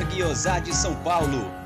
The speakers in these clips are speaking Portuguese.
Guiosá de São Paulo.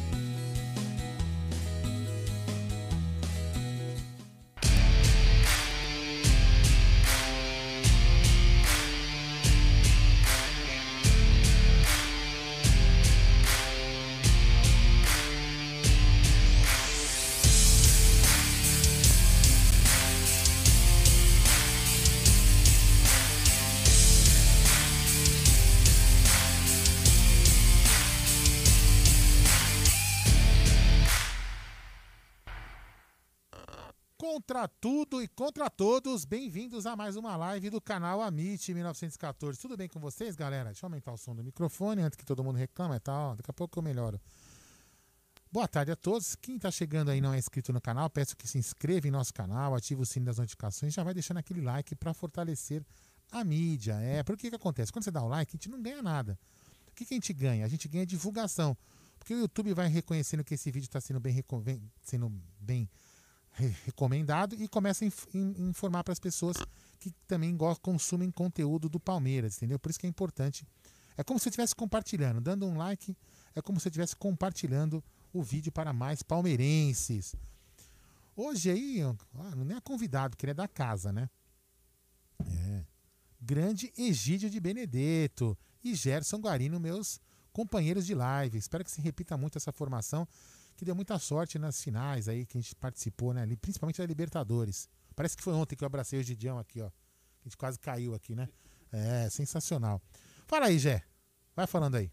Contra tudo e contra todos, bem-vindos a mais uma live do canal Amit 1914. Tudo bem com vocês, galera? Deixa eu aumentar o som do microfone antes que todo mundo reclame e tal. Daqui a pouco eu melhoro. Boa tarde a todos. Quem está chegando aí e não é inscrito no canal, peço que se inscreva em nosso canal, ative o sino das notificações, já vai deixando aquele like para fortalecer a mídia. É, porque que acontece? Quando você dá o like, a gente não ganha nada. O que, que a gente ganha? A gente ganha divulgação. Porque o YouTube vai reconhecendo que esse vídeo está sendo bem, sendo bem recomendado e começa a inf informar para as pessoas que também consumem conteúdo do Palmeiras, entendeu? Por isso que é importante. É como se você estivesse compartilhando, dando um like, é como se você estivesse compartilhando o vídeo para mais palmeirenses. Hoje aí, não é convidado, porque ele é da casa, né? É. Grande Egídio de Benedetto e Gerson Guarino, meus companheiros de live. Espero que se repita muito essa formação que deu muita sorte nas finais aí que a gente participou, né? Principalmente da Libertadores. Parece que foi ontem que eu abracei o Gidião aqui, ó. A gente quase caiu aqui, né? É, sensacional. Fala aí, Gé. Vai falando aí.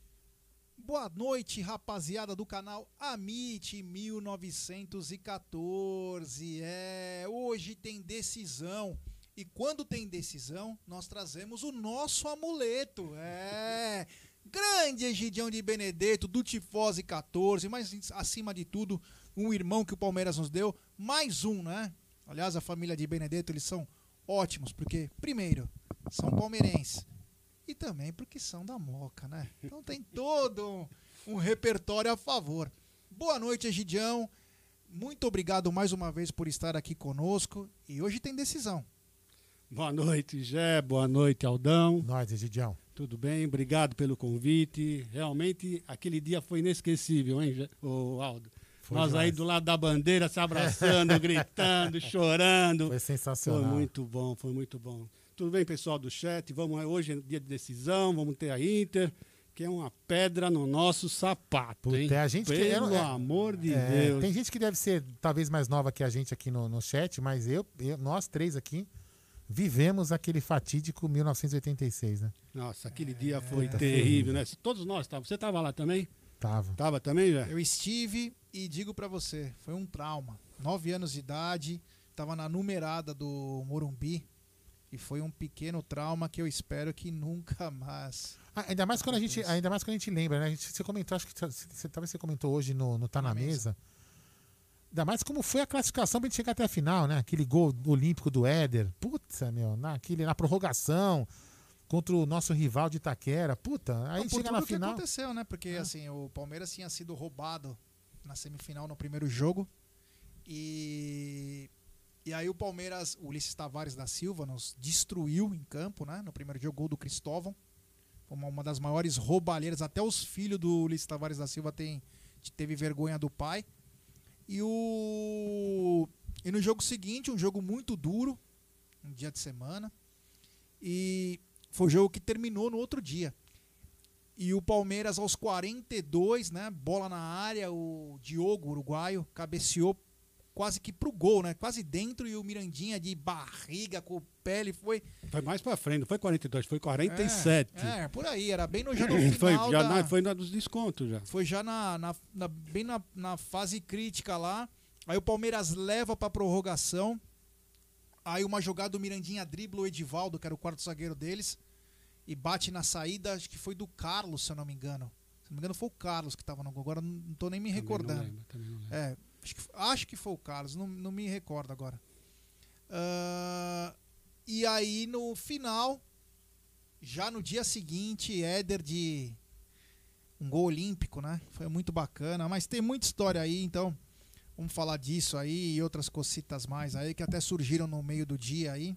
Boa noite, rapaziada do canal Amit 1914. É, hoje tem decisão. E quando tem decisão, nós trazemos o nosso amuleto. É. Grande Egidião de Benedetto, do Tifose 14, mas acima de tudo, um irmão que o Palmeiras nos deu, mais um, né? Aliás, a família de Benedetto, eles são ótimos, porque, primeiro, são palmeirenses, e também porque são da Moca, né? Então tem todo um, um repertório a favor. Boa noite, Egidião. Muito obrigado mais uma vez por estar aqui conosco, e hoje tem decisão. Boa noite, Gé. Boa noite, Aldão. Nós, Egidião. Tudo bem, obrigado pelo convite. Realmente, aquele dia foi inesquecível, hein, o Aldo? Foi Nós demais. aí do lado da bandeira, se abraçando, gritando, chorando. Foi sensacional. Foi muito bom, foi muito bom. Tudo bem, pessoal do chat? Vamos hoje é dia de decisão, vamos ter a Inter, que é uma pedra no nosso sapato, Puta, hein? A gente Pelo que, é, amor de é, Deus. Tem gente que deve ser talvez mais nova que a gente aqui no, no chat, mas eu, eu nós três aqui vivemos aquele fatídico 1986, né? Nossa, aquele dia foi Eita, terrível, né? Todos nós estávamos. Você estava lá também? Tava. Tava também, já? Eu estive e digo pra você, foi um trauma. Nove anos de idade, tava na numerada do Morumbi e foi um pequeno trauma que eu espero que nunca mais. Ah, ainda mais quando a gente, ainda mais quando a gente lembra, né? A gente, você comentou, acho que você, talvez você comentou hoje no, no Tá na, Na mesa. mesa. Ainda mais como foi a classificação pra gente chegar até a final, né? Aquele gol olímpico do Éder. Putz, meu, naquele, na prorrogação contra o nosso rival de Itaquera. Puta, aí Então, chega na que final. aconteceu, né? Porque É. assim, o Palmeiras tinha sido roubado na semifinal no primeiro jogo. E e aí o Palmeiras, o Ulisses Tavares da Silva nos destruiu em campo, né? No primeiro jogo gol do Cristóvão. Uma, uma das maiores roubalheiras, até os filhos do Ulisses Tavares da Silva tem, teve vergonha do pai. E o e no jogo seguinte, um jogo muito duro, um dia de semana. E foi o jogo que terminou no outro dia. E o Palmeiras aos 42, né? Bola na área, o Diogo, uruguaio, cabeceou quase que pro gol, né? Quase dentro e o Mirandinha de barriga com o pé, ele foi Foi mais pra frente, não foi 42, foi 47. É, é, por aí, era bem no já no foi, final já da- na- foi na dos descontos já. foi já na, na- na- bem na, na fase crítica lá. Aí o Palmeiras leva pra prorrogação. Aí uma jogada do Mirandinha dribla o Edivaldo, que era o quarto zagueiro deles, e bate na saída, acho que foi do Carlos, se eu não me engano. Se não me engano, foi o Carlos que tava no gol. Agora não não tô nem me Também não recordando. lembro, não lembro. É, acho que, acho que foi o Carlos, não, não me recordo agora. Ah, e aí no final, já no dia seguinte, Éder de um gol olímpico, né? Foi muito bacana, mas tem muita história aí, então vamos falar disso aí e outras cositas mais aí que até surgiram no meio do dia aí.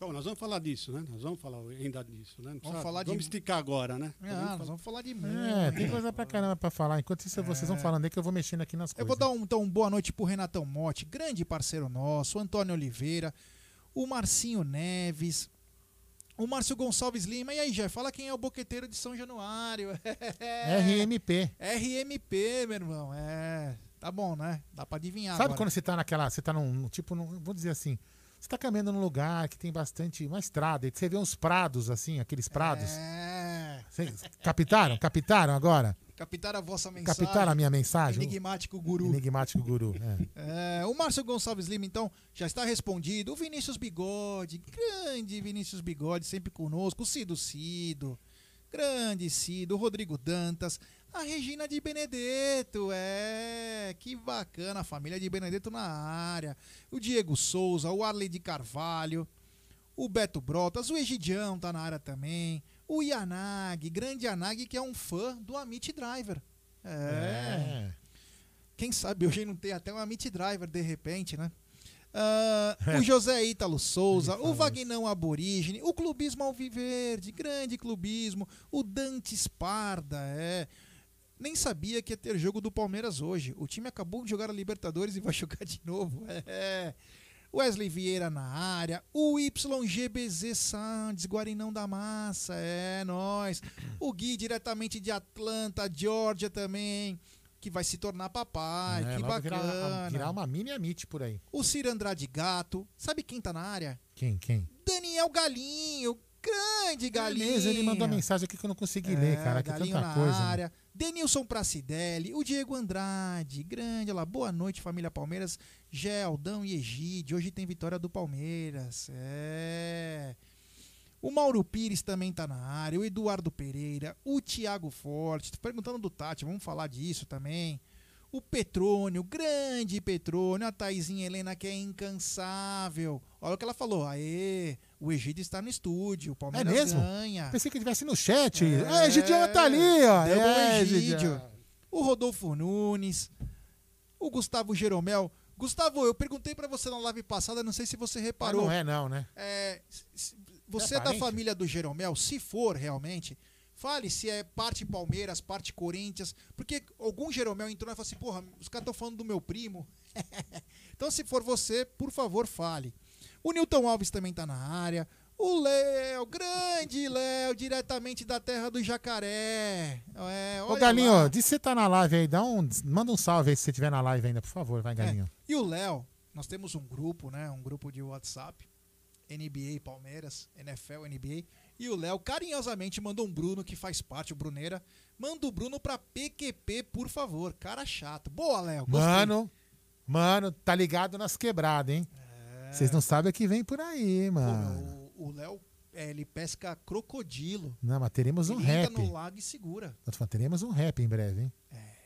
Bom, nós vamos falar disso, né? Nós vamos falar ainda disso, né? Não precisa- falar de- vamos esticar agora, né? Ah, Vamos nós falar- vamos falar de muito. É, tem coisa pra caramba pra falar. Enquanto isso, vocês vão É. falando aí que eu vou mexendo aqui nas Eu coisas. vou dar um, então, boa noite pro Renatão Motti, grande parceiro nosso, o Antônio Oliveira, o Marcinho Neves, o Márcio Gonçalves Lima. E aí, Jé, fala quem é o boqueteiro de São Januário. RMP. RMP, meu irmão. É. Tá bom, né? Dá pra adivinhar. Sabe agora. quando você tá naquela. Você tá num. num Tipo, num, vou dizer assim. Você tá caminhando num lugar que tem bastante. Uma estrada. E você vê uns prados, assim, aqueles prados. É. Vocês captaram? Captaram agora? Captar a vossa mensagem. Captaram a minha mensagem? Enigmático Guru. Enigmático Guru. É. É, o Márcio Gonçalves Lima, então, já está respondido. O Vinícius Bigode, grande Vinícius Bigode, sempre conosco. O Cido Cido, grande Cido. O Rodrigo Dantas. A Regina de Benedetto, é, que bacana. A família de Benedetto na área. O Diego Souza, o Arley de Carvalho. O Beto Brotas, o Egidião tá na área também. O Yanag, grande Yanag, que é um fã do Amit Driver. é. Quem sabe hoje não tem até um Amit Driver de repente, né? Ah, o José Ítalo Souza, o Vagnão Aborígene, o Clubismo Alviverde, grande clubismo, o Dante Sparda, é. Nem sabia que ia ter jogo do Palmeiras hoje. O time acabou de jogar a Libertadores e vai jogar de novo. É. Wesley Vieira na área, o YGBZ Sandes, Guarinão da Massa, é nós. O Gui diretamente de Atlanta, Georgia também, que vai se tornar papai, É, que bacana. Virar, virar uma mini Amit por aí. O Ciro Andrade Gato, sabe quem tá na área? Quem? Quem? Daniel Galinho, grande. É mesmo, ele mandou mensagem aqui que eu não consegui ler, cara. Que É, Galinho tanta na coisa. né? área. Denilson Pracidelli, o Diego Andrade, grande, olha lá, boa noite família Palmeiras, Geldão e Egídio, hoje tem vitória do Palmeiras, é... O Mauro Pires também tá na área, o Eduardo Pereira, o Thiago Forte, tô perguntando do Tati, vamos falar disso também. O Petrônio, grande Petrônio, a Taizinha Helena que é incansável. Olha o que ela falou, aê, o Egídio está no estúdio, o Palmeiras mesmo? ganha. Pensei que ele estivesse no chat. É. É, Egidião tá ali, ó. É, Egídio. O Rodolfo Nunes. O Gustavo Jeromel. Gustavo, eu perguntei pra você na live passada, não sei se você reparou. não é, não, né? É, você É é da família do Jeromel, se for realmente, fale se é parte Palmeiras, parte Corinthians, porque algum Jeromel entrou e falou assim, porra, os caras estão falando do meu primo. então, se for você, por favor, fale. O Newton Alves também tá na área. O Léo, grande Léo, diretamente da terra do jacaré. É, Ô, Galinho, lá. diz que você tá na live aí. Dá um, manda um salve aí se você estiver na live ainda, por favor. Vai, Galinho. E o Léo, nós temos um grupo, né? Um grupo de WhatsApp. NBA Palmeiras, NFL, NBA. E o Léo carinhosamente mandou um Bruno, que faz parte, o Bruneira. Manda o Bruno pra PQP, por favor. Cara chato. Boa, Léo. gostei. Mano, mano, tá ligado nas quebradas, hein? Vocês não sabem o que vem por aí, Pô, mano. o- o Léo, é, ele pesca crocodilo. Não, mas teremos um rap. no lago e segura. Nós teremos um rap em breve, hein?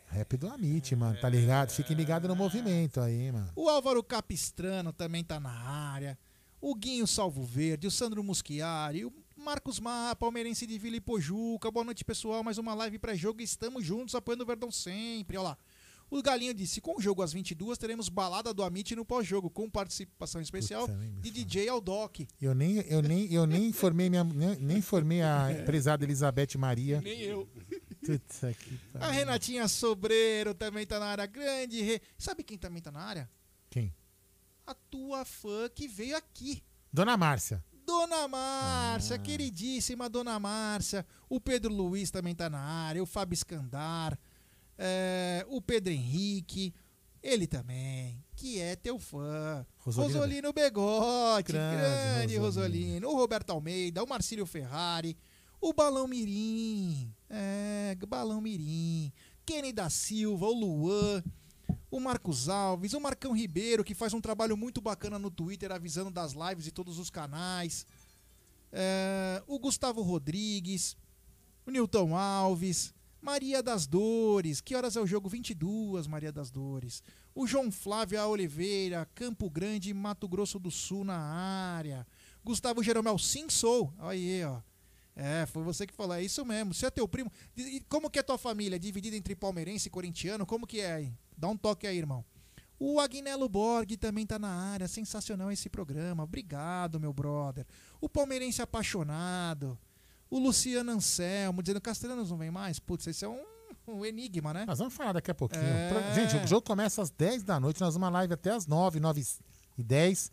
Rap do Amit, mano. Tá ligado? Fiquem ligados no movimento aí, mano. O Álvaro Capistrano também tá na área. O Guinho Salvo Verde, o Sandro Muschiari, o Marcos Mar, palmeirense de Vila Ipojuca. Boa noite, pessoal. Mais uma live pré-jogo. Estamos juntos, apoiando o Verdão sempre. Olha lá. O Galinho disse: com o jogo às 22, teremos balada do Amit no pós-jogo, com participação especial Puta, de. DJ Aldoc. Eu nem, eu nem, eu nem informei minha, nem, nem informei a prezada Elizabeth Maria. Nem eu. A. Renatinha Sobreiro também tá na área grande. Re- Sabe quem também tá na área? Quem? A tua fã que veio aqui. Dona Márcia. Dona Márcia, queridíssima Dona Márcia. O Pedro Luiz também tá na área. O Fábio Escandar. É, o Pedro Henrique. Ele também, que é teu fã. Rosolino. Rosolino Begote, Grande grande, Rosolino. Rosolino. O Roberto Almeida, o Marcílio Ferrari. O Balão Mirim. É, Balão Mirim. Kenny da Silva, o Luan. O Marcos Alves, o Marcão Ribeiro, que faz um trabalho muito bacana no Twitter, avisando das lives de todos os canais. É, o Gustavo Rodrigues, o Nilton Alves, Maria das Dores. Que horas é o jogo? 22, Maria das Dores. O João Flávio. Oliveira, Campo Grande, Mato Grosso do Sul na área. Gustavo Jeromel, sim, sou. Olha aí, ó. É, foi você que falou, é isso mesmo. Você é teu primo. E como que é tua família? Dividida entre palmeirense e corintiano? Como que é aí? Dá um toque aí, irmão. O Agnello Borg também tá na área. Sensacional esse programa. Obrigado, meu brother. O palmeirense apaixonado. O Luciano Anselmo dizendo Castellanos não vem mais. Putz, esse é um, um enigma, né? Nós vamos falar daqui a pouquinho. É. Gente, o jogo começa às 10 da noite. Nós vamos uma live até às 9, 9 e 10.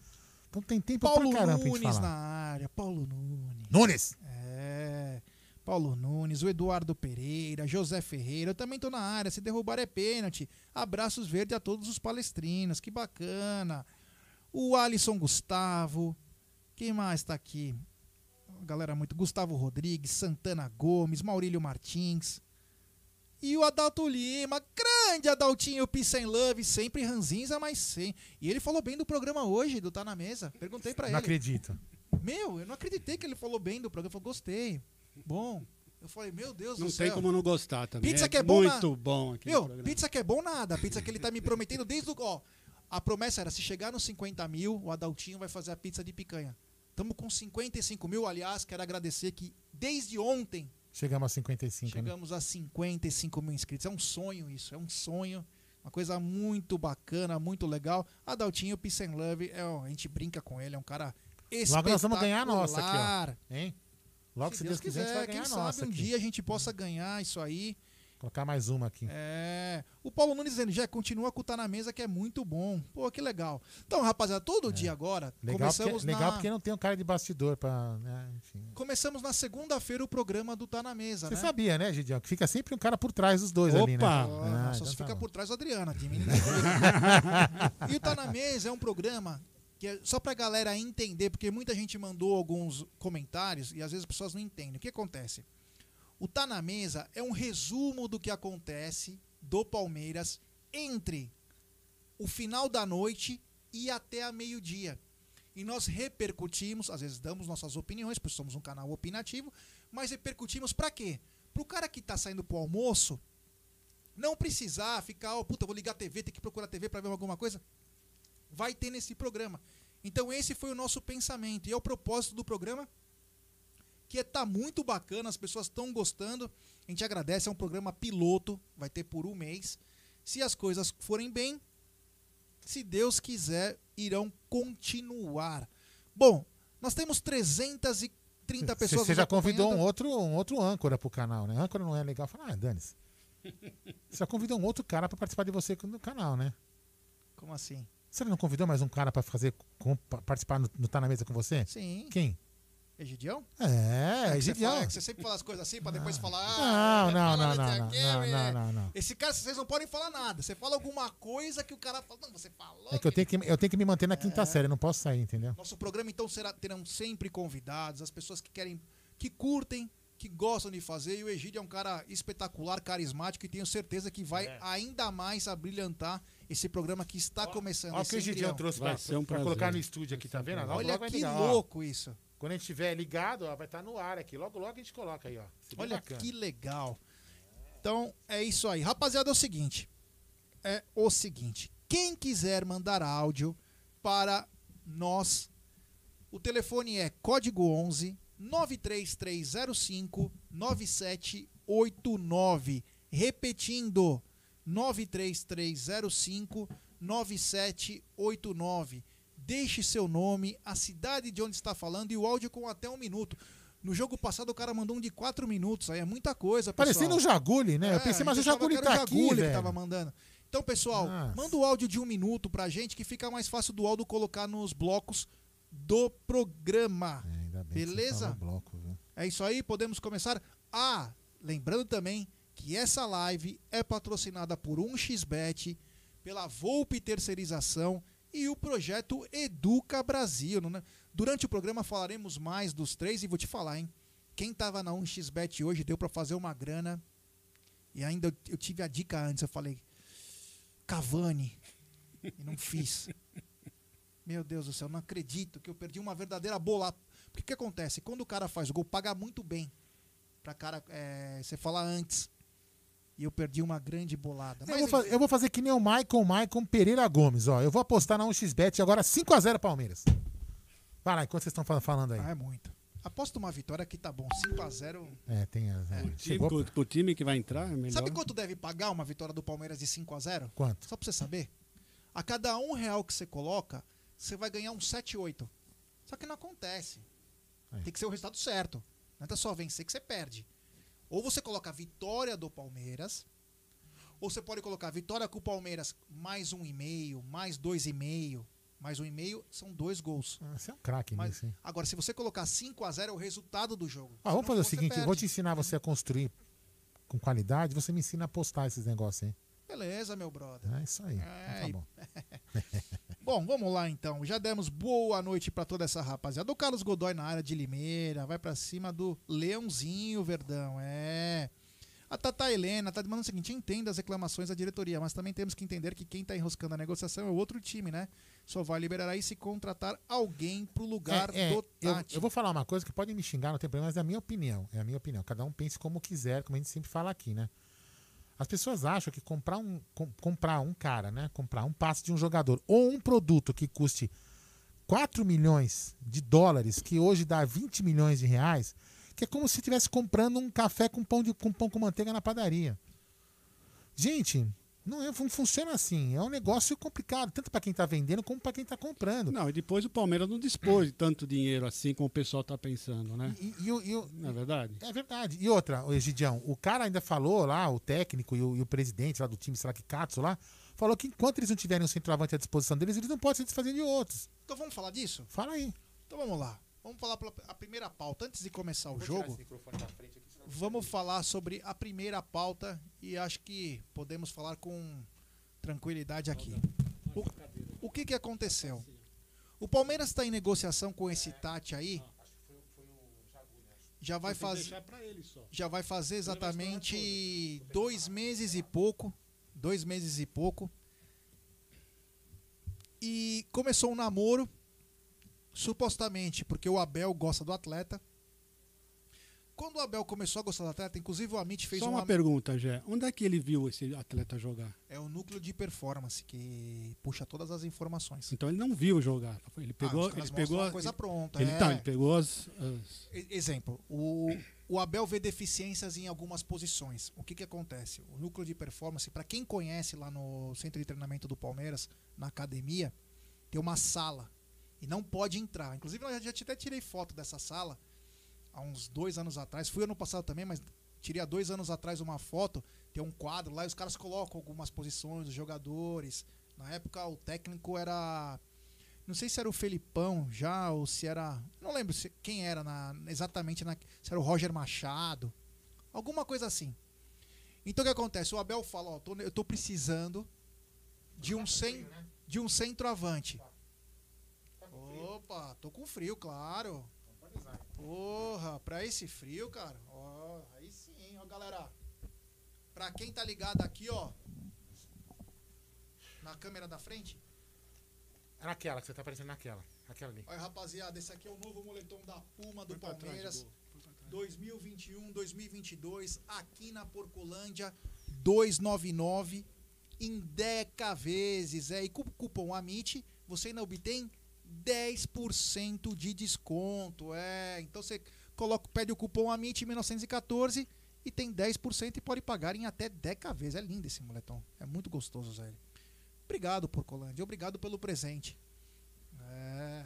Então tem tempo Paulo pra caramba pra gente Nunes falar. na área. Paulo Nunes. Nunes! É. Paulo Nunes, o Eduardo Pereira, José Ferreira, eu também tô na área. Se derrubar é pênalti. Abraços verdes a todos os palestrinos, que bacana. O Alisson Gustavo. Quem mais tá aqui? Galera, muito. Gustavo Rodrigues, Santana Gomes, Maurílio Martins. E o Adalto Lima, grande Adaltinho Peace and Love, sempre ranzinza, mas sem. E ele falou bem do programa hoje, do Tá Na Mesa. Perguntei pra Não ele. acredito. Meu, eu não acreditei que ele falou bem do programa. Ele falou, gostei. Bom. Eu falei, meu Deus Não do tem céu. como não gostar também. Pizza que é bom na- Muito bom aqui. Meu, pizza que é bom nada. Pizza que ele tá me prometendo desde o. Ó, a promessa era: se chegar nos 50 mil, o Adaltinho vai fazer a pizza de picanha. Estamos com 55 mil. Aliás, quero agradecer que desde ontem Chegamos a 55, né? chegamos a 55 mil inscritos. É um sonho isso, é um sonho. Uma coisa muito bacana, muito legal. Adaltinho, Peace and Love, é, ó, a gente brinca com ele, é um cara espetacular. Logo nós vamos ganhar a nossa aqui, ó. Hein? Logo, se, Deus, quiser, a gente vai ganhar quem a nossa sabe um aqui. dia a gente possa ganhar isso aí. Colocar mais uma aqui. É. O Paulo Nunes dizendo, já continua com o Tá na Mesa, que é muito bom. Pô, que legal. Então, rapaziada, todo dia agora, Legal, começamos porque, legal na... porque não tem um cara de bastidor pra. né, enfim. Começamos na segunda-feira o programa do Tá na Mesa, Você né? sabia, né, Gidião? Que fica sempre um cara por trás dos dois ali, né? Opa! Ah, nossa, então só tá fica bom. por trás do Adriana. Time. e o Tá na Mesa é um programa que é só pra galera entender, porque muita gente mandou alguns comentários e às vezes as pessoas não entendem. O que acontece? O Tá na Mesa é um resumo do que acontece do Palmeiras entre o final da noite e até a meio-dia. E nós repercutimos, às vezes damos nossas opiniões, porque somos um canal opinativo, mas repercutimos pra quê? Pro cara que tá saindo pro almoço não precisar ficar, ó, puta, vou ligar a TV, tem que procurar a TV pra ver alguma coisa. Vai ter nesse programa. Então esse foi o nosso pensamento e é o propósito do programa que é, tá muito bacana, as pessoas estão gostando. A gente agradece, é um programa piloto, vai ter por um mês. Se as coisas forem bem, se Deus quiser, irão continuar. Bom, nós temos 330 Você pessoas você já convidou um outro, um outro âncora pro canal, né? Âncora não é legal. Fala, ah, dane-se. Você já convidou um outro cara pra participar de você no canal, né? Como assim? Você não convidou mais um cara pra fazer participar no, no Tá na Mesa com você? Sim. Quem? Egidião? É, você, Egidião. fala- é que você sempre fala as coisas assim pra depois falar. Não, ah, não, não, não, não, é. não, não, não. Esse cara, vocês não podem falar nada. Você fala alguma coisa que o cara fala. Não, você falou. É que eu tenho que, eu tenho que me manter na É. quinta série, eu não posso sair, entendeu? Nosso programa, então, será, terão sempre convidados, as pessoas que querem, que curtem, que gostam de fazer. E o Egídio é um cara espetacular, carismático, e tenho certeza que vai ainda mais abrilhantar esse programa que está começando. Olha o que o Egidião trouxe ser um colocar no estúdio aqui, tá vendo? Olha logo que ó. louco isso. Quando a gente estiver ligado, ó, vai estar no ar aqui. Logo, logo a gente coloca aí, ó. Olha bacana. que legal. Então, é isso aí. Rapaziada, é o seguinte. É o seguinte. Quem quiser mandar áudio para nós, o telefone é código 11 93305 9789. Repetindo, 93305 9789. Deixe seu nome, a cidade de onde está falando e o áudio com até um minuto. No jogo passado o cara mandou um de quatro minutos, aí é muita coisa, pessoal. Parecendo o Jaguli, né? eu É, pensei, a mas o Jaguli tá o aqui, Jaguli que velho. tava mandando. Então, pessoal, Nossa. manda o áudio de um minuto pra gente que fica mais fácil do Aldo colocar nos blocos do programa. É, ainda bem você Beleza? bloco? É isso aí, podemos começar. Ah, lembrando também que essa live é patrocinada por 1xBet, pela Volpe Terceirização e o projeto Educa Brasil. né? Durante o programa falaremos mais dos três e vou te falar, hein? Quem tava na 1xBet hoje deu pra fazer uma grana. E ainda eu, eu tive a dica antes, eu falei Cavani e não fiz. Meu Deus do céu, não acredito que eu perdi uma verdadeira bola. Porque o que acontece? Quando o cara faz o gol, paga muito bem. Pra cara, é, você falar antes. E eu perdi uma grande bolada. Eu Mas vou, fa- enfim, eu vou fazer que nem o Maicon, Maicon Pereira Gomes, ó. Eu vou apostar na 1xBet agora 5x0 Palmeiras. Vai lá, enquanto vocês estão fal- falando aí. ah, é muito. Aposta uma vitória que tá bom. 5x0. É, tem as. é, Time, chegou. pro, pro time que vai entrar, é melhor. Sabe quanto deve pagar uma vitória do Palmeiras de 5x0? Quanto? Só pra você saber. A cada um real que você coloca, você vai ganhar um 7, 8. Só que não acontece. É. Tem que ser o resultado certo. Não é só vencer que você perde. Ou você coloca a vitória do Palmeiras, ou você pode colocar a vitória com o Palmeiras mais um e meio, mais dois e meio, mais um e meio, são dois gols. Ah, Você é um craque Mas, nisso, hein? agora, se você colocar 5 a 0 é o resultado do jogo. Ah, vamos fazer o seguinte, eu vou te ensinar você a construir com qualidade, você me ensina a postar esses negócios aí. Beleza, meu brother. É isso aí. É, Então tá bom. Bom, vamos lá então. Já demos boa noite pra toda essa rapaziada. O Carlos Godoy na área de Limeira, vai pra cima do Leãozinho Verdão. É. A Tata Helena tá demandando o seguinte: entenda as reclamações da diretoria, mas também temos que entender que quem tá enroscando a negociação é o outro time, né? Só vai liberar aí se contratar alguém pro lugar É, é, do eu, Tati. eu vou falar uma coisa que pode me xingar, não tem problema, mas é a minha opinião. É a minha opinião. Cada um pense como quiser, como a gente sempre fala aqui, né? As pessoas acham que comprar um, com- comprar um cara, né? Comprar um passe de um jogador ou um produto que custe 4 milhões de dólares, que hoje dá 20 milhões de reais, que é como se estivesse comprando um café com pão, de, com pão com manteiga na padaria. Gente, não, é, não funciona assim. É um negócio complicado, tanto para quem está vendendo como para quem está comprando. Não, e depois o Palmeiras não dispôs de tanto dinheiro assim como o pessoal tá pensando, né? E, e o- e o- Não é verdade? É verdade. E outra, Egidião, o cara ainda falou lá, o técnico e o, e o presidente lá do time, sei lá que Katsu lá, falou que enquanto eles não tiverem um centroavante à disposição deles, eles não podem se desfazer de outros. Então vamos falar disso? Fala aí. Então vamos lá. Vamos falar pela a primeira pauta. Antes de começar o jogo, vamos falar sobre a primeira pauta e acho que podemos falar com tranquilidade aqui. O, o que, que aconteceu? O Palmeiras está em negociação com esse Tati aí. Já vai fazer, já vai fazer exatamente dois meses e pouco. Dois meses e pouco. E começou um namoro, supostamente porque o Abel gosta do atleta. Quando o Abel começou a gostar do atleta, inclusive o Amit fez Só um uma am- pergunta, Jé. Onde é que ele viu esse atleta jogar? É o núcleo de performance que puxa todas as informações. Então ele não viu jogar. Ele Ah, pegou, caras ele pegou a uma coisa pronta. Ele, é. tá, ele pegou as, as- Exemplo, o, o Abel vê deficiências em algumas posições. O que, que acontece? O núcleo de performance, para quem conhece lá no centro de treinamento do Palmeiras, na academia, tem uma sala e não pode entrar. Inclusive, eu já até tirei foto dessa sala há uns dois anos atrás. Fui ano passado também, mas tirei há dois anos atrás uma foto. Tem um quadro lá e os caras colocam algumas posições dos jogadores. Na época, o técnico era. Não sei se era o Felipão já, ou se era. Não lembro se, quem era na, exatamente na, se era o Roger Machado. Alguma coisa assim. Então o que acontece? O Abel fala, ó, tô- eu tô precisando de um, cen, de um centroavante. Opa, tô com frio, claro. Porra, pra esse frio, cara. Ó, aí sim, ó, galera. Pra quem tá ligado aqui, ó. Na câmera da frente. É naquela que você tá aparecendo naquela. Aquela ali. Olha, rapaziada, esse aqui é o novo moletom da Puma do Palmeiras. 2021, 2022, aqui na Porcolândia, 299 em 10 vezes. É, e com o cupom AMIT, você ainda obtém 10% de desconto. É, então você coloca, pede o cupom AMIT 1914 e tem 10% e pode pagar em até 10 vezes. É lindo esse moletom. É muito gostoso, Zé. Obrigado, Porcolândia. Obrigado pelo presente. É.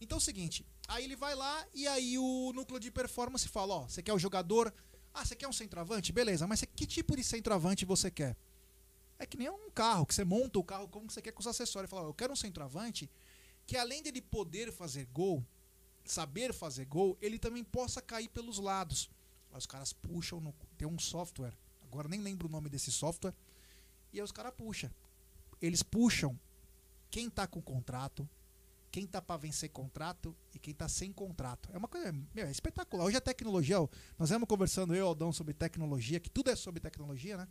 Então é o seguinte, aí ele vai lá e aí o núcleo de performance fala, ó, você quer o jogador? Ah, você quer um centroavante? Beleza, mas que tipo de centroavante você quer? É que nem um carro, que você monta o carro como você quer com os acessórios. Fala, eu quero um centroavante que além dele poder fazer gol, saber fazer gol, ele também possa cair pelos lados. Aí os caras puxam, no, tem um software, agora nem lembro o nome desse software, e aí os caras puxam. Eles puxam quem tá com contrato, quem tá para vencer contrato e quem tá sem contrato. É uma coisa meu, é espetacular. Hoje a tecnologia, ó, nós vamos conversando eu Aldão sobre tecnologia, que tudo é sobre tecnologia, né?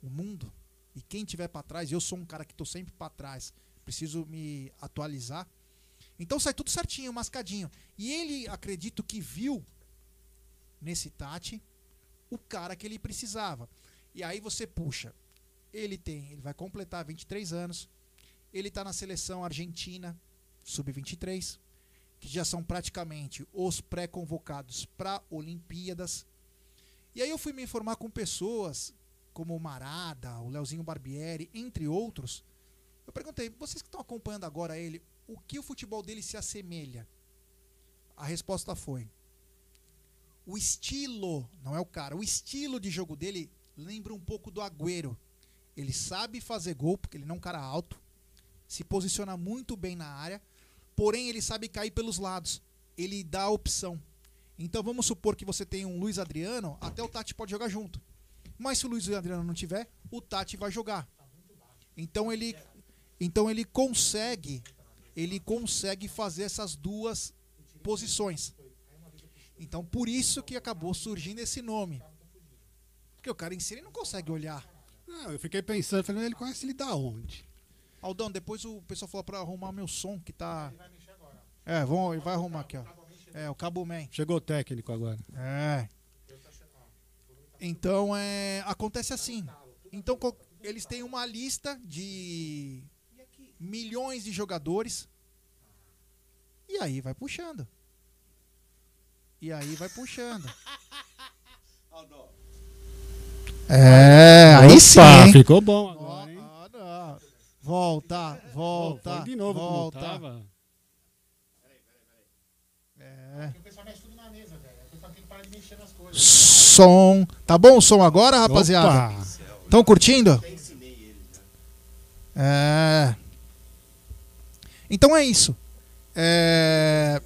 O mundo. E quem tiver para trás, eu sou um cara que tô sempre para trás, preciso me atualizar. Então sai tudo certinho, mascadinho. E ele, acredito que viu nesse Tati o cara que ele precisava. E aí você puxa. Ele tem, ele vai completar 23 anos. Ele tá na seleção argentina sub-23, que já são praticamente os pré-convocados para Olimpíadas. E aí eu fui me informar com pessoas como o Marada, o Leozinho Barbieri, entre outros. Eu perguntei, vocês que estão acompanhando agora ele, o que o futebol dele se assemelha? A resposta foi: o estilo, não é o cara, o estilo de jogo dele lembra um pouco do Agüero. Ele sabe fazer gol, porque ele não é um cara alto, se posiciona muito bem na área, porém ele sabe cair pelos lados. Ele dá a opção. Então vamos supor que você tem um Luiz Adriano, até o Tati pode jogar junto. Mas se o Luiz Adriano não tiver, o Tati vai jogar. Então ele então ele consegue ele consegue fazer essas duas posições. Então por isso que acabou surgindo esse nome. Porque o cara em si ele não consegue olhar. Não, eu fiquei pensando, falei, ele conhece ele da onde? Aldão, depois o pessoal falou pra arrumar meu som que tá. É, vão, ele vai arrumar aqui, ó. É, o Cabo Man. Chegou o técnico agora. É. Então, é, acontece assim. Então, eles têm uma lista de milhões de jogadores. E aí vai puxando. E aí vai puxando. É, aí sim. Hein? ficou bom agora, hein? Ah, não. Volta, volta. Foi de novo como volta. tava. É. O pessoal mexe tudo na mesa, velho. O pessoal tem que parar de mexer nas coisas. Som. Tá bom o som agora, rapaziada? Opa. Estão curtindo? É. Então é isso. É,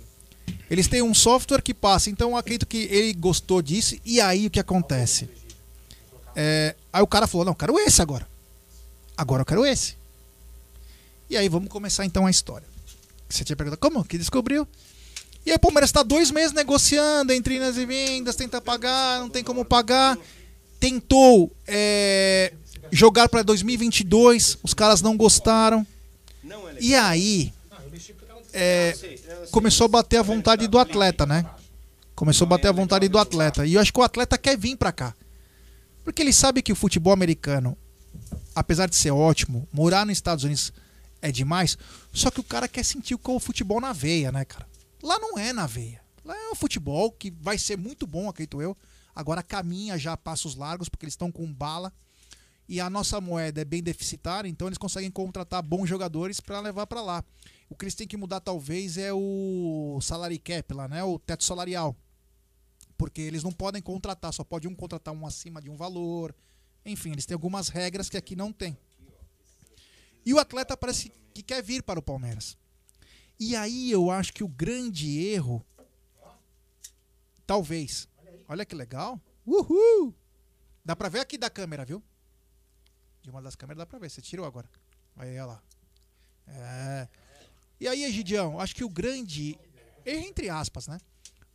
Eles têm um software que passa. Então acredito que ele gostou disso. E aí o que acontece? É, Aí o cara falou: Não, quero esse agora. Agora eu quero esse. E aí vamos começar então a história. Você tinha perguntado como que descobriu? E aí o Palmeiras está dois meses negociando entre idas e vindas, tenta pagar, não tem como pagar. Tentou é, jogar para 2022, os caras não gostaram. E aí é, começou a bater a vontade do atleta, né? Começou a bater a vontade do atleta. E eu acho que o atleta quer vir para cá. Porque ele sabe que o futebol americano, apesar de ser ótimo, morar nos Estados Unidos é demais, só que o cara quer sentir o futebol na veia, né, cara? Lá não é na veia. Lá é um futebol que vai ser muito bom, acredito eu. Agora caminha já passos largos, porque eles estão com bala. E a nossa moeda é bem deficitária, então eles conseguem contratar bons jogadores para levar para lá. O que eles têm que mudar, talvez, é o salary cap lá, né? O teto salarial. Porque eles não podem contratar, só pode um contratar um acima de um valor. Enfim, eles têm algumas regras que aqui não tem. E o atleta parece que quer vir para o Palmeiras. E aí eu acho que o grande erro. Talvez. Olha que legal. Uhul! Dá pra ver aqui da câmera, viu? De uma das câmeras dá pra ver. Você tirou agora. Aí, olha lá. É. E aí, Egidião, acho que o grande. Entre aspas, né?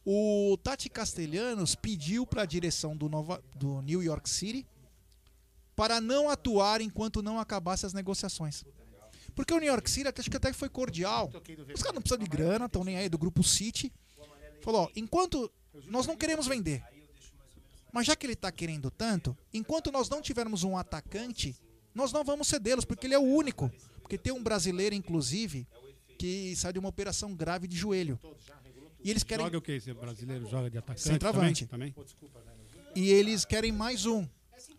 O Tati Castelhanos pediu para a direção do, Nova, do New York City para não atuar enquanto não acabasse as negociações. Porque o New York City acho que até foi cordial. Os caras não precisam de grana, estão nem aí do grupo City. Falou, ó, enquanto nós não queremos vender. Mas já que ele está querendo tanto, enquanto nós não tivermos um atacante, nós não vamos cedê-los, porque ele é o único. Porque tem um brasileiro, inclusive, que saiu de uma operação grave de joelho. E eles querem. Joga o que esse brasileiro? Joga de atacante? Centroavante. Também? também? E eles querem mais um.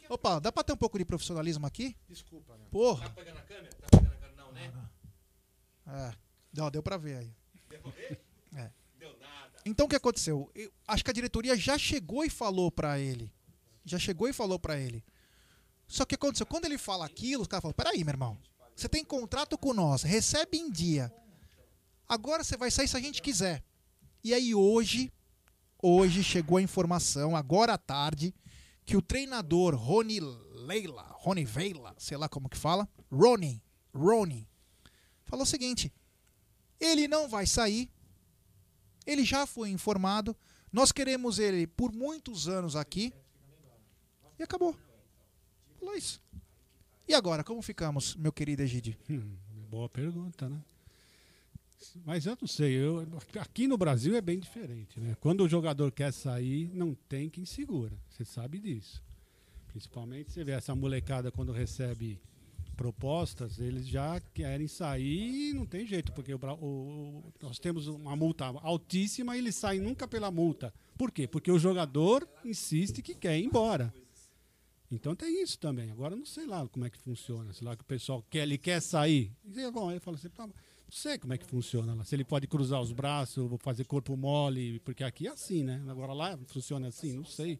Opa, dá pra ter um pouco de profissionalismo aqui? Desculpa, né? Porra. Tá pegando a câmera? Tá pegando a câmera? Não, né? É. Não, deu pra ver aí. Deu pra ver? Então o que aconteceu? Eu acho que a diretoria já chegou e falou pra ele. Já chegou e falou pra ele. Só que aconteceu, quando ele fala aquilo, os caras falam: peraí, meu irmão, você tem contrato com nós, recebe em dia. Agora você vai sair se a gente quiser. E aí hoje, hoje chegou a informação, agora à tarde, que o treinador Rony Leila, Rony Veila, sei lá como que fala, Rony, Rony, falou o seguinte: ele não vai sair, ele já foi informado, nós queremos ele por muitos anos aqui, e acabou. Falou isso. E agora, como ficamos, meu querido Egide? Hum, boa pergunta, né? Mas eu não sei, eu, aqui no Brasil é bem diferente, né? Quando o jogador quer sair, não tem quem segura. Você sabe disso. Principalmente você vê essa molecada quando recebe propostas, eles já querem sair e não tem jeito, porque o, o, nós temos uma multa altíssima e eles saem nunca pela multa. Por quê? Porque o jogador insiste que quer ir embora. Então tem isso também. Agora não sei lá como é que funciona. Sei lá que o pessoal quer, ele quer sair. E, bom, ele fala assim, tá, não sei como é que funciona lá. Se ele pode cruzar os braços, fazer corpo mole, porque aqui é assim, né? Agora lá funciona assim, não sei.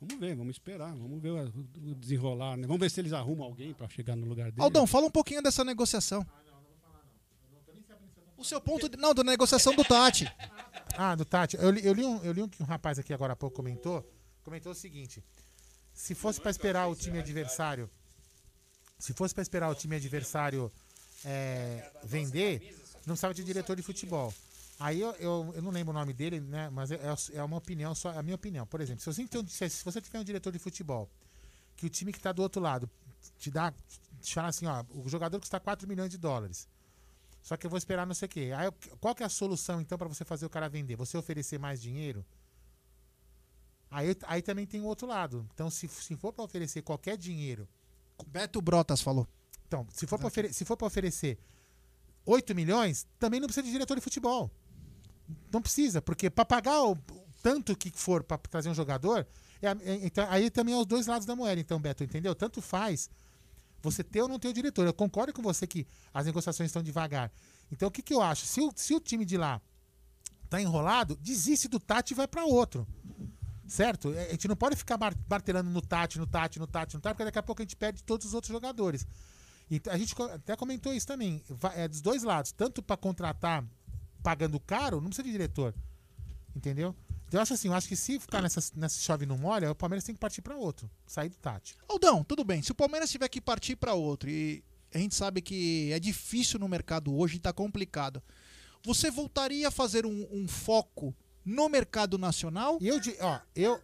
Vamos ver, vamos esperar, vamos ver o desenrolar, né? Vamos ver se eles arrumam alguém para chegar no lugar dele. Aldão, fala um pouquinho dessa negociação. O seu ponto de, não, da negociação do Tati. Ah, do Tati. Eu li, eu li, um, eu li um que um rapaz aqui agora há pouco comentou. Comentou o seguinte: se fosse para esperar o time adversário, se fosse para esperar o time adversário é, vender, não precisava de diretor de futebol. Aí eu, eu, eu, não lembro o nome dele, né? Mas é, é uma opinião, só é a minha opinião. Por exemplo, se você, tem, se você tiver um diretor de futebol, que o time que está do outro lado te dá, te fala assim, ó, o jogador custa 4 milhões de dólares. Só que eu vou esperar não sei o quê. Aí, qual que é a solução, então, para você fazer o cara vender? Você oferecer mais dinheiro? Aí, aí também tem o outro lado. Então, se, se for para oferecer qualquer dinheiro. Beto Brotas falou. Então, se for para ofere oferecer 8 milhões, também não precisa de diretor de futebol. Não precisa, porque para pagar o tanto que for para trazer um jogador, é, é, então, aí também é os dois lados da moeda, então, Beto, entendeu? Tanto faz você ter ou não ter o diretor. Eu concordo com você que as negociações estão devagar. Então, o que, que eu acho? Se o, se o time de lá tá enrolado, desiste do Tati e vai para outro. Certo? A gente não pode ficar martelando no Tati, no Tati, no Tati, no Tati, porque daqui a pouco a gente perde todos os outros jogadores. E a gente até comentou isso também. É dos dois lados. Tanto para contratar pagando caro, não precisa de diretor. Entendeu? Então eu acho assim, eu acho que se ficar nessa, nessa chave não molha, o Palmeiras tem que partir para outro. Sair do Tati. Aldão, tudo bem. Se o Palmeiras tiver que partir para outro, e a gente sabe que é difícil no mercado hoje, está complicado. Você voltaria a fazer um, um foco no mercado nacional? Eu de, ó, eu,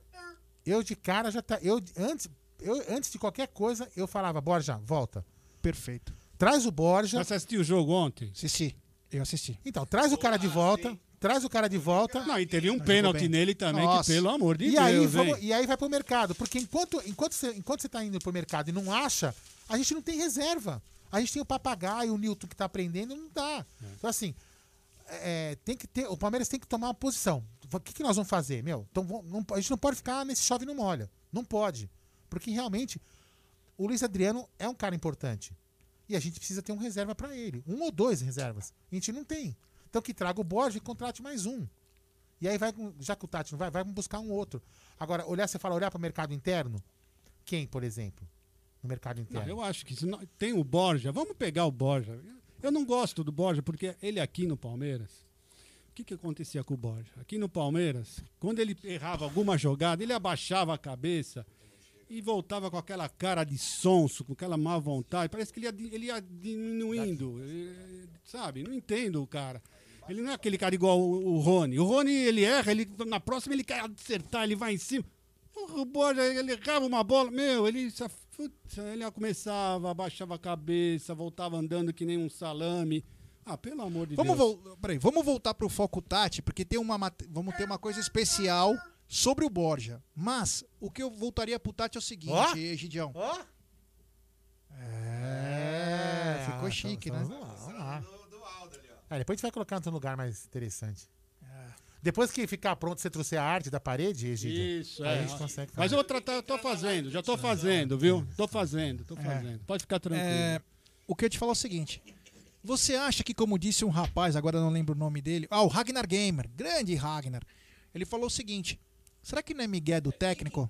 eu de cara já tá. Eu, antes, eu, antes de qualquer coisa, eu falava, Borja, volta. Perfeito. Traz o Borja. Você assistiu o jogo ontem? Assisti. Eu assisti. Então, traz o cara de volta. Traz o cara de volta. Não, e teve um pênalti nele também, Nossa. que pelo amor de e Deus. Aí, vamos, e aí vai pro mercado. Porque enquanto, enquanto, você, enquanto você tá indo pro mercado e não acha, a gente não tem reserva. A gente tem o papagaio, o Newton que tá aprendendo, não dá. É. Então, assim, é, tem que ter. O Palmeiras tem que tomar uma posição. O que, que nós vamos fazer, meu? Então, não, a gente não pode ficar nesse chove não molha. Não pode. Porque realmente o Luiz Adriano é um cara importante. E a gente precisa ter um reserva para ele. Um ou dois reservas. A gente não tem. Então que traga o Borges e contrate mais um. E aí vai, já que o Tati não vai, vai buscar um outro. Agora, olhar, você fala, olhar para o mercado interno? Quem, por exemplo? No mercado interno? Não, eu acho que não, tem o Borja, vamos pegar o Borja. Eu não gosto do Borja porque ele aqui no Palmeiras. O que, que acontecia com o Borja? Aqui no Palmeiras, quando ele errava alguma jogada, ele abaixava a cabeça e voltava com aquela cara de sonso, com aquela má vontade. Parece que ele ia, ele ia diminuindo. eh, Sabe? Não entendo o cara. Ele não é aquele cara igual o, o Rony. O Rony, ele erra, ele, na próxima ele quer acertar, ele vai em cima. O Borja, ele errava uma bola, meu, ele, ele começava, abaixava a cabeça, voltava andando que nem um salame. Ah, pelo amor de Vamos, Deus. vol peraí, vamos voltar pro foco Tati, porque tem uma, vamos ter uma coisa especial sobre o Borja. Mas o que eu voltaria pro Tati é o seguinte, Ó. Gidião. Ó. É, ficou ah, chique, então, né? Vamos lá, vamos lá. É, depois a gente vai colocar em outro lugar mais interessante. Depois que ficar pronto, você trouxer a arte da parede, Egidio, Isso, aí é. a gente consegue fazer. Mas eu vou tratar, eu tô fazendo, já tô fazendo, viu? Tô fazendo, tô fazendo. Pode ficar tranquilo. É, o que eu te falar é o seguinte. Você acha que, como disse um rapaz, agora eu não lembro o nome dele. Ah, o Ragnar Gamer, grande Ragnar. Ele falou o seguinte: será que não é Miguel do técnico?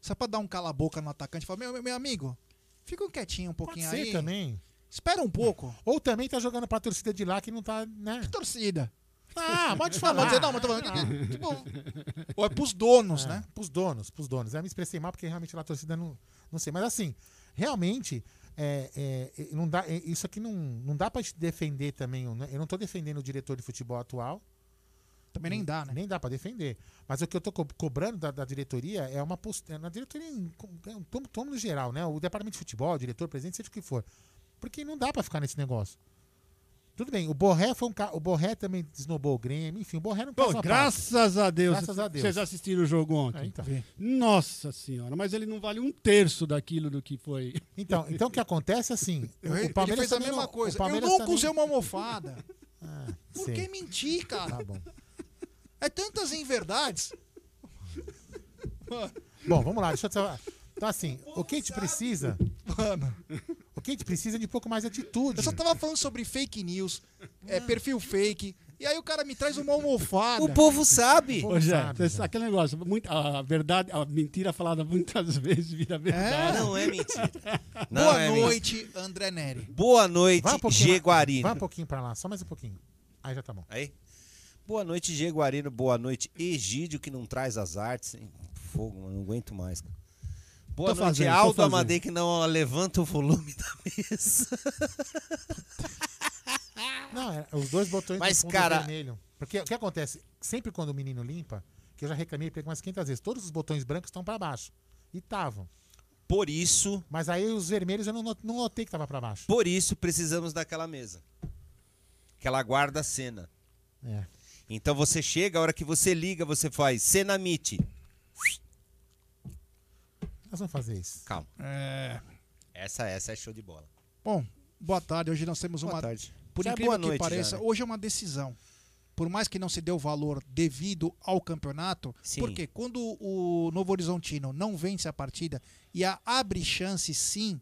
Só pra dar um cala-boca no atacante e falar: meu, meu amigo, fica quietinho um Pode pouquinho ser aí. também. Espera um pouco. Ou também tá jogando pra torcida de lá que não tá, né? Que torcida? Ah, pode Não, falar. não, dizer, não, mas tô falando. que- Tipo, ou é pros donos, É, né? Pros donos, pros donos. Eu me expressei mal porque realmente lá a torcida não, não sei. Mas assim, realmente, é, é, é, não dá, é, isso aqui não, não dá pra defender também. né? Eu não tô defendendo o diretor de futebol atual. Também nem dá, né? Nem dá pra defender. Mas o que eu tô co- cobrando da, da diretoria é uma postura. Na diretoria, em- é um tomo, tomo no geral, né? O departamento de futebol, o diretor, o presidente, seja o que for. Porque não dá pra ficar nesse negócio. Tudo bem, o Borré foi um cara. O Borré também desnobou o Grêmio, enfim, o Borré não Pô, graças a Deus. Graças a Deus. Vocês assistiram o jogo ontem? É, então. Nossa senhora, mas ele não vale um terço daquilo do que foi. Então, então o que acontece assim? Eu- o ele Palmeiras fez a mesma não- coisa. O Palmeiras eu nunca também- usei uma almofada. Ah, Por sei. que mentir, cara? Tá bom. É tantas inverdades. Bom, vamos lá, deixa eu te falar. Então, assim, o que a gente precisa. Mano. O que a gente precisa é de um pouco mais de atitude. Eu só tava falando sobre fake news, é, perfil fake. E aí o cara me traz uma almofada. O povo sabe. Pô, Ô, Jé, sabe, Jé. aquele negócio, muito, a verdade, a mentira falada muitas vezes vira verdade. Não é mentira. Não Boa é mentira. noite, André Neri. Boa noite, um pouquinho. Jeguarino. Vai um pouquinho pra lá, só mais um pouquinho. Aí já tá bom. Aí. Boa noite, Jeguarino. Boa noite, Egídio, que não traz as artes. hein? Fogo, mano, não aguento mais. cara. Boa Tô noite, fazendo, Aldo. Amadei, que não levanta o volume da mesa. Não, é, os dois botões Mas, do fundo cara- vermelho. Porque o que acontece? Sempre quando o menino limpa, que eu já reclamei ele umas 500 vezes, todos os botões brancos estão pra baixo. E estavam. Por isso, Mas aí os vermelhos eu não, not- não notei que tava pra baixo. por isso precisamos daquela mesa. Que ela guarda a cena. É. Então você chega, a hora que você liga, você faz cena meet. Nós vamos fazer isso. Calma. É. Essa, essa é show de bola. Bom, boa tarde. Hoje nós temos Boa uma. tarde. Por Já é incrível boa que noite pareça, já, né? hoje é uma decisão. Por mais que não se deu valor devido ao campeonato, Sim. porque quando o Novo Horizontino não vence a partida e a- abre chance sim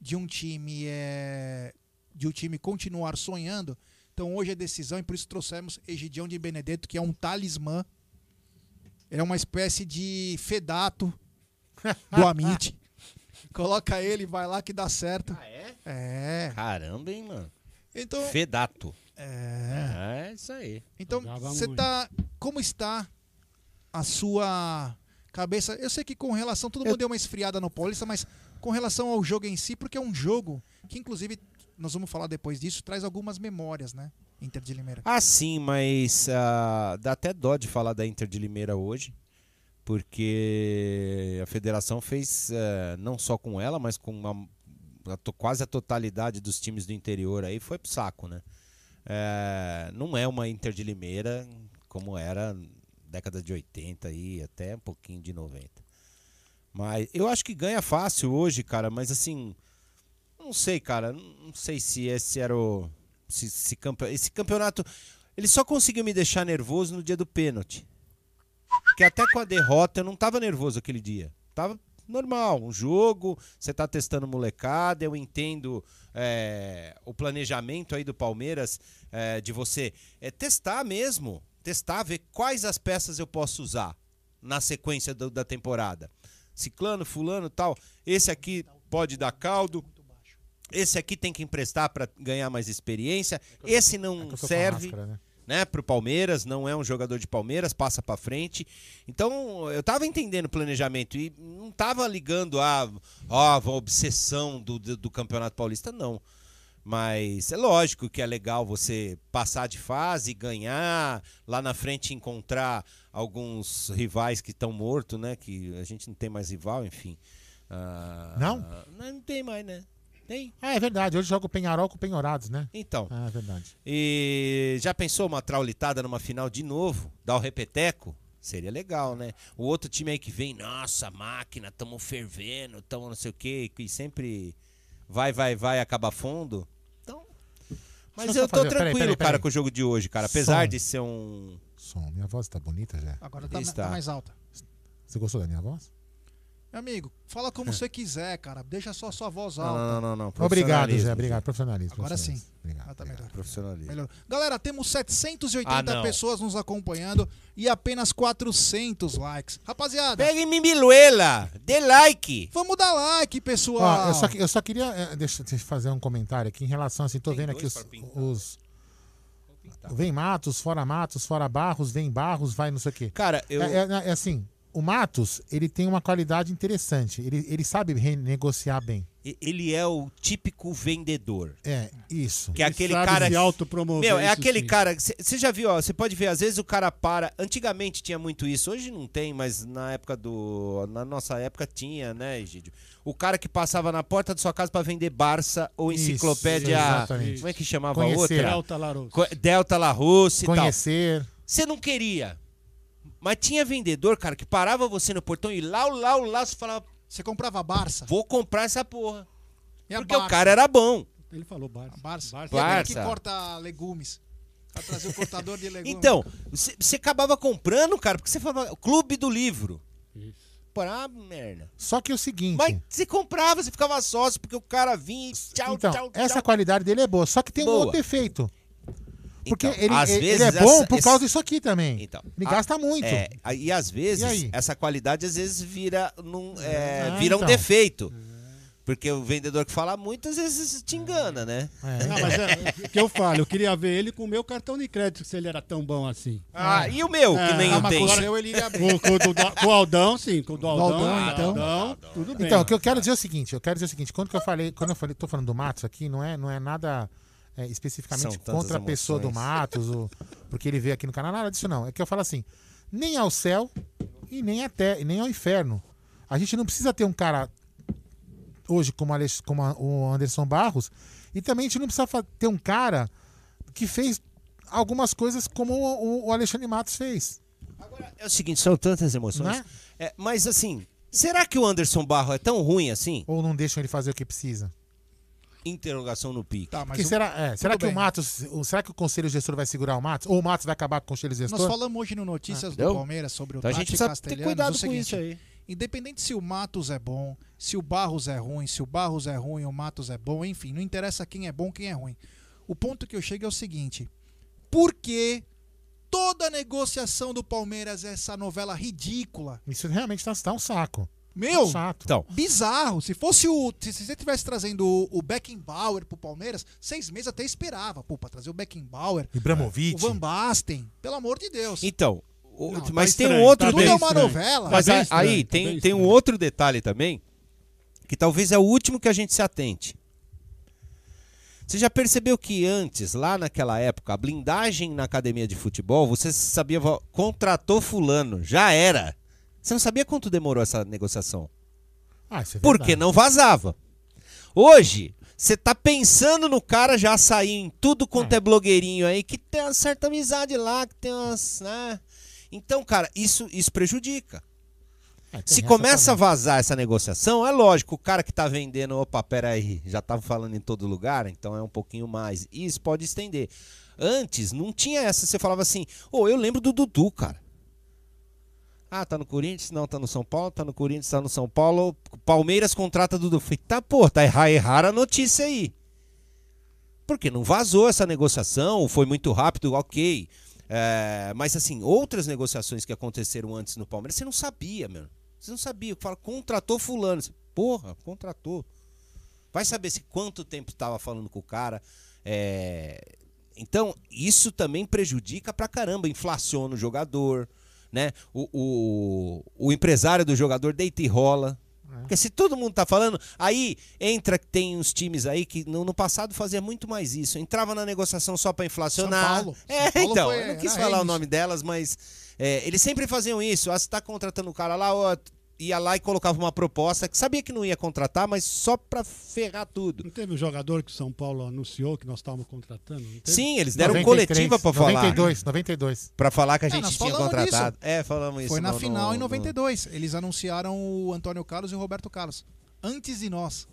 de um time é, de um time continuar sonhando, então hoje é decisão e por isso trouxemos Egidião de Benedetto, que é um talismã. Ele é uma espécie de fedato do Amit. Coloca ele, vai lá que dá certo. Ah, é? É. Caramba, hein, mano. Então, Fedato. é. É isso aí. Então, você tá. Como está a sua cabeça? Eu sei que com relação. Todo mundo deu uma esfriada no Paulista, mas com relação ao jogo em si, porque é um jogo que, inclusive, nós vamos falar depois disso, traz algumas memórias, né? Inter de Limeira. Ah, sim, mas ah, dá até dó de falar da Inter de Limeira hoje, porque a federação fez eh, não só com ela, mas com uma- a quase a totalidade dos times do interior aí foi pro saco, né? Eh, não é uma Inter de Limeira como era década de 80 e até um pouquinho de 90. Mas eu acho que ganha fácil hoje, cara, mas assim, não sei, cara, não sei se esse era o se, se campe- esse campeonato ele só conseguiu me deixar nervoso no dia do pênalti. Porque até com a derrota eu não tava nervoso aquele dia. Tava normal, um jogo, você tá testando molecada, eu entendo é, o planejamento aí do Palmeiras é, de você é, testar mesmo, testar, ver quais as peças eu posso usar na sequência do- da temporada. Ciclano, fulano tal, esse aqui pode dar caldo, Esse aqui tem que emprestar para ganhar mais experiência. Esse não É a serve né? né, pro Palmeiras, não é um jogador de Palmeiras, passa pra frente. Então, eu tava entendendo o planejamento e não tava ligando a, ó, a obsessão do, do, do Campeonato Paulista, não. Mas é lógico que é legal você passar de fase, ganhar, lá na frente encontrar alguns rivais que estão mortos, né? Que a gente não tem mais rival, enfim. Ah? Não, não tem mais, né? Tem. Ah, é verdade. Hoje joga o Penharol com o Penhorados, né? Então. Ah, é verdade. E já pensou uma traulitada numa final de novo? Dar o repeteco? Seria legal, né? O outro time aí que vem, nossa, máquina, tamo fervendo, tamo não sei o quê, que sempre vai, vai, vai, acaba fundo. Então. Mas Deixa eu tô fazer- peraí, tranquilo, peraí, cara, peraí. com o jogo de hoje, cara. Apesar Som. de ser um. Som, minha voz tá bonita já. Agora tá, Está. tá mais alta. Você gostou da minha voz? Meu amigo, fala como você quiser, cara. Deixa só sua voz Não, alta. não, não, não. não. Obrigado, Zé. Obrigado. Profissionalismo. Agora sim. Obrigado. Ah, tá obrigado. melhor. Profissionalismo. Melhor. Galera, temos 780 Ah, pessoas nos acompanhando e apenas 400 likes. Rapaziada, Pega em Mimiluela, dê like. vamos dar like, pessoal. Ó, eu, só, eu só queria. eh, Deixa eu te fazer um comentário aqui em relação assim. Tô Tem vendo aqui os. os vem Matos, fora Matos, fora Barros, vem Barros, vai não sei o quê. Cara, eu. É, é- é assim, o Matos, ele tem uma qualidade interessante. Ele, ele sabe renegociar bem. Ele é o típico vendedor. É, isso. Que é Ele aquele sabe cara. se autopromover, Meu, é isso aquele sim. cara. Você já viu, ó. Você pode ver, às vezes o cara para. Antigamente tinha muito isso, hoje não tem, mas na época do. Na nossa época tinha, né, Egídio? O cara que passava na porta da sua casa pra vender Barça ou Isso, enciclopédia. exatamente. como é que chamava a Conhecer. outra? Delta Larousse. Delta La Russe e tal. Conhecer. Você não queria. Mas tinha vendedor, cara, que parava você no portão e lá, lá, lá, você falava, Você comprava Barça? vou comprar essa porra. E a Porque o Barça? cara era bom. Ele falou Barça. A Barça. Barça. E aquele que Barça. corta legumes. Pra trazer o cortador de legumes. Então, você acabava comprando, cara, porque você falava, clube do livro. Isso. Pô, ah, merda. Só que é o seguinte. Mas você comprava, você ficava sócio, porque o cara vinha e tchau, então, tchau, essa tchau. qualidade dele é boa. Só que tem um Boa. outro defeito. Porque Então, ele, às ele- ele vezes é bom essa- por esse- causa disso aqui também. Então, ele a- gasta muito. É, e às vezes, E essa qualidade às vezes vira, num, é, Ah, vira um então. defeito. Porque o vendedor que fala muito, às vezes te engana, né? É. Não, mas é o que eu falo, eu queria ver ele com o meu cartão de crédito, se ele era tão bom assim. Ah, e o meu, que É, nem ah, eu tenho. Seu ele bem. Com, com do- com o Aldão, sim, com o do Aldão. Aldão, ah, então. Aldão, tudo bem. Então, o que eu quero dizer é o seguinte, eu quero dizer o seguinte, quando que eu falei, quando eu falei, tô falando do Matos aqui, não é, não é nada é, especificamente São contra a pessoa do. Matos, o, porque ele veio aqui no canal, nada disso não. É que eu falo assim, nem ao céu e nem até, e nem ao inferno. A gente não precisa ter um cara hoje como, Alex- como a- o Anderson Barros e também a gente não precisa ter um cara que fez algumas coisas como o, o- Alexandre Matos fez, É o seguinte, são tantas emoções. né? É, mas assim, será que o Anderson Barro é tão ruim assim? Ou não deixam ele fazer o que precisa. Interrogação no pique. Tá, mas o- será, é, será que bem. o Matos. Será que o conselho gestor vai segurar o Matos? Ou o Matos vai acabar com o conselho gestor? nós falamos hoje no Notícias do entendeu? Palmeiras sobre o Então a Tati gente precisa ter cuidado o com seguinte, isso aí. Independente se o Matos é bom, se o Barros é ruim, se o Barros é ruim, o Matos é bom, enfim, não interessa quem é bom, quem é ruim. O ponto que eu chego é o seguinte: por que toda a negociação do Palmeiras é essa novela ridícula? Isso realmente tá, tá um saco. Meu, Tá. Então, bizarro. Se fosse o. Se se você tivesse trazendo o, o Beckenbauer pro Palmeiras, seis meses até esperava. Pô, pra trazer o Beckenbauer, Ibramovic. o Van Basten, pelo amor de Deus. então o- Não, tá mas tem um estranho, outro tá Tudo é uma novela. Mas Tá estranho, aí tá tem, tem um outro detalhe também, que talvez é o último que a gente se atente. Você já percebeu que antes, lá naquela época, a blindagem na academia de futebol, você sabia, contratou fulano, já era. Você não sabia quanto demorou essa negociação. Ah, isso é Porque não vazava. Hoje, você tá pensando no cara já sair em tudo quanto é blogueirinho aí, que tem uma certa amizade lá, que tem umas. Né? Então, cara, isso, isso prejudica. É, Se começa a vazar essa negociação, é lógico, o cara que tá vendendo, opa, peraí, já tava falando em todo lugar, então é um pouquinho mais. Isso pode estender. Antes, não tinha essa, você falava assim, ô, eu lembro do Dudu, cara. Ah, tá no Corinthians? Não, tá no São Paulo, tá no Corinthians, tá no São Paulo. Palmeiras contrata Dudu. Falei, tá, pô, tá errar, errar a notícia aí. Porque não vazou essa negociação, foi muito rápido, ok. É, mas assim, outras negociações que aconteceram antes no Palmeiras, você não sabia, meu. Você não sabia. Fala, contratou fulano. Você, Porra, contratou. Vai saber se quanto tempo estava falando com o cara. É, Então, isso também prejudica pra caramba, inflaciona o jogador, né? O, o, o empresário do jogador deita e rola. Porque se todo mundo tá falando, aí entra que tem uns times aí que no, no passado fazia muito mais isso. Entrava na negociação só pra inflacionar. São Paulo. É, São Paulo então, foi- eu não quis falar o eles. nome delas, mas é, eles sempre faziam isso. Ah, você tá contratando o cara lá, ó, ia lá e colocava uma proposta que sabia que não ia contratar, mas só pra ferrar tudo. Não teve um jogador que o São Paulo anunciou que nós estávamos contratando? Não teve? Sim, eles deram 93, coletiva pra falar. 92, 92. Pra falar que a É, gente nós tinha contratado. É, falamos isso. Foi na no- final no- em no- 92. Eles anunciaram o Antônio Carlos e o Roberto Carlos. Antes de nós.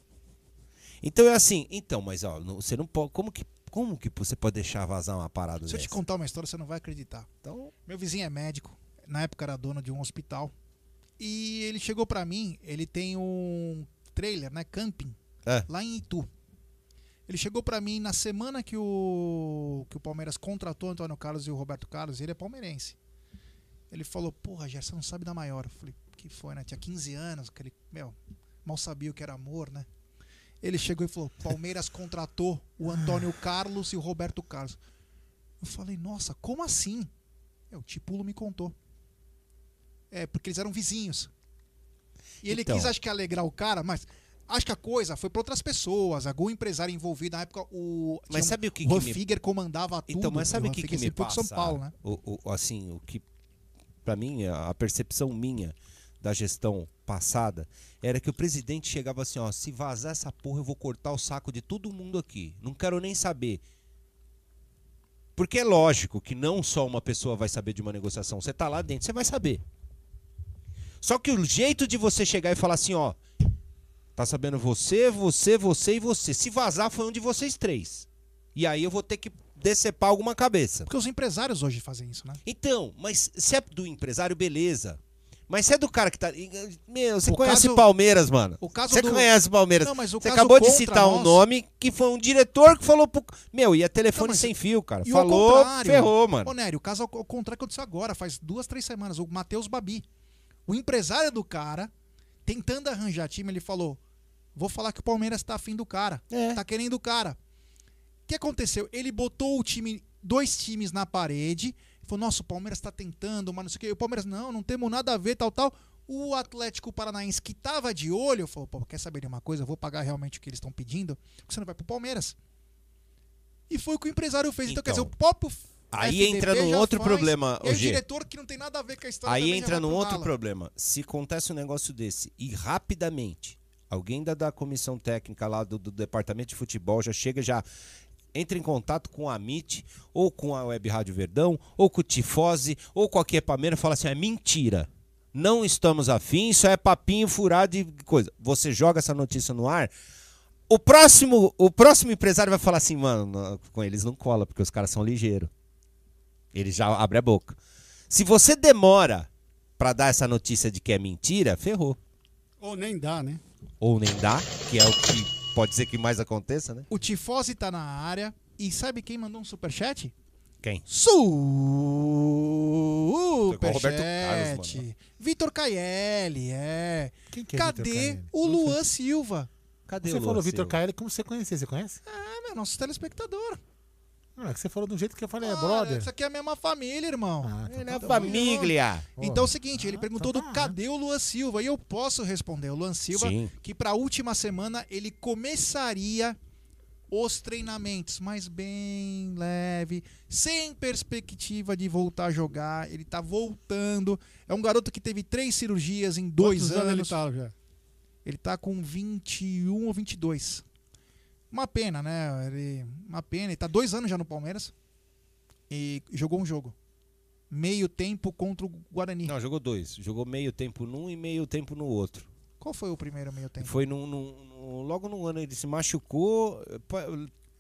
Então é assim, então, mas ó, você não pode. Como que, como que você pode deixar vazar uma parada Se eu te dessa? contar uma história, você não vai acreditar. Então, Meu vizinho é médico. Na época era dono de um hospital. E ele chegou pra mim, ele tem um trailer, né? Camping. É. Lá em Itu. Ele chegou pra mim na semana que o, que o Palmeiras contratou o Antônio Carlos e o Roberto Carlos. Ele é palmeirense. Ele falou, porra, Gerson, não sabe da maior. Eu falei, que foi, né? Tinha 15 anos, aquele, meu, mal sabia o que era amor, né? Ele chegou e falou, Palmeiras contratou o Antônio Carlos e o Roberto Carlos. Eu falei, nossa, como assim? É, o Tipulo me contou. É, porque eles eram vizinhos. E ele Então. quis, acho que, alegrar o cara, mas acho que a coisa foi para outras pessoas, algum empresário envolvido. Na época, o. Mas tinha um- sabe o que o que me- comandava tudo. então, mas sabe o que, que me de passa? São Paulo, né? O, o- assim, o que pra mim a a percepção minha da gestão passada era que o presidente chegava assim, ó, se vazar essa porra eu vou cortar o saco de todo mundo aqui. Não quero nem saber. Porque é lógico que não só uma pessoa vai saber de uma negociação. Você tá lá dentro, você vai saber. Só que o jeito de você chegar e falar assim, ó, tá sabendo você, você, você e você. Se vazar foi um de vocês três. E aí eu vou ter que decepar alguma cabeça. Porque os empresários hoje fazem isso, né? Então, mas se é do empresário, beleza. Mas se é do cara que tá. Meu, você O conhece caso- Palmeiras, mano. O caso Você do- conhece Palmeiras. Não, mas o Você caso acabou de citar um nós- nome que foi um diretor que falou pro. Meu, e é telefone Não, mas- sem fio, cara. E Falou, contrário, ferrou, mano. Ô, Nério, o caso ao ao contrário que aconteceu agora, faz duas, três semanas. O Matheus Babi. O empresário do cara, tentando arranjar time, ele falou: Vou falar que o Palmeiras tá afim do cara. É. Tá querendo o cara. O que aconteceu? Ele botou o time, dois times na parede. Falou: Nossa, o Palmeiras tá tentando, mas não sei o quê. E o Palmeiras, não, não temos nada a ver, tal, tal. O Atlético Paranaense, que tava de olho, falou: Pô, quer saber de uma coisa? Eu vou pagar realmente o que eles estão pedindo. Porque você não vai pro Palmeiras. E foi o que o empresário fez. Então, quer dizer, Então, o próprio aí entra num outro faz, problema, o Gê. diretor que não tem nada a ver com a história Aí entra num outro problema. Se acontece um negócio desse e rapidamente alguém da, da comissão técnica lá do, do departamento de futebol já chega, já entra em contato com a MIT, ou com a Web Rádio Verdão, ou com o Tifose, ou qualquer Palmeira e fala assim: é mentira. Não estamos afim, isso é papinho furado de coisa. Você joga essa notícia no ar. O próximo, o próximo empresário vai falar assim, mano, com eles não cola, porque os caras são ligeiros. Ele já abre a boca. Se você demora pra dar essa notícia de que é mentira, ferrou. Ou nem dá, né? Ou nem dá, que é o que pode ser que mais aconteça, né? O Tifose tá na área. E sabe quem mandou um superchat? Quem? Superchat. mano. Vitor Caelli, é. Quem que é Cadê Vitor o Luan Silva? Cadê Você o falou Luan Vitor Silva? Caelli como você conhecia. Você conhece? É, meu, nosso telespectador. Não, é que você falou do jeito que eu falei, é Olha, brother. Isso aqui é a mesma família, irmão. Ah, então Ele tá é bom. família. Então é o seguinte, ele Ah, perguntou então do tá, cadê o Luan Silva? E eu posso responder. O Luan Silva, Sim. que pra última semana ele começaria os treinamentos, mas bem leve, sem perspectiva de voltar a jogar. Ele tá voltando. É um garoto que teve três cirurgias em dois Quantos anos. ele tá já? Ele tá com 21 ou 22. Uma pena, né? Ele, uma pena. Ele tá dois anos já no Palmeiras. E jogou um jogo. Meio tempo contra o Guarani. Não, jogou dois. Jogou meio tempo num e meio tempo no outro. Qual foi o primeiro meio tempo? Foi num, num- num- logo no ano ele se machucou.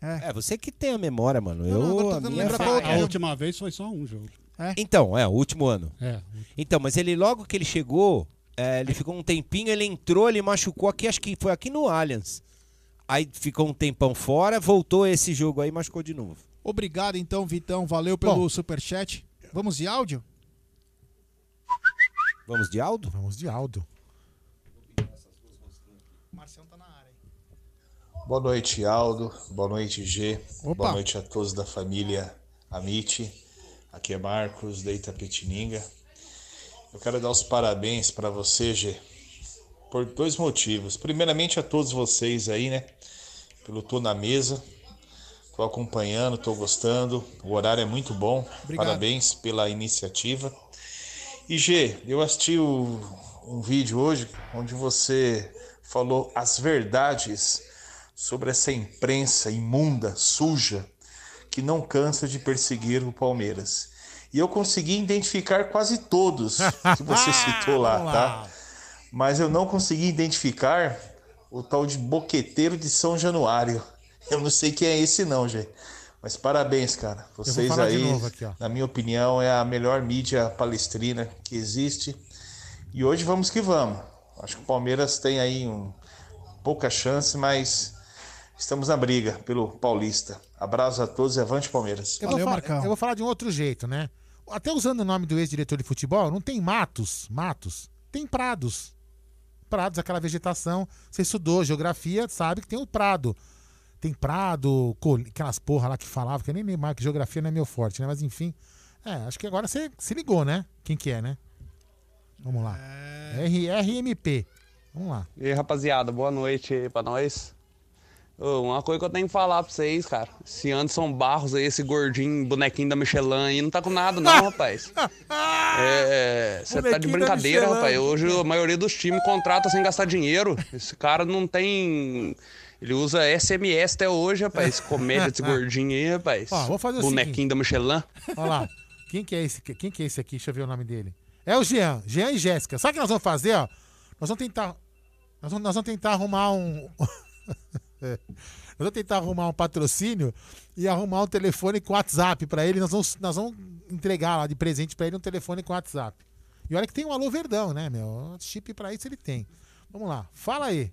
É. É, você que tem a memória, mano. Não, Eu, não, agora tô a minha A última vez foi só um jogo. Então, é, o último ano. É. Então, mas ele logo que ele chegou, é, ele ficou um tempinho, ele entrou, ele machucou aqui, acho que foi aqui no Allianz. Aí ficou um tempão fora, voltou esse jogo aí machucou de novo. Obrigado então, Vitão. Valeu pelo Bom. superchat. Vamos de áudio? Vamos de Aldo? Vamos de Aldo. Marcião tá na área. Boa noite, Aldo. Boa noite, G. Opa. Boa noite a todos da família Amit. Aqui é Marcos, da Itapetininga. Eu quero dar os parabéns para você, G, por dois motivos. Primeiramente a todos vocês aí, né? Pelo Tô na Mesa. Tô acompanhando, tô gostando. O horário é muito bom. Obrigado. Parabéns pela iniciativa. E G, eu assisti o- um vídeo hoje onde você falou as verdades sobre essa imprensa imunda, suja, que não cansa de perseguir o Palmeiras. E eu consegui identificar quase todos que você citou lá, Vamos tá? Mas eu não consegui identificar o tal de boqueteiro de São Januário. Eu não sei quem é esse não, gente. Mas parabéns, cara. Vocês aí, aqui, na minha opinião, é a melhor mídia palestrina que existe. E hoje vamos que vamos. Acho que o Palmeiras tem aí um, pouca chance, mas estamos na briga pelo Paulista. Abraço a todos e avante Palmeiras. Eu vou, falar, eu vou falar de um outro jeito, né? Até usando o nome do ex-diretor de futebol, não tem matos, matos, tem prados. Prados, aquela vegetação. Você estudou geografia, sabe que tem o prado. Tem prado, aquelas porra lá que falava, que eu nem lembro mais, que geografia não é meu forte, né? Mas enfim. É, acho que agora você se ligou, né? Quem que é, né? Vamos lá. R, RMP. Vamos lá. E aí, rapaziada, boa noite aí pra nós. Uma coisa que eu tenho que falar pra vocês, cara. Esse Anderson Barros aí, esse gordinho, bonequinho da Michelin aí, não tá com nada não, rapaz. É, você tá de brincadeira, rapaz. Hoje a maioria dos times contrata sem gastar dinheiro. Esse cara não tem... Ele usa SMS até hoje, rapaz. Esse comédia desse gordinho aí, rapaz. Ó, vou fazer o Bonequinho seguinte. da Michelin. Olha lá. Quem que é esse? Quem que é esse aqui? Deixa eu ver o nome dele. É o Jean. Jean e Jéssica. Sabe o que nós vamos fazer, ó? Nós vamos tentar. Nós vamos, nós vamos tentar arrumar um. É. nós vamos tentar arrumar um patrocínio e arrumar um telefone com WhatsApp pra ele. Nós vamos, nós vamos entregar lá de presente pra ele um telefone com WhatsApp. E olha que tem um Alô Verdão, né, meu? Chip pra isso ele tem. Vamos lá. Fala aí.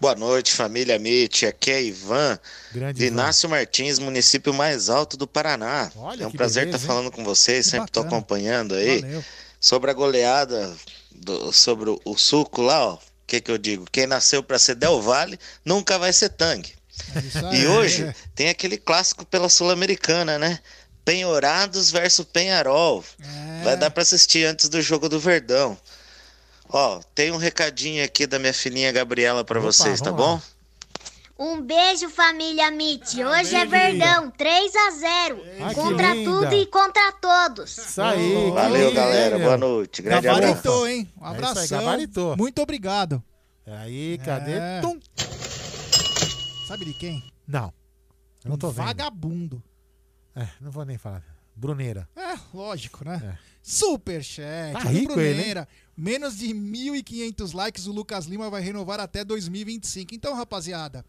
Boa noite, família Mitch. Aqui é Ivan, Grande de Inácio Martins, município mais alto do Paraná. Olha é um prazer beleza, estar hein? falando com vocês, Que sempre estou acompanhando aí. Valeu. Sobre a goleada, do- sobre o, o suco lá, ó. O que, que eu digo? Quem nasceu para ser Del Valle nunca vai ser Tangue. É E hoje tem aquele clássico pela Sul-Americana, né? Penhorados versus Penharol. É. Vai dar para assistir antes do jogo do Verdão. Ó, tem um recadinho aqui da minha filhinha Gabriela para vocês, tá lá. bom? Um beijo, família Mitch. Hoje é Verdão, 3 a 0 Ai, Contra tudo e contra todos. Isso aí. Valeu, que galera. Boa noite. Grande Gabaritou, abraço. hein? Um É isso aí, abração. gabaritou. Muito obrigado. Aí, cadê? É. Tum. Sabe de quem? Não. Eu não tô vendo. Vagabundo. É, não vou nem falar. Bruneira. É, lógico, né? Superchat. Tá rico ele, Bruneira. Menos de 1.500 likes, o Lucas Lima vai renovar até 2025. Então, rapaziada,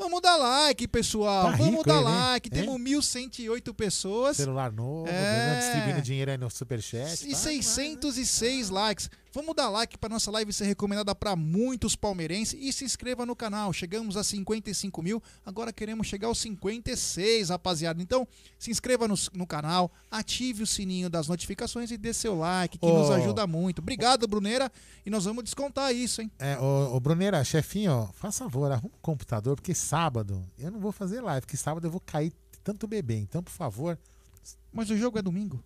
vamos dar like, pessoal. Tá vamos rico dar ele, like. Hein? Temos 1.108 pessoas. Celular novo, É. distribuindo dinheiro aí no Superchat. E tá? 606 likes. Vamos dar like para nossa live ser recomendada para muitos palmeirenses e se inscreva no canal. Chegamos a 55 mil, agora queremos chegar aos 56, rapaziada. Então, se inscreva no, no canal, ative o sininho das notificações e dê seu like, que nos ajuda muito. Obrigado, Bruneira, e nós vamos descontar isso, hein? É, ô, ô Bruneira, chefinho, faz favor, arruma um computador, porque sábado eu não vou fazer live, porque sábado eu vou cair tanto beber. Então, por favor. Mas o jogo é domingo.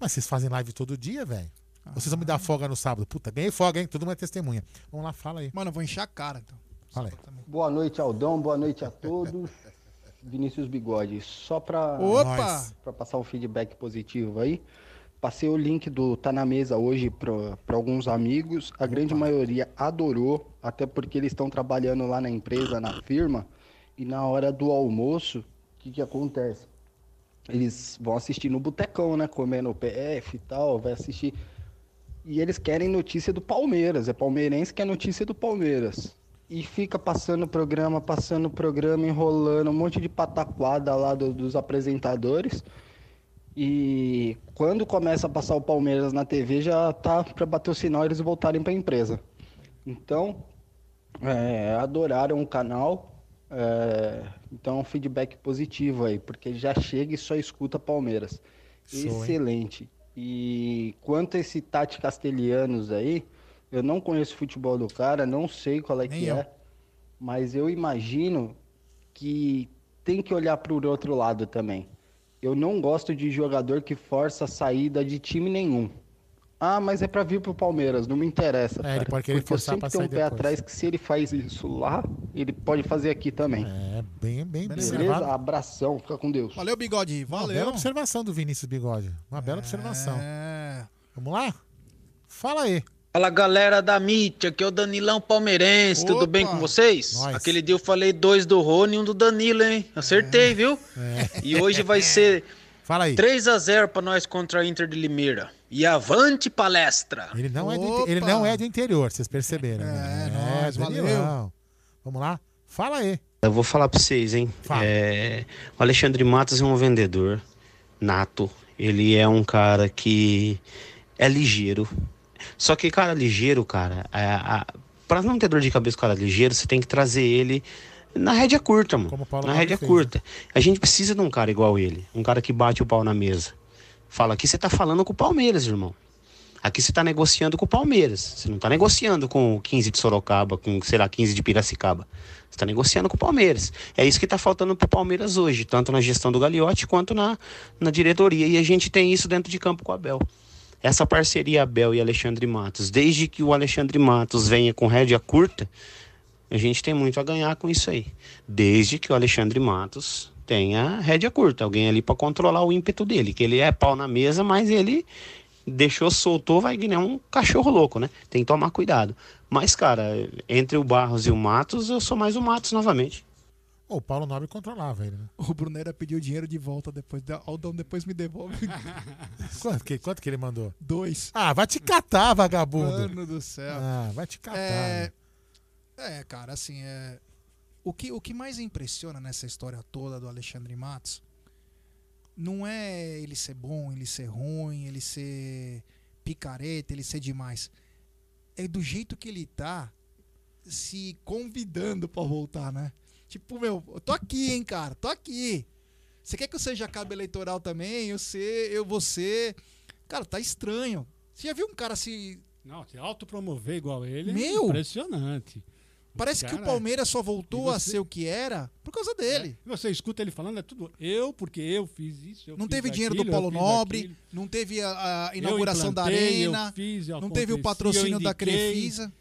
Mas vocês fazem live todo dia, velho? Vocês vão me dar folga no sábado? Puta, ganhei folga, hein? Todo mundo é testemunha. Vamos lá, fala aí. Mano, eu vou encher a cara, então. Fala aí. Boa noite, Aldão. Boa noite a todos. Vinícius Bigode. Só pra, Opa! pra passar um feedback positivo aí. Passei o link do Tá na Mesa hoje para alguns amigos. A grande maioria adorou, até porque eles estão trabalhando lá na empresa, na firma. E na hora do almoço, o que, que acontece? Eles vão assistir no botecão, né? Comendo o PF e tal, vai assistir. E eles querem notícia do Palmeiras. É palmeirense que é notícia do Palmeiras. E fica passando programa, passando programa, enrolando um monte de pataquada lá do- dos apresentadores. E quando começa a passar o Palmeiras na TV, já tá para bater o sinal e eles voltarem para a empresa. Então, é, adoraram o canal. é, então, feedback positivo aí, porque já chega e só escuta Palmeiras. Excelente. E quanto a esse Tati Castelhanos aí, Eu não conheço o futebol do cara, não sei qual é Nem que eu. é, mas eu imagino que tem que olhar para o outro lado também. Eu não gosto de jogador que força a saída de time nenhum. Ah, mas é para vir pro Palmeiras, não me interessa. É, ele cara, pode querer porque eu forçar sempre pra tenho um sair pé depois. atrás que se ele faz isso lá, ele pode fazer aqui também. É, bem, bem Beleza? observado. Abração, fica com Deus. Valeu, bigode. Uma Valeu. bela observação do Vinícius Bigode. Uma bela observação. É. Vamos lá? Fala aí. Fala galera da mídia, aqui é o Danilão Palmeirense, tudo Opa! bem com vocês? Nós. Aquele dia eu falei dois do Rony e um do Danilo, hein? Acertei, viu? E hoje vai ser Fala aí. 3 a 0 pra nós contra a Inter de Limeira. E avante palestra! Ele não, é do, ele não é do interior, vocês perceberam. né? É, nóis, Danilão. Vamos lá? Fala aí. Eu vou falar pra vocês, hein? É, o Alexandre Matos é um vendedor nato. Ele é um cara que é ligeiro. Só que, cara, ligeiro, cara, é, a, pra não ter dor de cabeça com o cara ligeiro, você tem que trazer ele na rédea curta, mano. Paulo Na rédea fez, curta. A gente precisa de um cara igual ele. Um cara que bate o pau na mesa. Fala, aqui você tá falando com o Palmeiras, irmão. Aqui você tá negociando com o Palmeiras. Você não tá negociando com o 15 de Sorocaba, com, sei lá, 15 de Piracicaba. Você tá negociando com o Palmeiras. É isso que tá faltando pro Palmeiras hoje, tanto na gestão do Gagliotti quanto na, na diretoria. E a gente tem isso dentro de campo com o Abel. Essa parceria Abel e Alexandre Matos, desde que o Alexandre Matos venha com rédea curta, a gente tem muito a ganhar com isso aí. Desde que o Alexandre Matos tenha rédea curta, alguém ali para controlar o ímpeto dele, que ele é pau na mesa, mas ele deixou, soltou, vai que nem um cachorro louco, né? Tem que tomar cuidado. Mas, cara, entre o Barros e o Matos, eu sou mais o Matos novamente. O Paulo Nobre controlava ele, né? O Brunera pediu dinheiro de volta depois. da- Aldão depois me devolve. Quanto que, quanto que ele mandou? Dois. Ah, vai te catar, vagabundo. Mano do céu. Ah, vai te catar. É, né? é, cara, assim, é, o, que, o que mais impressiona nessa história toda do Alexandre Matos não é ele ser bom, ele ser ruim, ele ser picareta, ele ser demais. É do jeito que ele tá se convidando pra voltar, né? Tipo, meu, eu tô aqui, hein, cara, tô aqui. Você quer que eu seja cabo eleitoral também? Eu sei, eu vou ser. Cara, tá estranho. Você já viu um cara se Não, se autopromover igual ele Meu! é impressionante. Parece que o Cara, Palmeiras só voltou e a você- ser o que era por causa dele. E Você escuta ele falando, é tudo eu, porque eu fiz isso. eu Não fiz teve dinheiro aquilo, do Paulo Nobre, aquilo. não teve a, a inauguração da implantei, eu arena, fiz, não teve o patrocínio da. Crefisa.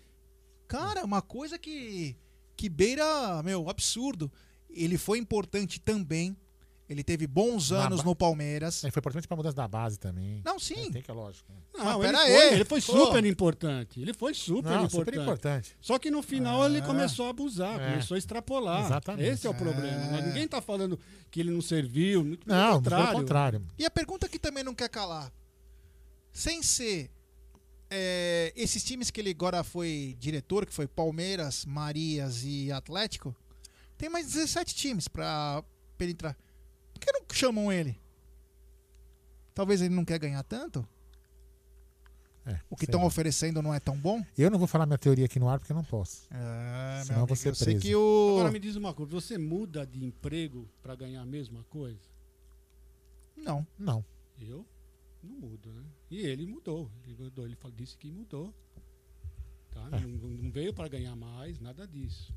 Cara, uma coisa que, que beira, meu, absurdo. Ele foi importante também. Ele teve bons anos ba- no Palmeiras. Ele foi importante pra mudança da base também. Não, sim. É, tem que é lógico. né? Não, Mas ele, foi, aí, ele foi pô. super importante. Ele foi super Não, importante. super importante. Só que no final ele É. começou a abusar, É. começou a extrapolar. Exatamente. Esse é o problema. Mas Ninguém tá falando que ele não serviu. Muito Não, contrário. pelo contrário. E a pergunta que também não quer calar. Sem ser é, esses times que ele agora foi diretor, que foi Palmeiras, Marias e Atlético, tem mais 17 times pra, pra ele entrar. Por que não chamam ele? Talvez ele não quer ganhar tanto? É, O que estão oferecendo não é tão bom? Eu não vou falar minha teoria aqui no ar porque eu não posso. É, Senão eu sei preso. que o... Agora me diz uma coisa, você muda de emprego pra ganhar a mesma coisa? Não. Não. Eu não mudo, né? E ele mudou. Ele mudou, ele falou, disse que mudou. Tá? É. Não, não veio para ganhar mais, nada disso.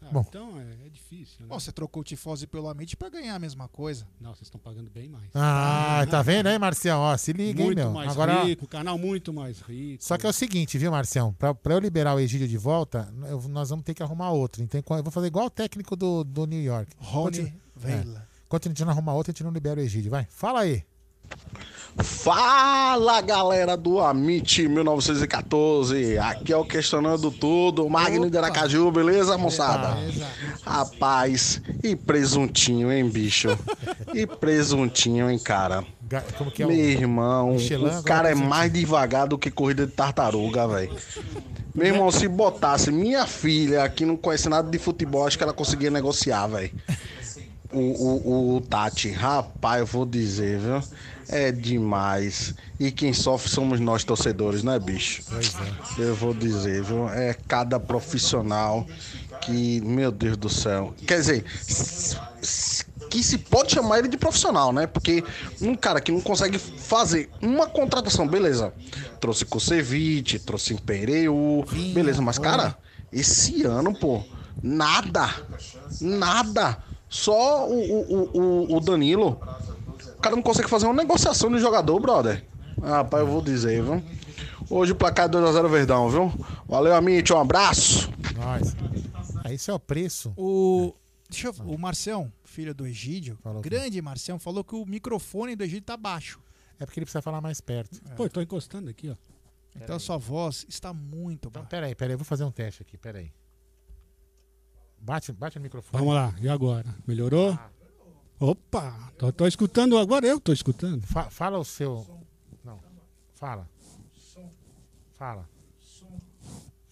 Ah, Bom. Então é, é difícil, né? Bom, você trocou o Tifose pelo Amit pra ganhar a mesma coisa. Não, vocês estão pagando bem mais. Ah, tá vendo aí, Marcião? Ó, se liga, hein, muito meu. mais Agora, rico, canal muito mais rico. Só que é o seguinte, viu, Marcião? Pra, pra eu liberar o Egídio de volta, eu- nós vamos ter que arrumar outro. Então, eu vou fazer igual o técnico do, do New York. Rony Enquanto- Vela. É. Enquanto a gente não arrumar outro, a gente não libera o Egídio. Vai, fala aí. Fala galera do Amit 1914, aqui é o Questionando Tudo, Magno de Aracaju, beleza moçada? Rapaz, e presuntinho, hein bicho? E presuntinho, hein cara? Como que é o... Meu irmão, o cara é mais devagar do que corrida de tartaruga, velho. Meu irmão, se botasse minha filha, que não conhece nada de futebol, acho que ela conseguia negociar, velho. O, o, o Tati, rapaz, eu vou dizer, viu? É demais. E quem sofre somos nós torcedores, né, bicho? Pois é. Eu vou dizer, viu? É cada profissional que, meu Deus do céu. Quer dizer, que se pode chamar ele de profissional, né? Porque um cara que não consegue fazer uma contratação, beleza. Trouxe Kusevich, trouxe Impereu, beleza, mas cara, esse ano, pô, nada. Nada. Só o, o, o, o Danilo. O cara não consegue fazer uma negociação de jogador, brother. Ah, Rapaz, eu vou dizer, viu? Hoje o placar é 2x0 Verdão, viu? Valeu, Amit, um abraço. Nós. Aí esse é o preço. O, deixa eu, o Marcião, filho do Egídio, grande Marcião, falou que o microfone do Egídio tá baixo. É porque ele precisa falar mais perto. Pô, tô encostando aqui, ó. Então a sua voz está muito Então, baixa. peraí, peraí, eu vou fazer um teste aqui, peraí. Bate, bate no microfone. Vamos lá, e agora? Melhorou? Opa, tô, tô escutando agora, eu tô escutando. Fa- fala o seu. Não. Fala. Fala.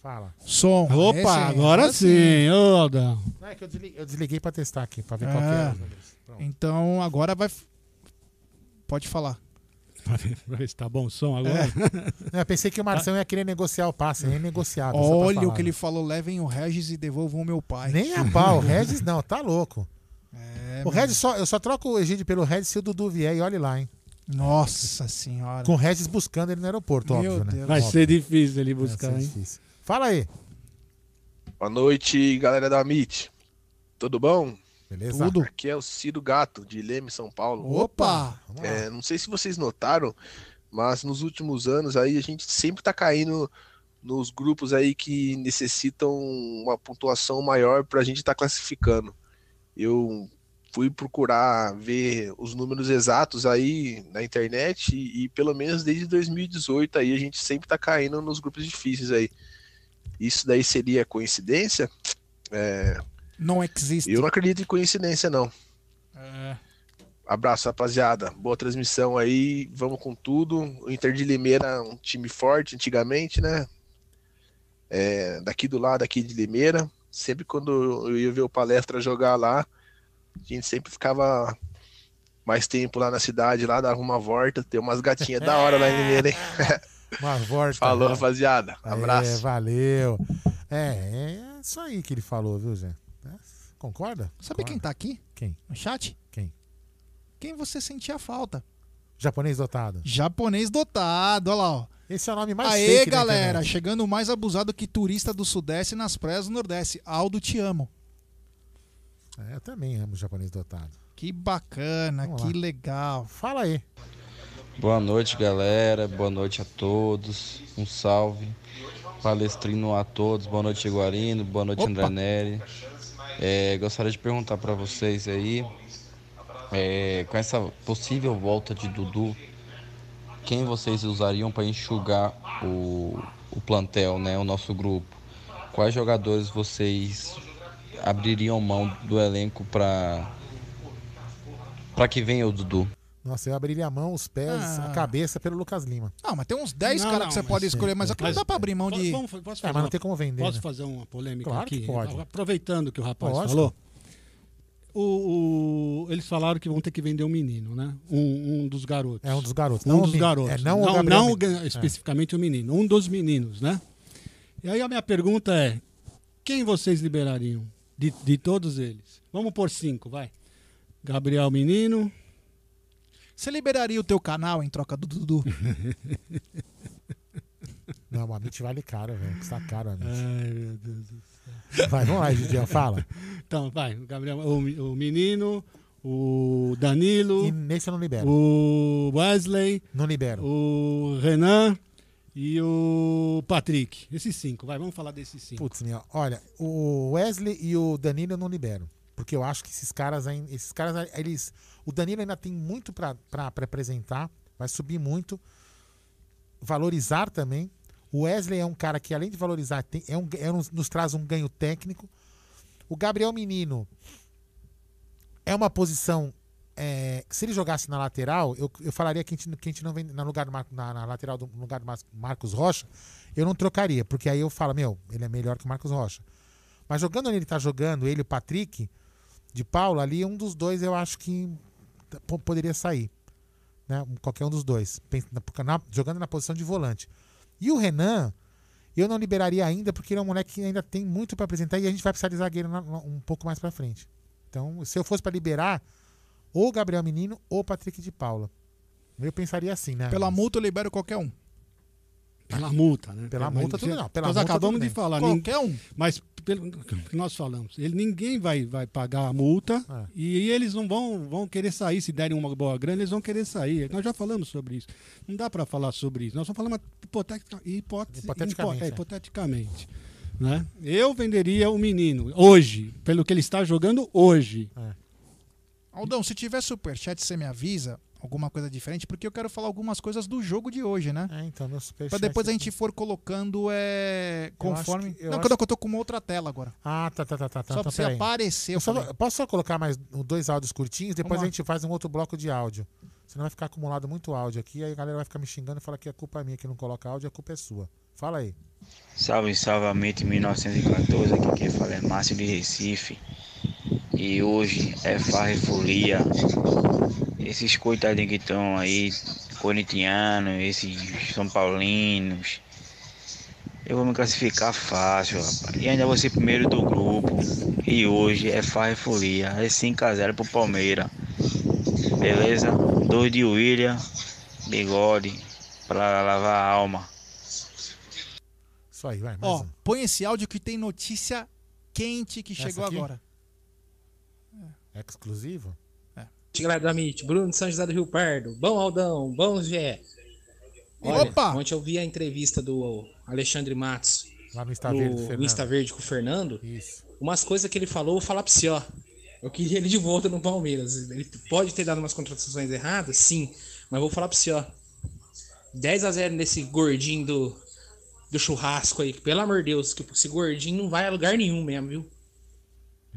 Fala. Som. Opa, Esse aí, agora sim, ô Aldão. Não, é que eu desliguei, eu desliguei pra testar aqui, pra ver qual que é. É. Então agora vai. Pode falar. Pra ver, pra ver se tá bom o som agora. Não, eu pensei que o Marção ia querer negociar o passe, é pra Olha o que ele falou: levem o Regis e devolvam o meu pai. Nem a pau, o Regis não, tá louco. É, o Regis só, eu só troco o Egídio pelo Regis se o Dudu vier e olhe lá, hein? Nossa senhora. Com o Regis buscando ele no aeroporto, Meu óbvio, né? Deus. Vai Óbvio. ser difícil ele buscar, Vai ser hein? difícil. Fala aí. Boa noite, galera da MIT. Tudo bom? Beleza? Tudo. Aqui é o Ciro Gato, de Leme, São Paulo. Opa! É, não sei se vocês notaram, mas nos últimos anos aí a gente sempre tá caindo nos grupos aí que necessitam uma pontuação maior pra gente estar classificando. Eu fui procurar ver os números exatos aí na internet e, e pelo menos desde 2018 aí a gente sempre tá caindo nos grupos difíceis aí. Isso daí seria coincidência? É, Não existe. eu não acredito em coincidência, não. É. Abraço, rapaziada. Boa transmissão aí. Vamos com tudo. O Inter de Limeira, um time forte antigamente, né? É, daqui do lado, aqui de Limeira. Sempre quando eu ia ver o palestra jogar lá, a gente sempre ficava mais tempo lá na cidade, lá dava uma volta. Tem umas gatinhas da hora lá em Limeira, hein? Uma volta. Falou, né? rapaziada. Abraço. É, valeu. É, é isso aí que ele falou, viu, Zé? Concorda? Sabe quem tá aqui? Quem? No chat? Quem? Quem você sentia falta? Japonês dotado. Japonês dotado, olha lá, ó. Esse é o nome mais Aê, galera, chegando mais abusado que turista do Sudeste nas praias do Nordeste. Aldo, te amo. É, eu também amo japonês dotado. Que bacana, Vamos que lá. legal. Fala aí. Boa noite, galera. Boa noite a todos. Um salve. Palestrino a todos. Boa noite, Guarino. Boa noite, Opa. André Neri. É, gostaria de perguntar para vocês aí, é, com essa possível volta de Dudu, quem vocês usariam para enxugar o, o plantel, né, o nosso grupo? Quais jogadores vocês abririam mão do elenco para para que venha o Dudu? Nossa, eu abriria a mão, os pés, Ah. a cabeça pelo Lucas Lima. Não, mas tem uns 10 Não, caras que você pode sim, escolher, mas aqui não dá pra abrir mão de. Vamos- posso É, fazer mas não uma- tem como vender. Posso né? fazer uma polêmica Claro aqui? que pode. Aproveitando que o rapaz Lógico. falou. O, o- eles falaram que vão ter que vender um menino, né? Um, um dos garotos. É um dos garotos. Um não dos garotos. É, não, o não, Gabriel não especificamente o menino. Um dos meninos, né? E aí a minha pergunta é: quem vocês liberariam? De, de todos eles? Vamos por cinco, vai. Gabriel Menino. Você liberaria o teu canal em troca do Dudu? Não, o Amit vale caro, velho. Custa caro, Amit. Ai, meu Deus do céu. Vai, vamos lá, Gidião, fala. Então, vai. O, Gabriel, o, o menino, o Danilo. E nesse eu não libero. O Wesley. Não libero. O Renan e o Patrick. Esses cinco, vai, vamos falar desses cinco. Putz, meu, olha, o Wesley e o Danilo eu não libero. Porque eu acho que esses caras. Esses caras, eles. O Danilo ainda tem muito pra apresentar. Vai subir muito. Valorizar também. O Wesley é um cara que, além de valorizar, tem, é um, é um- nos traz um ganho técnico. O Gabriel Menino é uma posição. é, se ele jogasse na lateral, eu, eu falaria que a gente, que a gente não vem no lugar do Mar- na, na lateral do no lugar do Mar- Marcos Rocha, eu não trocaria, porque aí eu falo, meu, ele é melhor que o Marcos Rocha. Mas jogando onde ele tá jogando, ele e o Patrick, de Paulo, ali, um dos dois eu acho que poderia sair. Né? Qualquer um dos dois. Jogando na posição de volante. E o Renan, eu não liberaria ainda, porque ele é um moleque que ainda tem muito para apresentar e a gente vai precisar de zagueiro um pouco mais para frente. Então, se eu fosse para liberar, ou Gabriel Menino ou Patrick de Paula. Eu pensaria assim, né? Pela multa eu libero qualquer um. Pela multa, né? Pela multa, tudo não. Pela nós multa, acabamos de falar. Qualquer um. Mas pelo que nós falamos, ele, ninguém vai, vai pagar a multa É. e eles não vão, vão querer sair. Se derem uma boa grana, eles vão querer sair. Nós já falamos sobre isso. Não dá para falar sobre isso. Nós só falamos hipotetica, hipótese- Hipoteticamente, hipo- é, é. hipoteticamente. Né? Eu venderia o menino hoje, pelo que ele está jogando hoje. Aldão, se tiver superchat, você me avisa alguma coisa diferente, porque eu quero falar algumas coisas do jogo de hoje, né? É, então, superchat. Pra depois a gente for colocando é, Eu conforme. que- eu não, acho eu tô com uma outra tela agora. Ah, tá, tá, tá, tá. tá. Só então, pra você aparecer. Eu Eu só- posso só colocar mais dois áudios curtinhos, depois a gente faz um outro bloco de áudio. Senão vai ficar acumulado muito áudio aqui, aí a galera vai ficar me xingando e fala que a culpa é minha que não coloca áudio, a culpa é sua. Fala aí. Salve, salve, mente 1914, aqui quem fala é Márcio de Recife. E hoje é farra e folia. Esses coitadinhos que estão aí, corintianos, esses São Paulinos. Eu vou me classificar fácil, rapaz. E ainda vou ser primeiro do grupo. E hoje é farra e folia. É 5x0 pro Palmeiras. Beleza? Dois de William, bigode, pra lavar a alma. Isso aí, vai. Mais Ó, um. põe esse áudio que tem notícia quente que Essa chegou aqui? agora. Exclusivo? Galera da MIT, Bruno de São José do Rio Pardo. Bom, Aldão, bom, Gé. Olha, Opa! Ontem eu vi a entrevista do Alexandre Matos Lá no Insta no, Verde, no. Insta Verde com o Fernando. Isso. Umas coisas que ele falou, eu vou falar pra você, ó. Eu queria ele de volta no Palmeiras. Ele pode ter dado umas contratações erradas, sim. Mas vou falar pra você, ó. 10 a 0 nesse gordinho do, do churrasco aí. Pelo amor de Deus, que esse gordinho não vai a lugar nenhum mesmo, viu?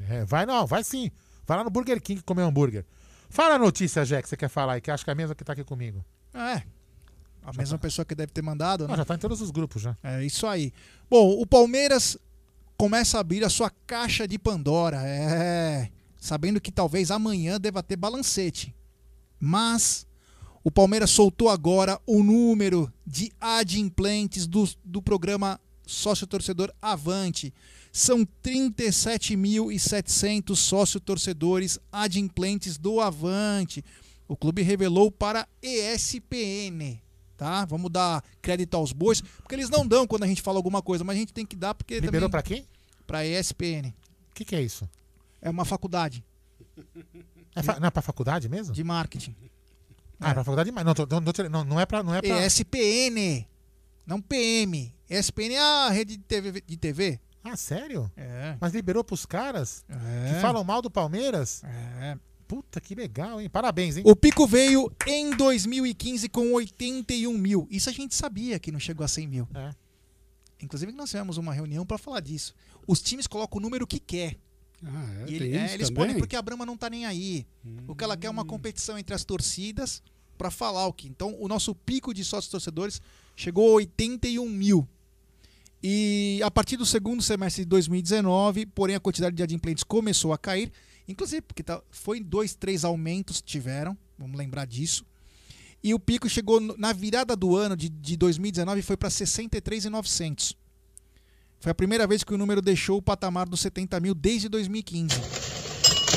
É, vai não, vai sim. Vai lá no Burger King comer um hambúrguer. Fala a notícia, Jé, que você quer falar aí, que acho que é a mesma que tá aqui comigo. É. A mesma pessoa que deve ter mandado, né? Ah, já tá em todos os grupos já. É isso aí. Bom, o Palmeiras começa a abrir a sua caixa de Pandora. É. Sabendo que talvez amanhã deva ter balancete. Mas o Palmeiras soltou agora o número de adimplentes do, do programa Sócio Torcedor Avante. São 37.700 sócio-torcedores adimplentes do Avante. O clube revelou para ESPN tá? Vamos dar crédito aos bois, porque eles não dão quando a gente fala alguma coisa, mas a gente tem que dar porque Liberou também pra quem? Para ESPN. O que, que é isso? É uma faculdade É fa- não é pra faculdade mesmo? de marketing. Ah, é pra faculdade de mais. Não, tô- não, tô- não, não é pra. Não é pra... ESPN, não PM. ESPN é a rede de TV, de TV. Ah, sério? É. Mas liberou pros caras É. que falam mal do Palmeiras? É. Puta que legal, hein? Parabéns, hein? O pico veio em 2015 com 81 mil. Isso a gente sabia que não chegou a 100 mil. É. Inclusive, nós tivemos uma reunião para falar disso. Os times colocam o número que quer. Ah, é? E ele- é, eles podem porque a Brahma não tá nem aí. O que ela quer é uma competição entre as torcidas para falar o que. Então, o nosso pico de sócios torcedores chegou a 81 mil. E a partir do segundo semestre de 2019, porém a quantidade de adimplentes começou a cair, inclusive porque tá, foi dois, três aumentos tiveram, vamos lembrar disso. E o pico chegou na virada do ano de, de 2019 foi para 63,900. Foi a primeira vez que o número deixou o patamar dos 70 mil desde 2015.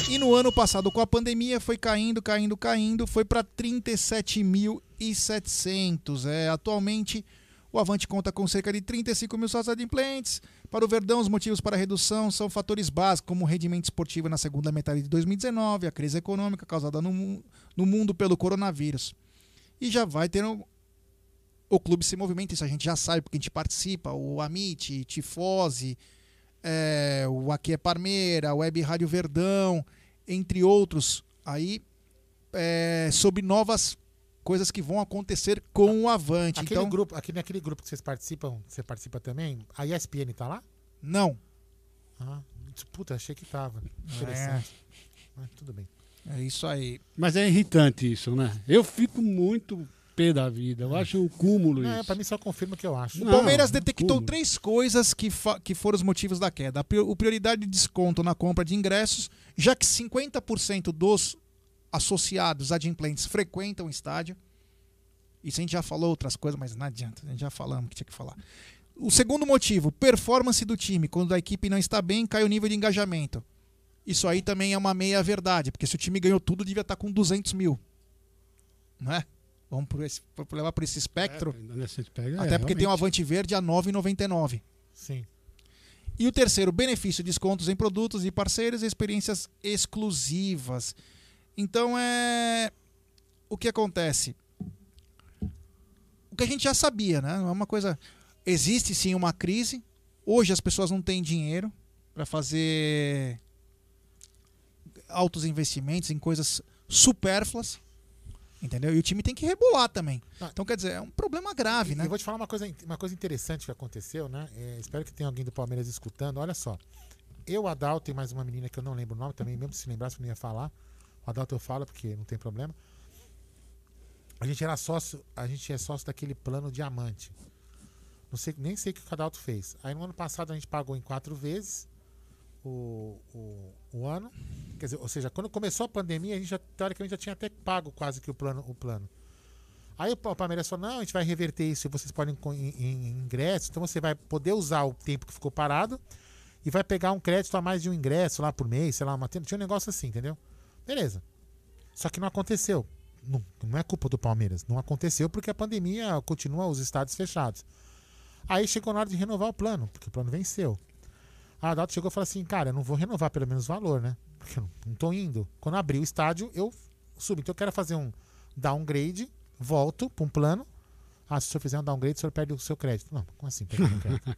E no ano passado, com a pandemia, foi caindo, caindo, caindo, foi para 37.700. É, atualmente, o Avante conta com cerca de 35 mil sócios adimplentes. Para o Verdão, os motivos para a redução são fatores básicos, como o rendimento esportivo na segunda metade de 2019, a crise econômica causada no, no mundo pelo coronavírus. E já vai ter um- o clube se movimenta, isso a gente já sabe, porque a gente participa, o Amit, Tifose, é, o Aqui é Parmeira, Web Rádio Verdão, entre outros, aí é, sobre novas coisas que vão acontecer com o Avante. Aquele então, grupo, aquele, naquele grupo que vocês participam, você participa também, a ESPN tá lá? Não. Ah, puta, achei que tava. Interessante. Mas tudo bem. É isso aí. Mas é irritante isso, né? Eu fico muito pé da vida. Eu acho um cúmulo Não, é, isso. pra mim só confirma o que eu acho. O Palmeiras Não, detectou cúmulo. três coisas que, que foram os motivos da queda. A prior- o prioridade de desconto na compra de ingressos, já que 50% dos associados adimplentes frequentam o estádio. Isso a gente já falou outras coisas, mas não adianta. A gente já falamos que tinha que falar. O segundo motivo, performance do time. Quando a equipe não está bem, cai o nível de engajamento. Isso aí também é uma meia-verdade, porque se o time ganhou tudo, devia estar com 200 mil. Não é? Vamos por esse, por levar por esse espectro. É, aspecto, Até é, porque tem o realmente. Avante Verde a R$ 9,99. Sim. E o terceiro, benefício, descontos em produtos de parceiros e experiências exclusivas. Então é. O que acontece? O que a gente já sabia, né? Não é uma coisa. Existe sim uma crise. Hoje as pessoas não têm dinheiro para fazer altos investimentos em coisas supérfluas. Entendeu? E o time tem que rebolar também. Então, quer dizer, é um problema grave, né? Eu vou te falar uma coisa, uma coisa interessante que aconteceu, né? É, espero que tenha alguém do Palmeiras escutando. Olha só. Eu, Adalto e mais uma menina que eu não lembro o nome também, mesmo se lembrasse, eu não ia falar. O Adalto eu falo porque não tem problema. A gente era sócio, a gente é sócio daquele plano diamante. Não sei, nem sei o que o Adalto fez. Aí no ano passado a gente pagou em quatro vezes o, o, o ano. Quer dizer, ou seja, quando começou a pandemia, a gente já, teoricamente já tinha até pago quase que o plano. O plano. Aí o Pa- Palmeiras falou: não, a gente vai reverter isso, vocês podem em, em ingresso, então você vai poder usar o tempo que ficou parado e vai pegar um crédito a mais de um ingresso lá por mês, sei lá, uma, tinha um negócio assim, entendeu? Beleza. Só que não aconteceu. Não, não é culpa do Palmeiras. Não aconteceu porque a pandemia continua os estádios fechados. Aí chegou na hora de renovar o plano, porque o plano venceu. A Adalto chegou e falou assim: cara, eu não vou renovar pelo menos valor, né? Porque eu não, tô indo. Quando abrir o estádio, eu subo. Então eu quero fazer um downgrade, volto para um plano. Ah, se o senhor fizer um downgrade, o senhor perde o seu crédito. Não, como assim? Perde o crédito?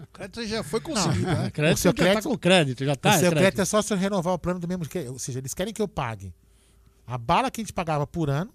O crédito já foi conseguido, Não, né? Crédito o seu já tá crédito, com crédito, já tá O seu crédito. crédito é só se eu renovar o plano do mesmo que, ou seja, eles querem que eu pague a bala que a gente pagava por ano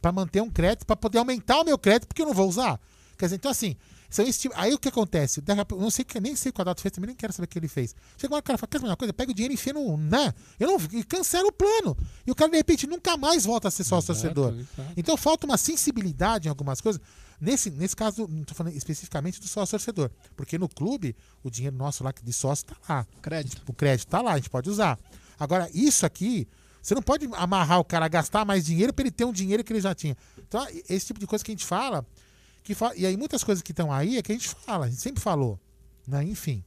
para manter um crédito, para poder aumentar o meu crédito porque eu não vou usar. Quer dizer, então assim, são esse tipo- aí o que acontece? Eu não sei nem sei o que o Adalto fez, também nem quero saber o que ele fez. Chega uma hora que o cara fala, quer saber uma coisa? Pega o dinheiro e enfia no, né? Eu não e cancela o plano. E o cara de repente nunca mais volta a ser sócio torcedor. Então falta uma sensibilidade em algumas coisas. Nesse, nesse caso, não estou falando especificamente do sócio torcedor. Porque no clube, o dinheiro nosso lá de sócio está lá. Crédito. O crédito está lá, a gente pode usar. Agora, isso aqui, você não pode amarrar o cara a gastar mais dinheiro para ele ter um dinheiro que ele já tinha. Então, esse tipo de coisa que a gente fala. Que E aí, muitas coisas que estão aí é que a gente fala, a gente sempre falou. Né? Enfim.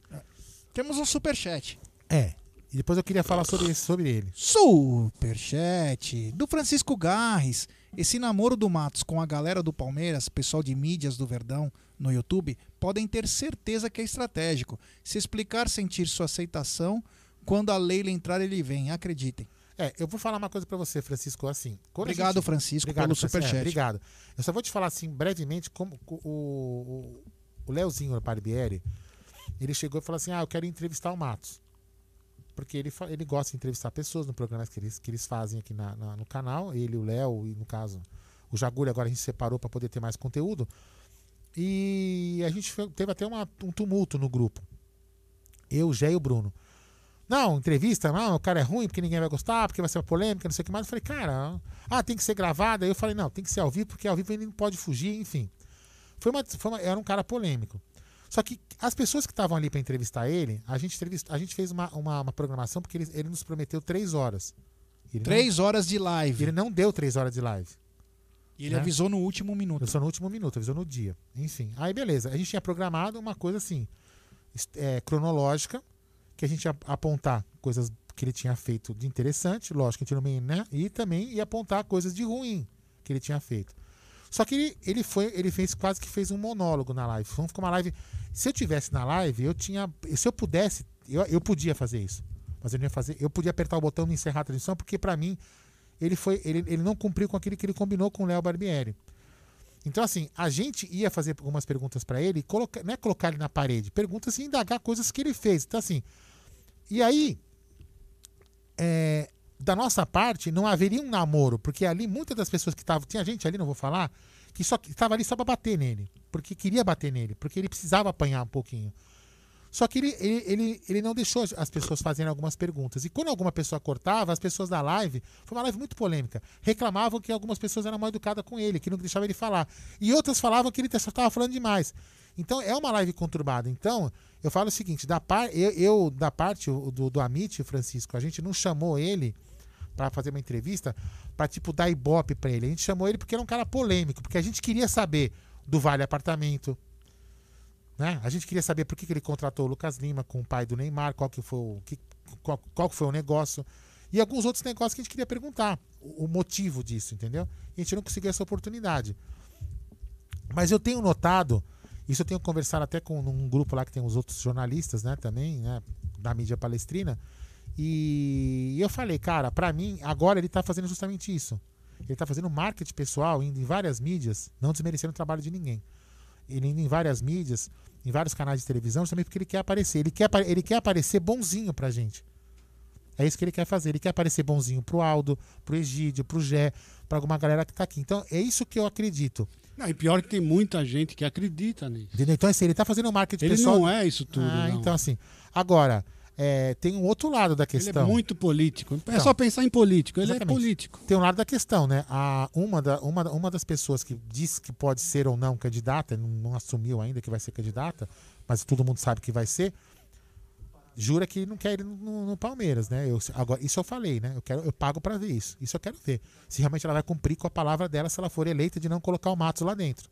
Temos um superchat. É. E depois eu queria falar sobre, esse- sobre ele. Superchat do Francisco Garres. Esse namoro do Matos com a galera do Palmeiras, pessoal de mídias do Verdão no YouTube, podem ter certeza que é estratégico. Se explicar sentir sua aceitação, quando a Leila entrar, ele vem. Acreditem. É, eu vou falar uma coisa pra você, Francisco, assim. Obrigado, Francisco, pelo Francisco, superchat. é, obrigado. Eu só vou te falar assim, brevemente, como o, o, o Leozinho Barbieri, ele chegou e falou assim, ah, eu quero entrevistar o Matos. Porque ele, ele gosta de entrevistar pessoas no programa que eles, que eles fazem aqui na, na- no canal, ele, o Léo e, no caso, o Jagulho, agora a gente separou para poder ter mais conteúdo. E a gente teve até uma- um tumulto no grupo. Eu, Gé e o Bruno. Não, entrevista, não, o cara é ruim porque ninguém vai gostar, porque vai ser uma polêmica, não sei o que mais. Eu falei, cara, ah, tem que ser gravada. Aí eu falei, não, tem que ser ao vivo, porque ao vivo ele não pode fugir, enfim. Foi uma, foi uma- era um cara polêmico. Só que as pessoas que estavam ali para entrevistar ele, a gente, entrevist- a gente fez uma, uma, uma programação porque ele, ele nos prometeu três horas. Ele Três não, horas de live. Ele não deu três horas de live. E ele né? avisou no último minuto. Avisou no último minuto, avisou no dia. Enfim. Aí beleza. A gente tinha programado uma coisa assim, é, cronológica, que a gente ia apontar coisas que ele tinha feito de interessante, lógico a gente não, né? E também ia apontar coisas de ruim que ele tinha feito. Só que ele, ele foi, ele fez quase que fez um monólogo na live. Foi ficou uma live. Se eu tivesse na live, eu tinha, se eu pudesse, eu, eu podia fazer isso. Mas eu não ia fazer. Eu podia apertar o botão e encerrar a transmissão, porque pra mim ele foi, ele, ele não cumpriu com aquilo que ele combinou com o Léo Barbieri. Então, assim, a gente ia fazer algumas perguntas pra ele, colocar, não é colocar ele na parede, perguntas e indagar coisas que ele fez. Então, assim, e aí, é, da nossa parte, não haveria um namoro, porque ali muitas das pessoas que estavam, tinha gente ali, não vou falar, que só estava ali só para bater nele, porque queria bater nele, porque ele precisava apanhar um pouquinho. Só que ele, ele, ele, ele não deixou as pessoas fazerem algumas perguntas. E quando alguma pessoa cortava, as pessoas da live, foi uma live muito polêmica, reclamavam que algumas pessoas eram mal educadas com ele, que não deixavam ele falar. E outras falavam que ele só estava falando demais. Então é uma live conturbada. Então, eu falo o seguinte: da par, eu, eu, da parte do, do Amit, Francisco, a gente não chamou ele para fazer uma entrevista para tipo dar ibope para ele. A gente chamou ele porque era um cara polêmico, porque a gente queria saber do Vale Apartamento. Né? A gente queria saber por que, que ele contratou o Lucas Lima com o pai do Neymar, qual que foi o que, qual, qual foi o negócio. E alguns outros negócios que a gente queria perguntar, o, o motivo disso, entendeu? E a gente não conseguiu essa oportunidade. Mas eu tenho notado, isso eu tenho conversado até com um grupo lá que tem os outros jornalistas, né, também, né, da mídia palestrina. E eu falei, cara, pra mim, agora ele tá fazendo justamente isso. Ele tá fazendo marketing pessoal, indo em várias mídias, não desmerecendo o trabalho de ninguém. Ele indo em várias mídias, em vários canais de televisão, justamente porque ele quer aparecer. Ele quer, ele quer aparecer bonzinho pra gente. É isso que ele quer fazer. Ele quer aparecer bonzinho pro Aldo, pro Egídio, pro Gé, pra alguma galera que tá aqui. Então, é isso que eu acredito. Não, e pior que tem muita gente que acredita nisso. Entendeu? Então, assim, ele tá fazendo marketing Ele pessoal. não é isso tudo, Ah, não. então, assim. Agora, é, tem um outro lado da Ele questão. é muito político. É Então, só pensar em político. Ele Exatamente. é político. Tem um lado da questão, né? A, uma, da, uma, uma das pessoas que diz que pode ser ou não candidata, não, não assumiu ainda que vai ser candidata, mas todo mundo sabe que vai ser, jura que não quer ir no, no Palmeiras, né? Eu, agora, isso eu falei, né? Eu, quero, eu pago pra ver isso. Isso eu quero ver. Se realmente ela vai cumprir com a palavra dela se ela for eleita de não colocar o Matos lá dentro.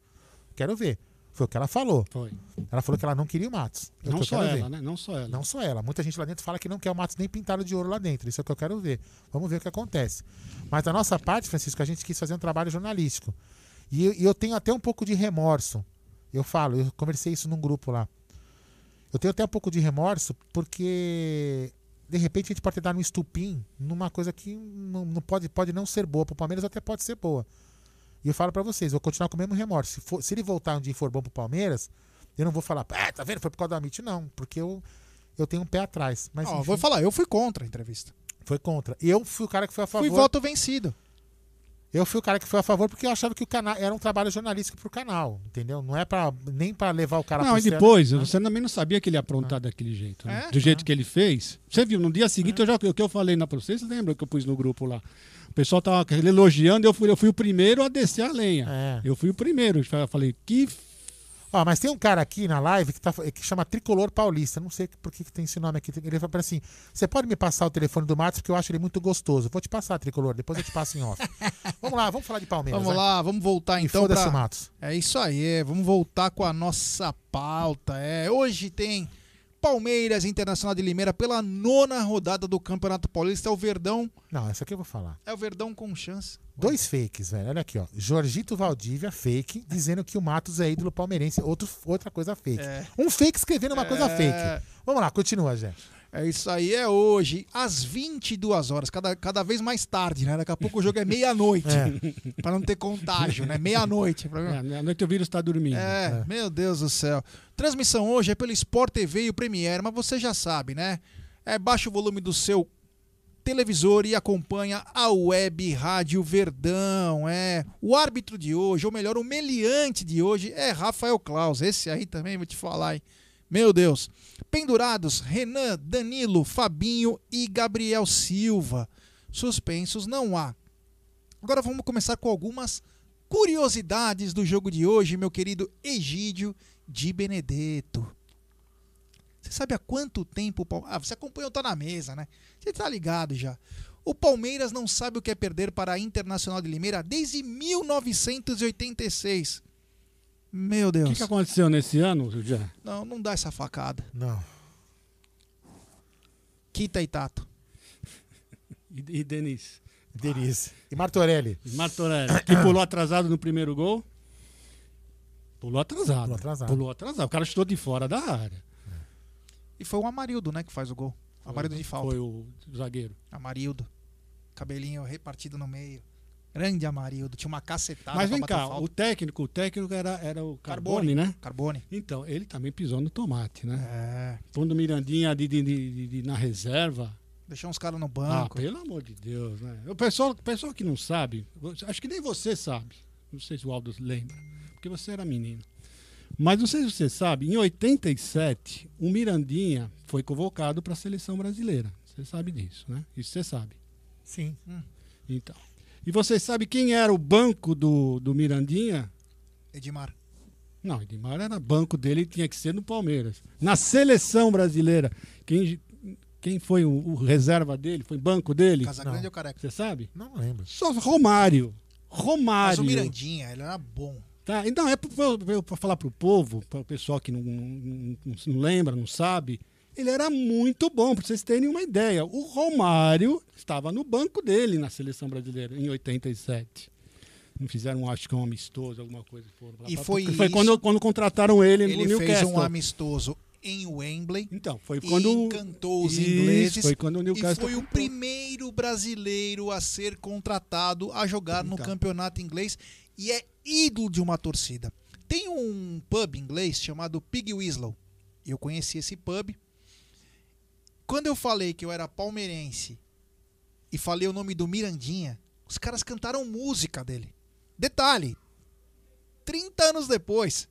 Quero ver. Foi o que ela falou. Foi. Ela falou que ela não queria o Matos. É Não que só ela, ver. né? Não só ela. Não só ela. Muita gente lá dentro fala que não quer o Matos nem pintado de ouro lá dentro. Isso é o que eu quero ver. Vamos ver o que acontece. Mas da nossa parte, Francisco, a gente quis fazer um trabalho jornalístico. E eu, e eu tenho até um pouco de remorso. Eu falo, eu conversei isso num grupo lá. Eu tenho até um pouco de remorso porque de repente a gente pode dado um estupim numa coisa que não, não pode, pode não ser boa. Pro Palmeiras até pode ser boa. E eu falo pra vocês, vou continuar com o mesmo remorso. Se, for- se ele voltar um dia e for bom pro Palmeiras, eu não vou falar, ah, tá vendo? Foi por causa do Amit. Não, porque eu, eu tenho um pé atrás. Mas, Ó, enfim, vou falar, eu fui contra a entrevista. Foi contra. Eu fui o cara que foi a favor. Fui voto vencido. Eu fui o cara que foi a favor porque eu achava que o canal era um trabalho jornalístico pro canal, entendeu? Não é para nem pra levar o cara Não, e depois, né? você também não sabia que ele ia aprontar daquele jeito. né? É? Do jeito que ele fez. Você viu, no dia seguinte, eu já, o que eu falei na pra vocês, lembram que eu pus no grupo lá? O pessoal tava elogiando, eu fui, eu fui o primeiro a descer a lenha. É. Eu fui o primeiro. Eu falei, que Ó, mas tem um cara aqui na live que, tá, que chama Tricolor Paulista. Não sei por que, que tem esse nome aqui. Ele fala assim: você pode me passar o telefone do Matos porque eu acho ele muito gostoso. Vou te passar, Tricolor, depois eu te passo em off. vamos lá, vamos falar de Palmeiras. Vamos né? lá, vamos voltar então foda-se pra... Matos. É isso aí, vamos voltar com a nossa pauta. É, hoje tem Palmeiras Internacional de Limeira pela nona rodada do Campeonato Paulista. É o Verdão, Não, essa aqui eu vou falar. é o Verdão com chance. Dois fakes, velho. Olha aqui, ó. Jorgito Valdívia, fake, dizendo que o Matos é ídolo palmeirense. Outro, outra coisa fake. É. Um fake escrevendo uma coisa É. fake. Vamos lá, continua, Jé. É isso aí, é hoje, às 22 horas, cada, cada vez mais tarde, né? Daqui a pouco o jogo é meia-noite, É. pra não ter contágio, né? Meia-noite. pra- É, à noite o vírus tá dormindo. É, meu Deus do céu. Transmissão hoje é pelo Sport TV e o Premiere, mas você já sabe, né? É, baixa o volume do seu televisor e acompanha a web Rádio Verdão. É, o árbitro de hoje, ou melhor, o meliante de hoje é Rafael Claus. Esse aí também vou te falar, hein? Meu Deus. Pendurados, Renan, Danilo, Fabinho e Gabriel Silva. Suspensos não há. Agora vamos começar com algumas curiosidades do jogo de hoje, meu querido Egídio de Benedetto. Você sabe há quanto tempo o Palmeiras. Ah, você acompanhou, tá na mesa, né? Você tá ligado já. O Palmeiras não sabe o que é perder para a Internacional de Limeira desde 1986. Meu O Deus. que, que aconteceu nesse ano, já? Não, não dá essa facada. Não. Quita e Tato. E, e Denis? Denise. E Martorelli. Martorelli, que pulou atrasado no primeiro gol. Pulou atrasado. Pulou atrasado. Pulou atrasado. O cara chutou de fora da área. E foi o Amarildo, né, que faz o gol. Amarildo de falta. Foi o zagueiro. Amarildo. Cabelinho repartido no meio. Grande Amarildo. Tinha uma cacetada Mas vem cá, falta. o técnico, o técnico era, era o Carbone, Carbone, né? Carbone. Então, ele também pisou no tomate, né? É. Pondo Mirandinha de, de- de- de- de- na reserva. Deixou uns caras no Ah, banco. pelo amor de Deus, né? O pessoal, o pessoal que não sabe, acho que nem você sabe. Não sei se o Aldo lembra, porque você era menino. Mas não sei se você sabe, em 87, o Mirandinha foi convocado para a seleção brasileira. Você sabe disso, né? Isso você sabe. Sim. Então. E você sabe quem era o banco do, do Mirandinha? Edmar. Não, Edmar era banco dele, tinha que ser no Palmeiras. Na seleção brasileira, quem, quem foi o, o reserva dele? Foi banco dele? Casagrande ou Careca? Você sabe? Não lembro. Só Romário. Romário. Mas o Mirandinha, ele era bom. Tá, então é para falar pro povo, para o pessoal que não, não, não- não lembra, não sabe. Ele era muito bom, para vocês terem uma ideia. O Romário estava no banco dele na seleção brasileira em 87. Não fizeram, acho que um amistoso, alguma coisa. Foram lá E pra- foi foi quando, quando contrataram ele, Ele no fez Newcastle. um amistoso em Wembley. Então, foi quando- encantou os Isso, ingleses. foi quando o e Newcastle foi o primeiro brasileiro a ser contratado a jogar no Então. campeonato inglês e é ídolo de uma torcida. Tem um pub inglês chamado Pig Whistle. Eu conheci esse pub. Quando eu falei que eu era palmeirense e falei o nome do Mirandinha, os caras cantaram música dele. Detalhe, 30 anos depois,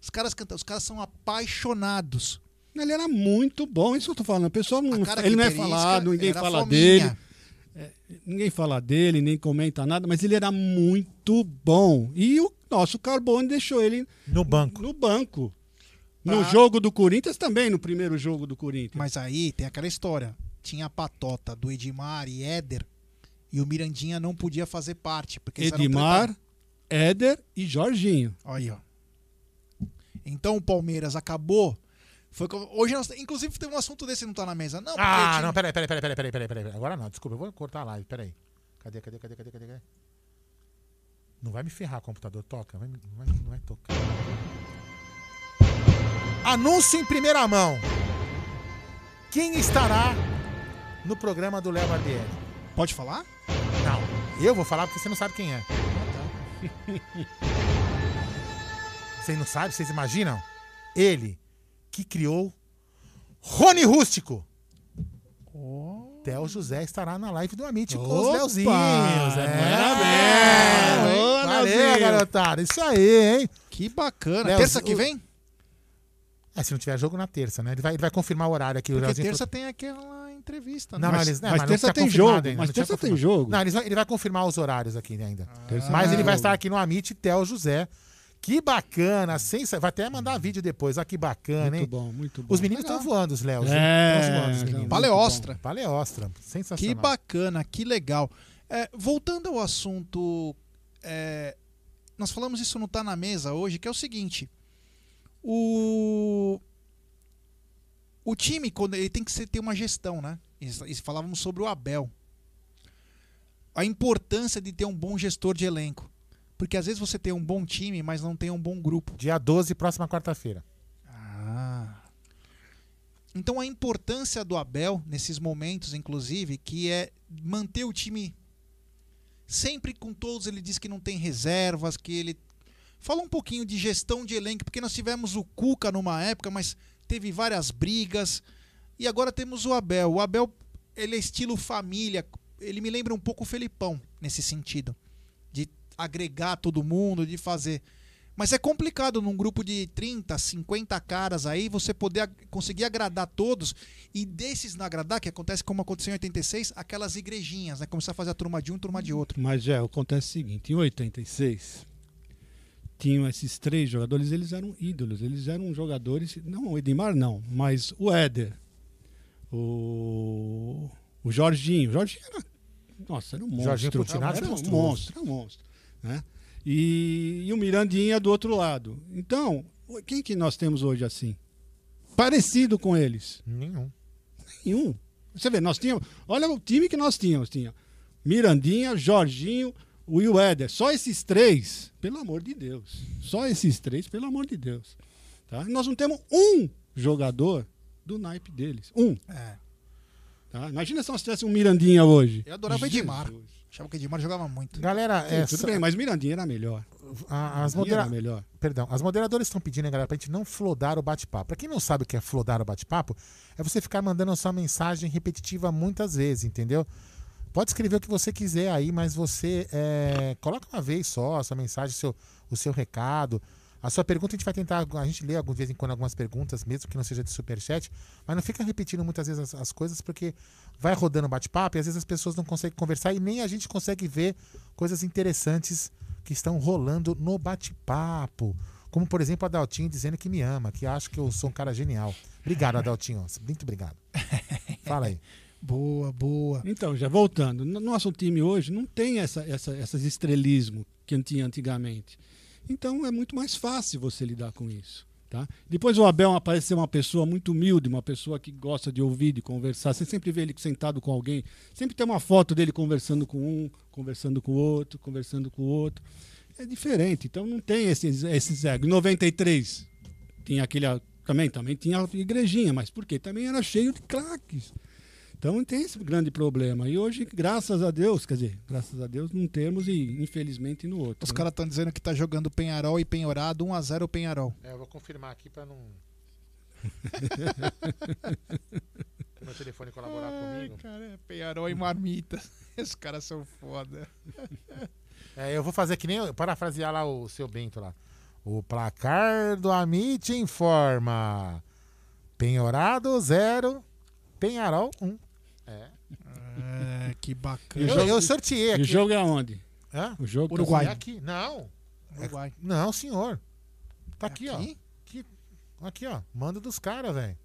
os caras cantam, os caras são apaixonados. Ele era muito bom, isso que eu tô falando. O pessoal não, ele não é falado, ninguém fala fominha. dele. É, ninguém fala dele, nem comenta nada, mas ele era muito bom. E o nosso Carbone deixou ele no banco. No banco. No Pra- jogo do Corinthians também, no primeiro jogo do Corinthians. Mas aí tem aquela história. Tinha a patota do Edmar e Éder e o Mirandinha não podia fazer parte. Porque Edmar, Éder e Jorginho. Olha aí, ó. Então o Palmeiras acabou. Foi como- Hoje nós, inclusive teve um assunto desse que não tá na mesa. Não, Ah, tinha- não, peraí, peraí, peraí, peraí, peraí, peraí, peraí. Agora não, desculpa, eu vou cortar a live, peraí. Cadê, cadê, cadê, cadê, cadê? cadê? Não vai me ferrar, computador, toca, vai, vai, não vai tocar. Anúncio em primeira mão. Quem estará no programa do Léo Barbieri? Pode falar? Não, eu vou falar porque você não sabe quem é. Vocês não sabem? Vocês imaginam? Ele que criou Rony Rústico. Theo José estará na live do Amit com os Opa! Leozinhos. É. Parabéns! Ô, Valeu, garotada. Isso aí, hein? Que bacana. Leozinho- Terça que vem? É, se não tiver jogo na terça, né? Ele vai, ele vai confirmar o horário aqui. o Porque terça falou- tem aquela entrevista. Não, né? não, eles, não, mas não terça tem jogo, ainda, mas terça tem jogo. Não, vai- ele vai confirmar os horários aqui ainda. Terça mas ele vai estar aqui no Amit Theo José. Que bacana, sensa... vai até mandar vídeo depois. Olha que bacana, hein? Muito bom, muito bom. Os meninos estão voando, os Léos. É, Estão voando, meninos. Paleostra. Paleostra. Sensacional. Que bacana, que legal. É, voltando ao assunto, é, nós falamos isso não tá na mesa hoje, que é o seguinte: o o time quando ele tem que ser- ter uma gestão, né? E, falávamos sobre o Abel, a importância de ter um bom gestor de elenco, porque às vezes você tem um bom time, mas não tem um bom grupo. Dia 12, próxima quarta-feira. Ah. Então a importância do Abel nesses momentos, inclusive, que é manter o time sempre com todos. Ele diz que não tem reservas, que ele fala um pouquinho de gestão de elenco, porque nós tivemos o Cuca numa época, mas teve várias brigas e agora temos o Abel. O Abel ele é estilo família. Ele me lembra um pouco o Felipão nesse sentido, de agregar todo mundo, de fazer. Mas é complicado num grupo de 30, 50 caras aí você poder conseguir agradar todos e desses não agradar, que acontece como aconteceu em 86, aquelas igrejinhas, né? Começar a fazer a turma de um, turma de outro. Mas já acontece o seguinte, em 86 tinham esses três jogadores, eles eram ídolos, eles eram jogadores, não o Edmar não, mas o Éder, o, o Jorginho, o Jorginho era, nossa, era um monstro, Jorginho Putinato era um monstro, era um monstro, né? E, e o Mirandinha do outro lado. Então, quem que nós temos hoje assim? Parecido com eles? Nenhum. Nenhum. Você vê, nós tínhamos. Olha o time que nós tínhamos. Tinha Mirandinha, Jorginho, Will Éder. Só esses três, pelo amor de Deus. Só esses três, pelo amor de Deus. Tá? Nós não temos um jogador do naipe deles. Um. É. Tá? Imagina se nós tivéssemos um Mirandinha hoje. Eu adorava o Jesus. Edmar. Achava que o Edmar jogava muito. Galera, Sim, é, tudo bem, mas Mirandinha era melhor. A- as, modera... era melhor. Perdão, as moderadoras estão pedindo, hein, galera, pra gente não flodar o bate-papo. Pra quem não sabe o que é flodar o bate-papo, é você ficar mandando a sua mensagem repetitiva muitas vezes, entendeu? Pode escrever o que você quiser aí, mas você é, coloca uma vez só a sua mensagem, o seu, o seu recado. A sua pergunta a gente vai tentar, a gente lê de vez em quando algumas perguntas, mesmo que não seja de superchat, mas não fica repetindo muitas vezes as, as coisas, porque vai rodando o bate-papo e às vezes as pessoas não conseguem conversar e nem a gente consegue ver coisas interessantes que estão rolando no bate-papo. Como, por exemplo, a Daltinho dizendo que me ama, que acha que eu sou um cara genial. Obrigado, Adaltinho. Muito obrigado. Fala aí. Boa, boa. Então, já voltando, no nosso time hoje não tem essa, essa, essas estrelismo que tinha antigamente. Então é muito mais fácil você lidar com isso. Tá? Depois o Abel parece ser uma pessoa muito humilde, uma pessoa que gosta de ouvir, de conversar. Você sempre vê ele sentado com alguém, sempre tem uma foto dele conversando com um, conversando com o outro, conversando com o outro. É diferente, então não tem esses, esses egos. Em 93 tinha aquele. Também, também tinha a igrejinha, mas por quê? Também era cheio de craques. Então tem esse grande problema. E hoje, graças a Deus, quer dizer, graças a Deus não temos e infelizmente no outro. Os né? caras estão dizendo que tá jogando Penharol e Penhorado 1x0 o Penharol. É, eu vou confirmar aqui pra não. Meu telefone colaborar comigo. Cara, é Penharol e Marmita. Esses caras são foda. É, eu vou fazer que nem. Parafrasear lá o seu Bento lá. O placar do Amit informa: Penhorado 0, Penharol 1. Um. É. É, que bacana. o Eu, jogo- eu sorteei E aqui. o jogo é aonde? Hã? O jogo Uruguai. É aqui. Não. Uruguai. Não, senhor. Tá É aqui, aqui? ó. Aqui, aqui, ó. Manda dos caras, velho.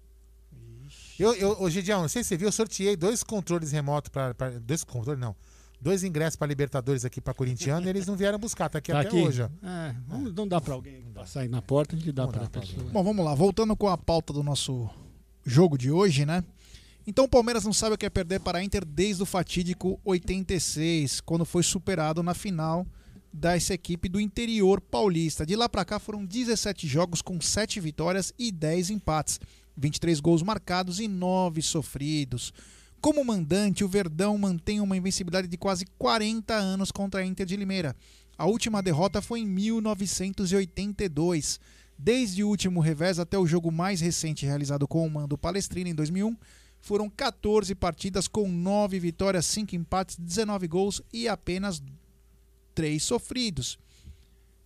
Eu, eu, ô, Gidião, não sei se você viu, eu sorteei dois controles remotos para Dois controles, não. Dois ingressos para Libertadores aqui para Corintiano e eles não vieram buscar. Tá aqui Tá até aqui. hoje, ó. É, não, não dá pra alguém passar aí na porta, a gente dá dá pra pessoa. Bom, vamos lá. Voltando com a pauta do nosso jogo de hoje, né? Então o Palmeiras não sabe o que é perder para a Inter desde o fatídico 86, quando foi superado na final dessa equipe do interior paulista. De lá para cá foram 17 jogos com 7 vitórias e 10 empates, 23 gols marcados e 9 sofridos. Como mandante, o Verdão mantém uma invencibilidade de quase 40 anos contra a Inter de Limeira. A última derrota foi em 1982. Desde o último revés até o jogo mais recente realizado com o mando Palestrina em 2001, foram 14 partidas com 9 vitórias, 5 empates, 19 gols e apenas 3 sofridos.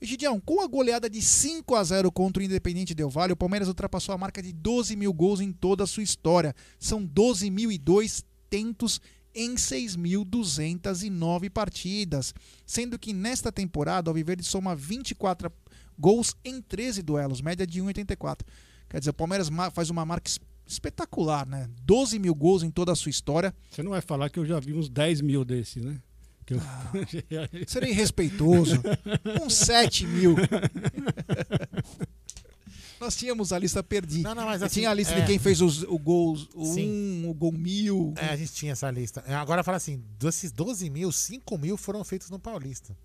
Gideão, com a goleada de 5 a 0 contra o Independente Del Valle, o Palmeiras ultrapassou a marca de 12 mil gols em toda a sua história. São 12.002 tentos em 6.209 partidas, sendo que nesta temporada o Alviverde soma 24 gols em 13 duelos, média de 1,84. Quer dizer, o Palmeiras faz uma marca espetacular, né? 12 mil gols em toda a sua história. Você não vai falar que eu já vi uns 10 mil desses, né? Que eu... Seria irrespeitoso. Uns 7 mil. Nós tínhamos a lista perdida. Não, não, mas assim, tinha a lista é. de quem fez os, o Sim. 1, o gol mil. É, a gente tinha essa lista. É, Agora fala assim: desses 12 mil, 5 mil foram feitos no Paulista.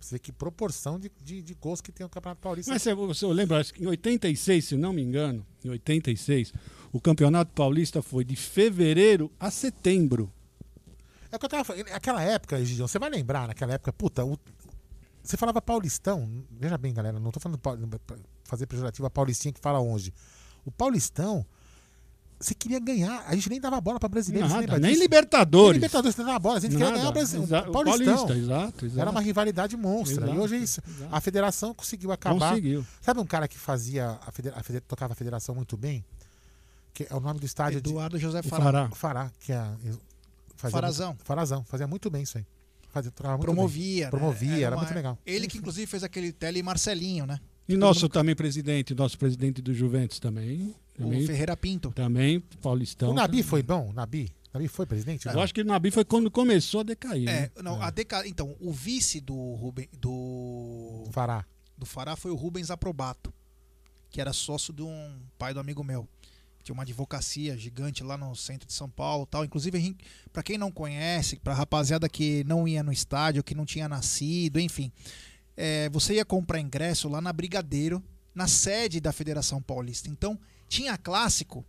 Você vê que proporção de, de, de gols que tem o Campeonato Paulista. Mas você, você lembra, acho que em 86, se não me engano, em 86, o Campeonato Paulista foi de fevereiro a setembro. É o que eu tava falando. Naquela época, Gigião, você vai lembrar, naquela época, puta, o- você falava Paulistão. Veja bem, galera, não tô falando pra fazer a Paulistinha que fala onde. O Paulistão, você queria ganhar. A gente nem dava bola pra brasileiro. Nada, nem disso? Libertadores. Nem Libertadores, você dava bola. A gente queria Nada, ganhar o Brasil. o Paulistão. Paulista, exato, exato. Era uma rivalidade monstra. Exato, e hoje é isso. exato. A federação conseguiu acabar. Conseguiu. Sabe um cara que fazia a federa- a federa- tocava a federação muito bem? Que é o nome do estádio de- Eduardo José O Fará. Fará. Fará, que é. Fazia Farazão. Muito, Farazão, fazia muito bem isso aí. Fazia, Promovia. bem. né? Promovia, era, uma- muito legal. Ele que inclusive fez aquele tele Marcelinho, né? E nosso também presidente, nosso presidente do Juventus também. também O Ferreira Pinto. Também, Paulistão. o Nabi foi bom? O Nabi? Nabi foi presidente? Eu acho que o Nabi foi quando começou a decair. É, né? não, a deca... Então, o vice do Ruben, do Fará. do Fará foi o Rubens Aprobato, que era sócio de um pai do amigo meu. Tinha uma advocacia gigante lá no centro de São Paulo, tal. Inclusive, para quem não conhece, para rapaziada que não ia no estádio, que não tinha nascido, enfim, é, você ia comprar ingresso lá na Brigadeiro, na sede da Federação Paulista. Então, tinha clássico,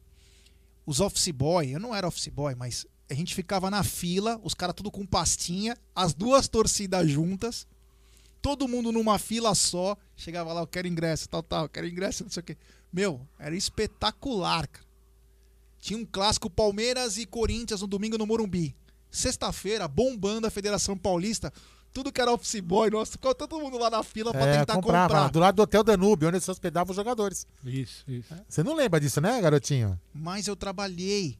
os office boy, eu não era office boy, mas a gente ficava na fila, os caras tudo com pastinha, as duas torcidas juntas, todo mundo numa fila só, chegava lá, eu quero ingresso, tal, tal, eu quero ingresso, não sei o quê. Meu, era espetacular, cara. Tinha um clássico Palmeiras e Corinthians no domingo no Morumbi. Sexta-feira, bombando a Federação Paulista, tudo que era office boy, nossa, ficava todo mundo lá na fila pra É, tentar comprava, comprar. do lado do Hotel Danúbio, onde se hospedavam os jogadores. Isso, isso. Você não lembra disso, né, garotinho? Mas eu trabalhei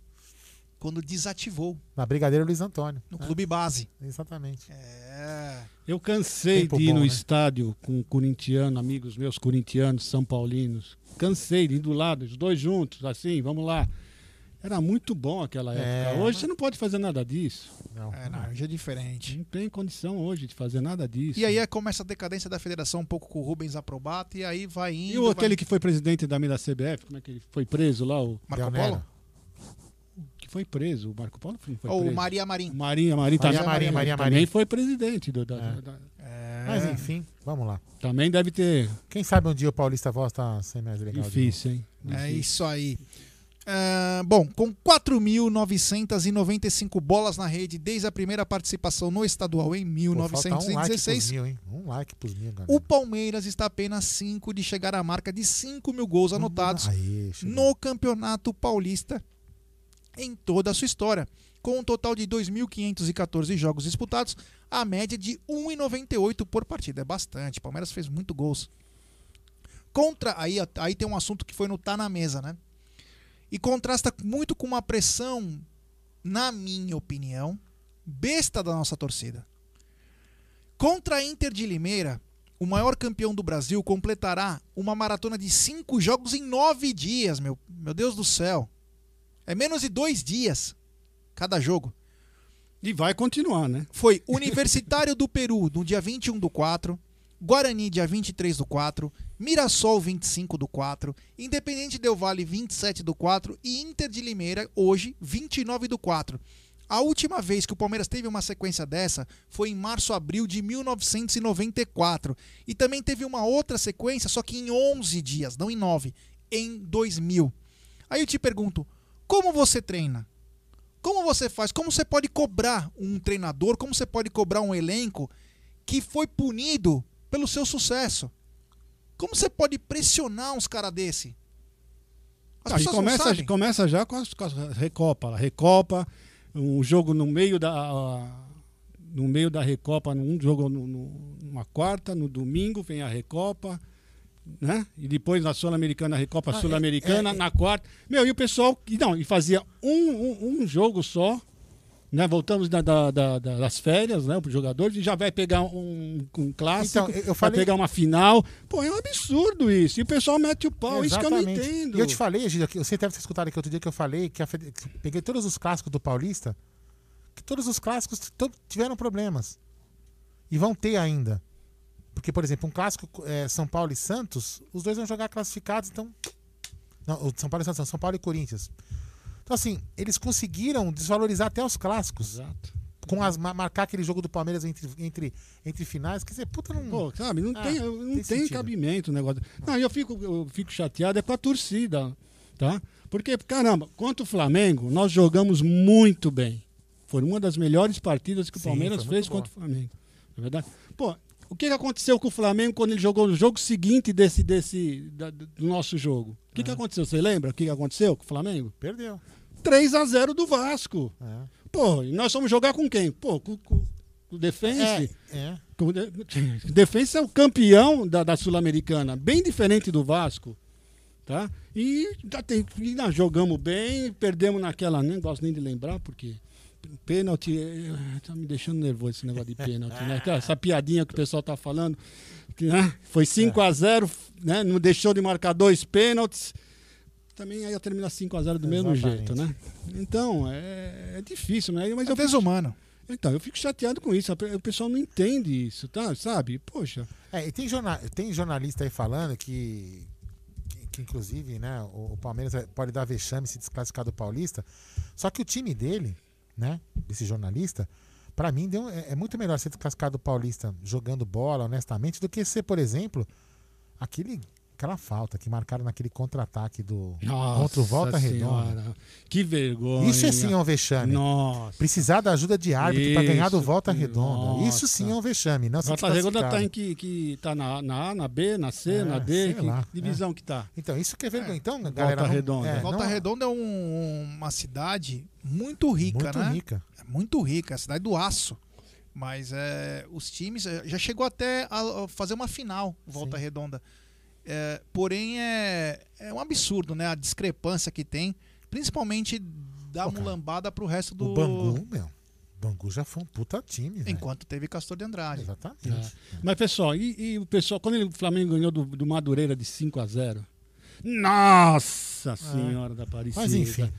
quando desativou Na Brigadeiro Luiz Antônio. no né? clube base. Exatamente. É. Eu cansei Tempo de ir bom, no né? estádio com corintiano, amigos meus corintianos, são paulinos. Cansei de ir do lado, os dois juntos, assim, vamos lá. Era muito bom aquela época. É. Hoje você não pode fazer nada disso. Não. É, não, hoje é diferente. Não tem condição hoje de fazer nada disso. E aí é, começa a decadência da federação um pouco com o Rubens Aprobato e aí vai indo. E o, vai- aquele que foi presidente da da CBF, como é que ele foi preso lá? O Marco. Polo? que foi preso. O Marco Paulo foi, foi Ou o. Maria Marim. Marinha, Marinha, Maria também, Marim, Maria também Marim. foi presidente. Do, da- É. da- Mas enfim, vamos lá. também deve ter. Quem sabe um dia o Paulista volta a ser mais legal. Difícil, hein? É Difícil. isso aí. Ah, bom, com 4.995 bolas na rede desde a primeira participação no estadual em novo. Pô, falta um like 1916, mil? Um like mil, o Palmeiras está apenas 5 de chegar à marca de 5 mil gols anotados Aí, chegou. no Campeonato Paulista em toda a sua história. Com um total de 2.514 jogos disputados, a média de 1,98 por partida. É bastante. O Palmeiras fez muito gols. Contra. Aí, aí tem um assunto que foi no Tá na Mesa, né? E contrasta muito com uma pressão, na minha opinião, besta da nossa torcida. Contra a Inter de Limeira, o maior campeão do Brasil completará uma maratona de cinco jogos em nove dias, meu, meu Deus do céu. É menos de dois dias cada jogo. E vai continuar, né? Foi Universitário do Peru no dia 21 do 4, Guarani dia 23 do 4, Mirassol 25 do 4, Independente Del Vale 27 do 4 e Inter de Limeira hoje 29 do 4. A última vez que o Palmeiras teve uma sequência dessa foi em março abril de 1994 e também teve uma outra sequência só que em 11 dias, não em 9, em 2000. Aí eu te pergunto, como você treina? Como você faz? Como você pode cobrar um treinador? Como você pode cobrar um elenco que foi punido pelo seu sucesso? Como você pode pressionar uns caras desse? As não começa, começa já com as, com as Recopa. Recopa, um jogo no meio da. No meio da Recopa, um jogo no- no- numa quarta, no domingo vem a Recopa, né? E depois na Sul-Americana, a Recopa Ah, é- Sul-Americana, é- na quarta. Meu, e o pessoal. Não, e fazia um, um, um jogo só. Né? Voltamos da- da- da- da- das férias, né? Pro jogador, e já vai pegar um, um clássico, Então, eu- eu vai falei- pegar uma final. Pô, é um absurdo isso. E o pessoal mete o pau, isso que eu não entendo. E eu te falei, Gil, que você deve ter escutado aqui outro dia que eu falei que, a que peguei todos os clássicos do Paulista, que todos os clássicos tiveram problemas. E vão ter ainda. Porque, por exemplo, um clássico é, São Paulo e Santos, os dois vão jogar classificados, então. Não, São Paulo e Santos, não, São Paulo e Corinthians. Então, assim, eles conseguiram desvalorizar até os clássicos. Exato. Com as, ma- marcar aquele jogo do Palmeiras entre, entre, entre finais. Quer dizer, puta, não. Pô, sabe, não Ah, tem, não tem tem, cabimento o negócio. Não, eu fico, eu fico chateado é com a torcida, tá? Porque, caramba, contra o Flamengo, nós jogamos muito bem. Foi uma das melhores partidas que o Sim, Palmeiras fez boa. contra o Flamengo. É verdade? Pô, o que aconteceu com o Flamengo quando ele jogou no jogo seguinte desse, desse da- do nosso jogo? O que, que aconteceu? Você lembra o que aconteceu com o Flamengo? Perdeu. 3 a 0 do Vasco. É. Pô, e nós fomos jogar com quem? Pô, com, com, com o Defense. É, é. Com o De- Defensa é o campeão da, da Sul-Americana, bem diferente do Vasco. Tá? E já tem, e nós jogamos bem, perdemos naquela, nem gosto nem de lembrar, porque pênalti, eh, tá me deixando nervoso esse negócio de pênalti, né? Essa piadinha que o pessoal tá falando, que, né? foi 5 a 0 né? não deixou de marcar dois pênaltis, também aí ia terminar 5 a 0 do mesmo Exatamente. jeito, né? Então, é, é difícil, né? Mas É eu fico- desumano. então, eu fico chateado com isso. O pessoal não entende isso, tá? Sabe? Poxa. É, e tem, jorna- tem jornalista aí falando que, que, que, inclusive, né, o, o Palmeiras pode dar vexame se desclassificar do Paulista. Só que o time dele, né, desse jornalista, pra mim deu, é, é muito melhor ser desclassificado do Paulista jogando bola, honestamente, do que ser, por exemplo, aquele, aquela falta que marcaram naquele contra-ataque do contra o Volta Redonda. Que vergonha. Isso é sim é um vexame. Nossa. Precisar da ajuda de árbitro pra ganhar do Isso, Volta Redonda. Isso nossa. sim é um vexame. Não Volta Redonda tá desclassificado. em que, que tá na, na A, na B, na C, É, na D. Que lá, divisão é. que tá? Então, isso que é vergonha. Então, Volta galera. não- Redonda. é, Volta não- Redonda é um- uma cidade muito rica, Muito né? rica. É muito rica, é a cidade do aço. Mas é, os times é, já chegou até a, a fazer uma final, Volta Redonda. É, porém, é, é um absurdo, né? A discrepância que tem, principalmente da mulambada pro resto do. O Bangu, meu. O Bangu já foi um puta time. Enquanto teve Castor de Andrade. Exatamente. É. Mas, pessoal, e, e o pessoal, quando ele- o Flamengo ganhou do, do Madureira de 5 a 0 Nossa Senhora da Aparecida. Mas enfim.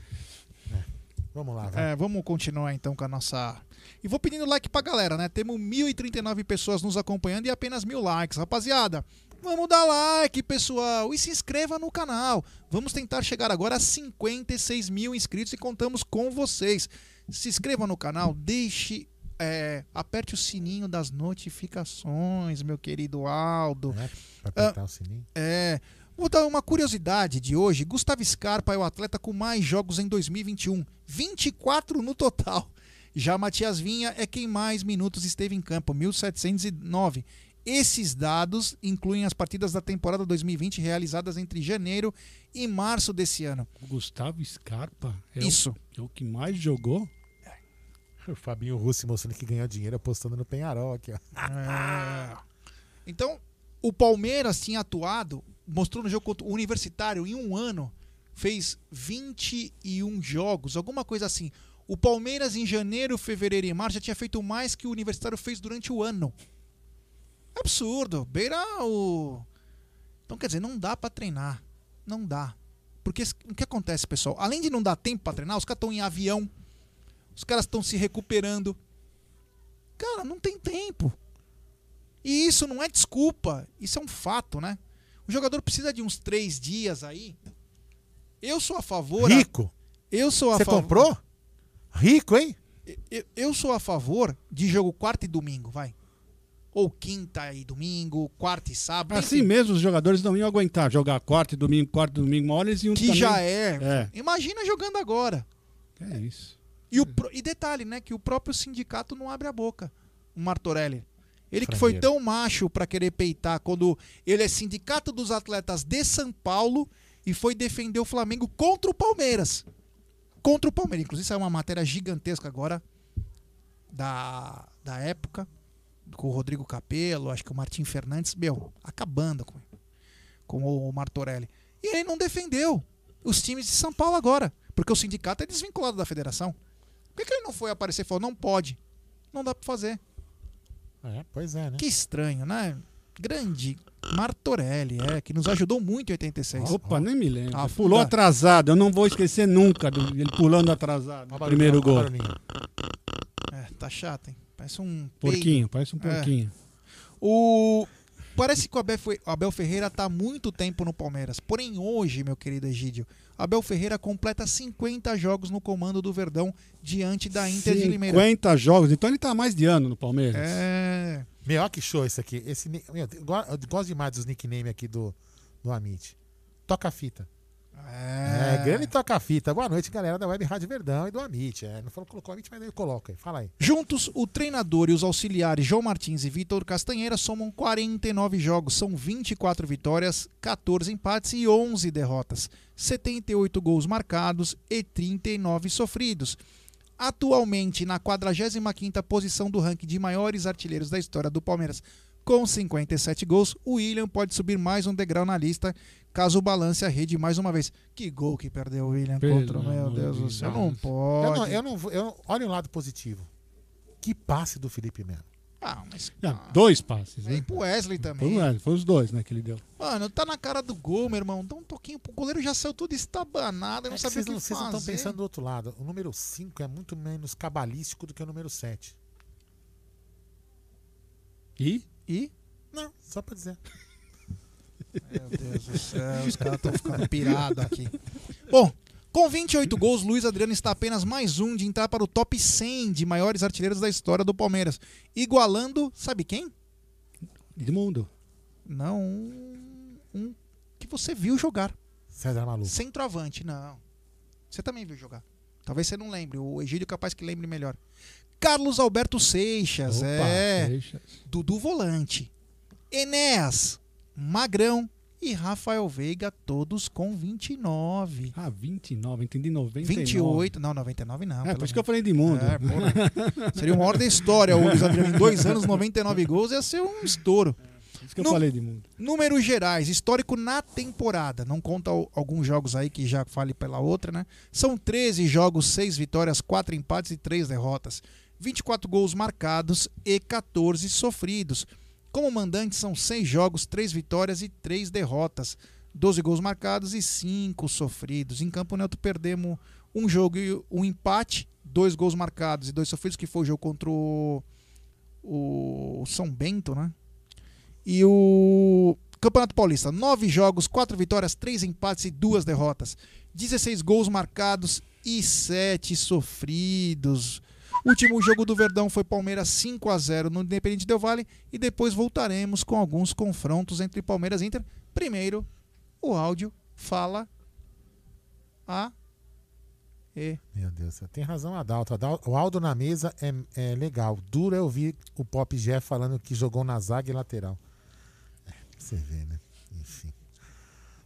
Vamos lá, vai. É, vamos continuar então com a nossa. E vou pedindo like pra galera, né? Temos 1.039 pessoas nos acompanhando e apenas mil likes. Rapaziada, vamos dar like, pessoal. E se inscreva no canal. Vamos tentar chegar agora a 56 mil inscritos e contamos com vocês. Se inscreva no canal, deixe. é, aperte o sininho das notificações, meu querido Aldo. Pra apertar o sininho. É. Vou dar uma curiosidade de hoje. Gustavo Scarpa é o atleta com mais jogos em 2021. 24 no total. Já Matias Vinha é quem mais minutos esteve em campo, 1.709. Esses dados incluem as partidas da temporada 2020 realizadas entre janeiro e março desse ano. O Gustavo Scarpa é Isso. O, é o que mais jogou? O Fabinho Russi mostrando que ganhou dinheiro apostando no Penharol aqui, ó. É. Então, o Palmeiras tinha atuado, mostrou no jogo contra o Universitário em um ano, fez 21 jogos, alguma coisa assim. O Palmeiras em janeiro, fevereiro e março já tinha feito mais que o Universitário fez durante o ano. Absurdo. Beira o. Então, quer dizer, não dá pra treinar. Não dá. Porque o que acontece, pessoal? Além de não dar tempo pra treinar, os caras estão em avião. Os caras estão se recuperando. Cara, não tem tempo. E isso não é desculpa. Isso é um fato, né? O jogador precisa de uns três dias aí. Eu sou a favor. Rico? Eu sou a Você favor. comprou? Rico, hein? Eu, eu sou a favor de jogo quarta e domingo, vai. Ou quinta e domingo, quarta e sábado. Assim enfim. mesmo, os jogadores não iam aguentar jogar quarta e domingo, quarta e domingo, uma hora eles iam Que também- já é. É. Imagina jogando agora. É isso. E, o, e detalhe, né? Que o próprio sindicato não abre a boca. O Martorelli. Ele que foi tão macho pra querer peitar quando ele é sindicato dos atletas de São Paulo e foi defender o Flamengo contra o Palmeiras. Contra o Palmeiras. Inclusive, saiu uma matéria gigantesca agora da, da época com o Rodrigo Capello, acho que o Martim Fernandes, meu, acabando com, com o Martorelli. E ele não defendeu os times de São Paulo agora, porque o sindicato é desvinculado da federação. Por que, que ele não foi aparecer e falou, não pode? Não dá pra fazer. É, pois é, né? Que estranho, né? Grande Martorelli, é, que nos ajudou muito em 86. Opa, nem me lembro. Ah, Pulou dá. atrasado, eu não vou esquecer nunca do- ele pulando atrasado. primeiro ó, gol. É, tá chato, hein? Parece um Porquinho, peido. parece um É. porquinho. O Parece que o Abel, o Abel Ferreira tá há muito tempo no Palmeiras. Porém, hoje, meu querido Egídio, Abel Ferreira completa 50 jogos no comando do Verdão diante da Inter de Limeira. 50 jogos, então ele tá há mais de ano no Palmeiras. É. Meu, olha que show esse aqui. Esse, meu, eu gosto demais dos nicknames aqui do, do Amit. Toca a fita. É. É, grande toca a fita. Boa noite, galera da Web Rádio Verdão e do Amit. É, não falou que colocou o Amit, mas ele coloca aí. Fala aí. Juntos, o treinador e os auxiliares João Martins e Vitor Castanheira somam 49 jogos, são 24 vitórias, 14 empates e 11 derrotas, 78 gols marcados e 39 sofridos. Atualmente na 45ª posição do ranking de maiores artilheiros da história do Palmeiras, com 57 gols, o William pode subir mais um degrau na lista, caso balance a rede mais uma vez. Que gol que perdeu o William Pelo contra, meu amor Deus de do céu, não pode. Eu não, eu não, vou- eu não- olha o lado positivo. Que passe do Felipe Melo. Ah, mas Ah, dois passes, né? e pro Wesley Foi, também. o Wesley, foi os dois, né, que ele deu. Mano, tá na cara do gol, meu irmão. Dá um toquinho pro goleiro, já saiu tudo estabanado, eu não É sabia vocês o que não, vocês não estão pensando do outro lado. O número 5 é muito menos cabalístico do que o número 7. E? E? Não, só pra dizer. Meu Deus do céu, os caras estão ficando pirados aqui. Bom, com 28 gols, Luiz Adriano está apenas mais um de entrar para o top 100 de maiores artilheiros da história do Palmeiras. Igualando, sabe quem? Edmundo. Não, um, um que você viu jogar. César Maluco. Centroavante, não. Você também viu jogar. Talvez você não lembre. O Egídio é capaz que lembre melhor. Carlos Alberto Seixas, Opa, é. Seixas. Dudu Volante. Enéas, Magrão e Rafael Veiga, todos com 29. Ah, 29, entendi 99. 28, não, 99 não. É, por isso que eu falei de mundo. É, porra. Seria o maior da história. O Luiz Adriano em dois anos, 99 gols, ia ser um estouro. Isso que eu No- falei de mundo. Números gerais, histórico na temporada. Não conta alguns jogos aí que já fale pela outra, né? São 13 jogos, 6 vitórias, 4 empates e 3 derrotas. 24 gols marcados e 14 sofridos. Como mandante, são 6 jogos, 3 vitórias e 3 derrotas. 12 gols marcados e 5 sofridos. Em campo neutro, perdemos um jogo e um empate, dois gols marcados e dois sofridos, que foi o jogo contra o, o São Bento, né? E o Campeonato Paulista, nove jogos, quatro vitórias, três empates e duas derrotas. 16 gols marcados e sete sofridos. Último jogo do Verdão foi Palmeiras 5 a 0 no Independente Del Vale e depois voltaremos com alguns confrontos entre Palmeiras e Inter. Primeiro, o áudio fala a e Meu Deus, você tem razão, Adalto. O Aldo na mesa é, é legal. Duro é ouvir o Pop Jeff falando que jogou na zaga e lateral. Você vê, né? Enfim.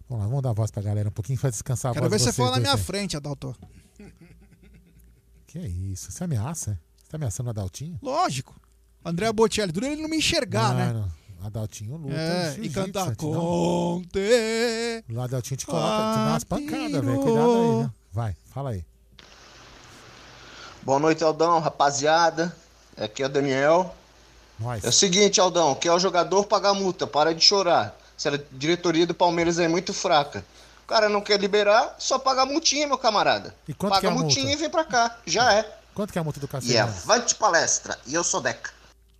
Vamos lá, vamos dar voz pra galera um pouquinho pra descansar a Quero voz ver de você falar na minha aí. frente, Adalto. Que é isso? Você ameaça? Você tá ameaçando o Adaltinho? Lógico. André Bocelli, duro ele não me enxergar, né? Mano, Adaltinho luta. É, e não- Conte. O Adaltinho te coloca, te dá umas pancadas, velho. Atiro. Cuidado aí, né? Vai, fala aí. Boa noite, Aldão, rapaziada. Aqui é o Daniel. É o seguinte, Aldão, quer o jogador pagar multa, para de chorar. Se a diretoria do Palmeiras é muito fraca. O cara não quer liberar, só paga a multinha, meu camarada. E quanto paga que é a a multinha multa? e vem pra cá. Já é. Quanto que é a multa do E Cassiano? avante palestra. E eu sou Deca.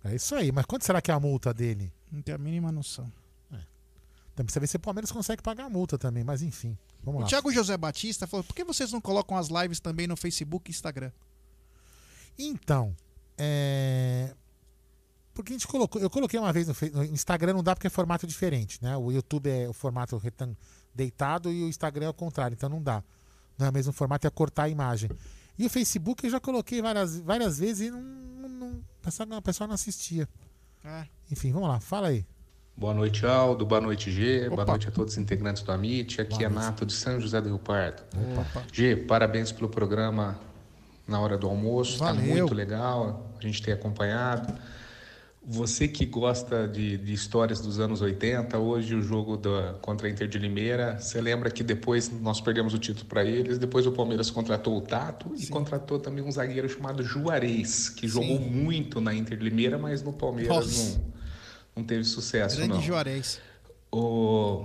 É isso aí, mas quanto será que é a multa dele? Não tenho a mínima noção. Também precisa ver se o Palmeiras consegue pagar a multa também, mas enfim. Vamos O lá. Thiago José Batista falou: por que vocês não colocam as lives também no Facebook e Instagram? Então, é. Porque a gente colocou. Eu coloquei uma vez no, no Instagram, não dá porque é formato diferente, né? O YouTube é o formato retan... deitado e o Instagram é o contrário, então não dá. Não é o mesmo formato, é cortar a imagem. E o Facebook eu já coloquei várias, várias vezes e não, não, não, o pessoal não- o pessoal não assistia. É. Enfim, vamos lá, fala aí. Boa noite, Aldo. Boa noite, G. Boa Opa. noite a todos os integrantes do Amit. Aqui é Nato de São José do Rio Pardo. Opa. G, parabéns pelo programa na hora do almoço. Está muito legal a gente ter acompanhado. Você que gosta de, de histórias dos anos 80, hoje o jogo da, contra a Inter de Limeira, você lembra que depois nós perdemos o título para eles, depois o Palmeiras contratou o Tato e contratou também um zagueiro chamado Juarez, que jogou muito na Inter de Limeira, mas no Palmeiras não, não teve sucesso. Grande não. Juarez. O-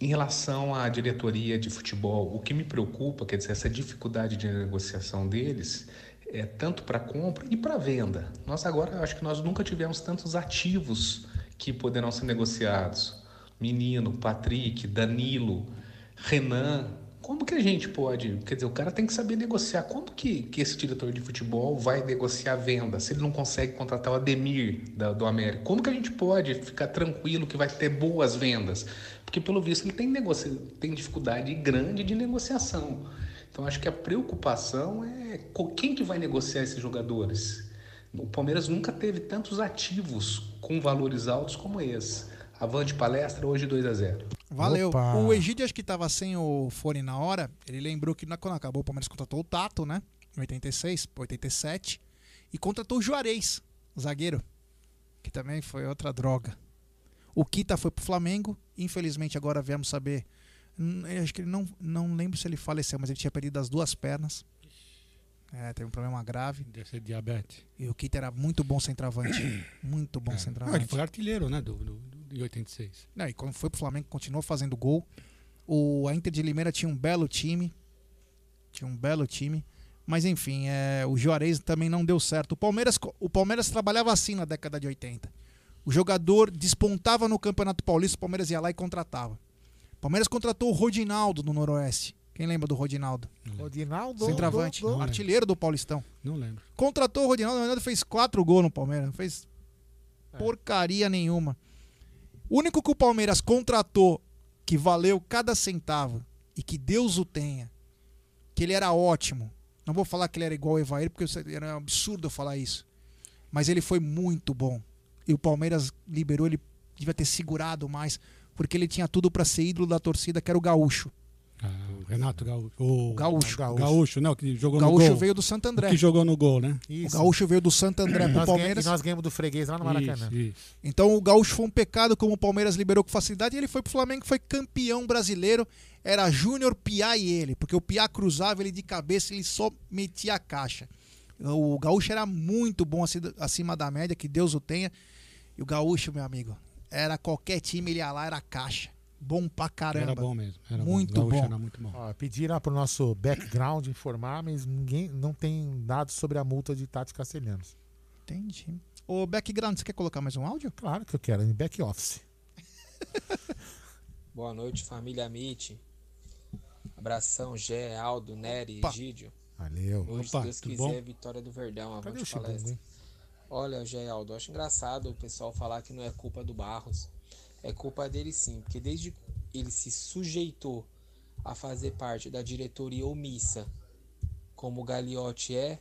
em relação à diretoria de futebol, o que me preocupa, quer dizer, essa dificuldade de negociação deles é tanto para compra e para venda. Nós agora acho que nós nunca tivemos tantos ativos que poderão ser negociados. Menino, Patrick, Danilo, Renan. Como que a gente pode? Quer dizer, o cara tem que saber negociar. Como que, que esse diretor de futebol vai negociar a venda se ele não consegue contratar o Ademir da- do América? Como que a gente pode ficar tranquilo que vai ter boas vendas? Porque, pelo visto, ele tem, negocia... tem dificuldade grande de negociação. Então, acho que a preocupação é quem que vai negociar esses jogadores. O Palmeiras nunca teve tantos ativos com valores altos como esse. Avante palestra, hoje 2 a 0 Valeu. Opa. O Egídio acho que tava sem o fone na hora. Ele lembrou que na- quando acabou o Palmeiras contratou o Tato, né? Em 86, 87. E contratou o Juarez, zagueiro. Que também foi outra droga. O Kita foi pro Flamengo. Infelizmente agora viemos saber. Acho que ele não, não lembro se ele faleceu, mas ele tinha perdido as duas pernas. É, teve um problema grave. Deve ser diabetes. E o Kita era muito bom centroavante. muito bom Não, centroavante. ele foi artilheiro, né? Do, do, de 86. Não, e quando foi pro Flamengo, continuou fazendo gol. O, a Inter de Limeira tinha um belo time. Tinha um belo time. Mas enfim, é, o Juarez também não deu certo. O Palmeiras, o Palmeiras trabalhava assim na década de 80. O jogador despontava no Campeonato Paulista, o Palmeiras ia lá e contratava. O Palmeiras contratou o Rodinaldo no Noroeste. Quem lembra do Rodinaldo? Rodinaldo. Centroavante, do- do- artilheiro do Paulistão. Não lembro. Contratou o Rodinaldo, o Rodinaldo fez quatro gols no Palmeiras. Não fez É. porcaria nenhuma. O único que o Palmeiras contratou que valeu cada centavo e que Deus o tenha, que ele era ótimo. Não vou falar que ele era igual o Evair, porque isso era um absurdo eu falar isso. Mas ele foi muito bom. E o Palmeiras liberou, ele devia ter segurado mais, porque ele tinha tudo pra ser ídolo da torcida, que era o Gaúcho. Ah, o Renato Gaúcho. O Gaúcho. Gaúcho. não, que jogou O no Gaúcho gol. veio do Santo André. O que jogou no gol, né? O Gaúcho veio do Santo André pro Palmeiras. e nós ganhamos do freguês lá no Maracanã. Isso, isso. Então o Gaúcho foi um pecado, como o Palmeiras liberou com facilidade, e ele foi pro Flamengo, foi campeão brasileiro. Era Júnior, Piá e ele, porque o Piá cruzava ele de cabeça, ele só metia a caixa. O Gaúcho era muito bom aci- acima da média, que Deus o tenha. E o Gaúcho, meu amigo, era qualquer time, ele ia lá, era caixa. Bom pra caramba. Era bom mesmo. Era muito bom. Bom. Era muito bom. Ó, pediram lá pro nosso background informar, mas ninguém não tem dados sobre a multa de Tati Castelhanos. Entendi. Ô, background, você quer colocar mais um áudio? Claro que eu quero, em back office. Boa noite, família Amit. Abração, Gé, Aldo, Nery, Opa. Egídio. Valeu. Hoje, Opa, se Deus quiser, bom? vitória do Verdão. Avante o palestra. hein? Olha, Gé, Aldo, eu acho engraçado o pessoal falar que não é culpa do Barros. É culpa dele sim, porque desde que ele se sujeitou a fazer parte da diretoria omissa, como o Gagliotti é,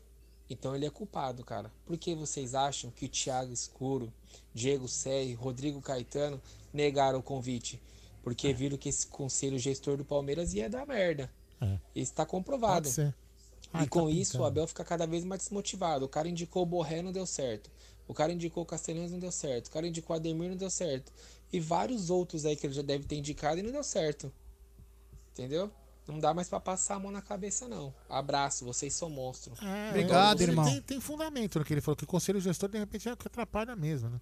então ele é culpado, cara. Por que vocês acham que o Thiago Escuro, Diego Serri, Rodrigo Caetano negaram o convite? Porque viram que esse conselho gestor do Palmeiras ia dar merda. É. Isso tá comprovado. Pode ser. Ah, E tá com isso, o. Abel fica cada vez mais desmotivado. O cara indicou o Borré, não deu certo. O cara indicou o Castelhanos, não deu certo. O cara indicou o Ademir, não deu certo. E vários outros aí que ele já deve ter indicado e não deu certo. Entendeu? Não dá mais pra passar a mão na cabeça, não. Abraço, vocês são monstros. É, Obrigado, irmão. Tem, tem fundamento no que ele falou, que o conselho gestor de repente é o que atrapalha mesmo, né?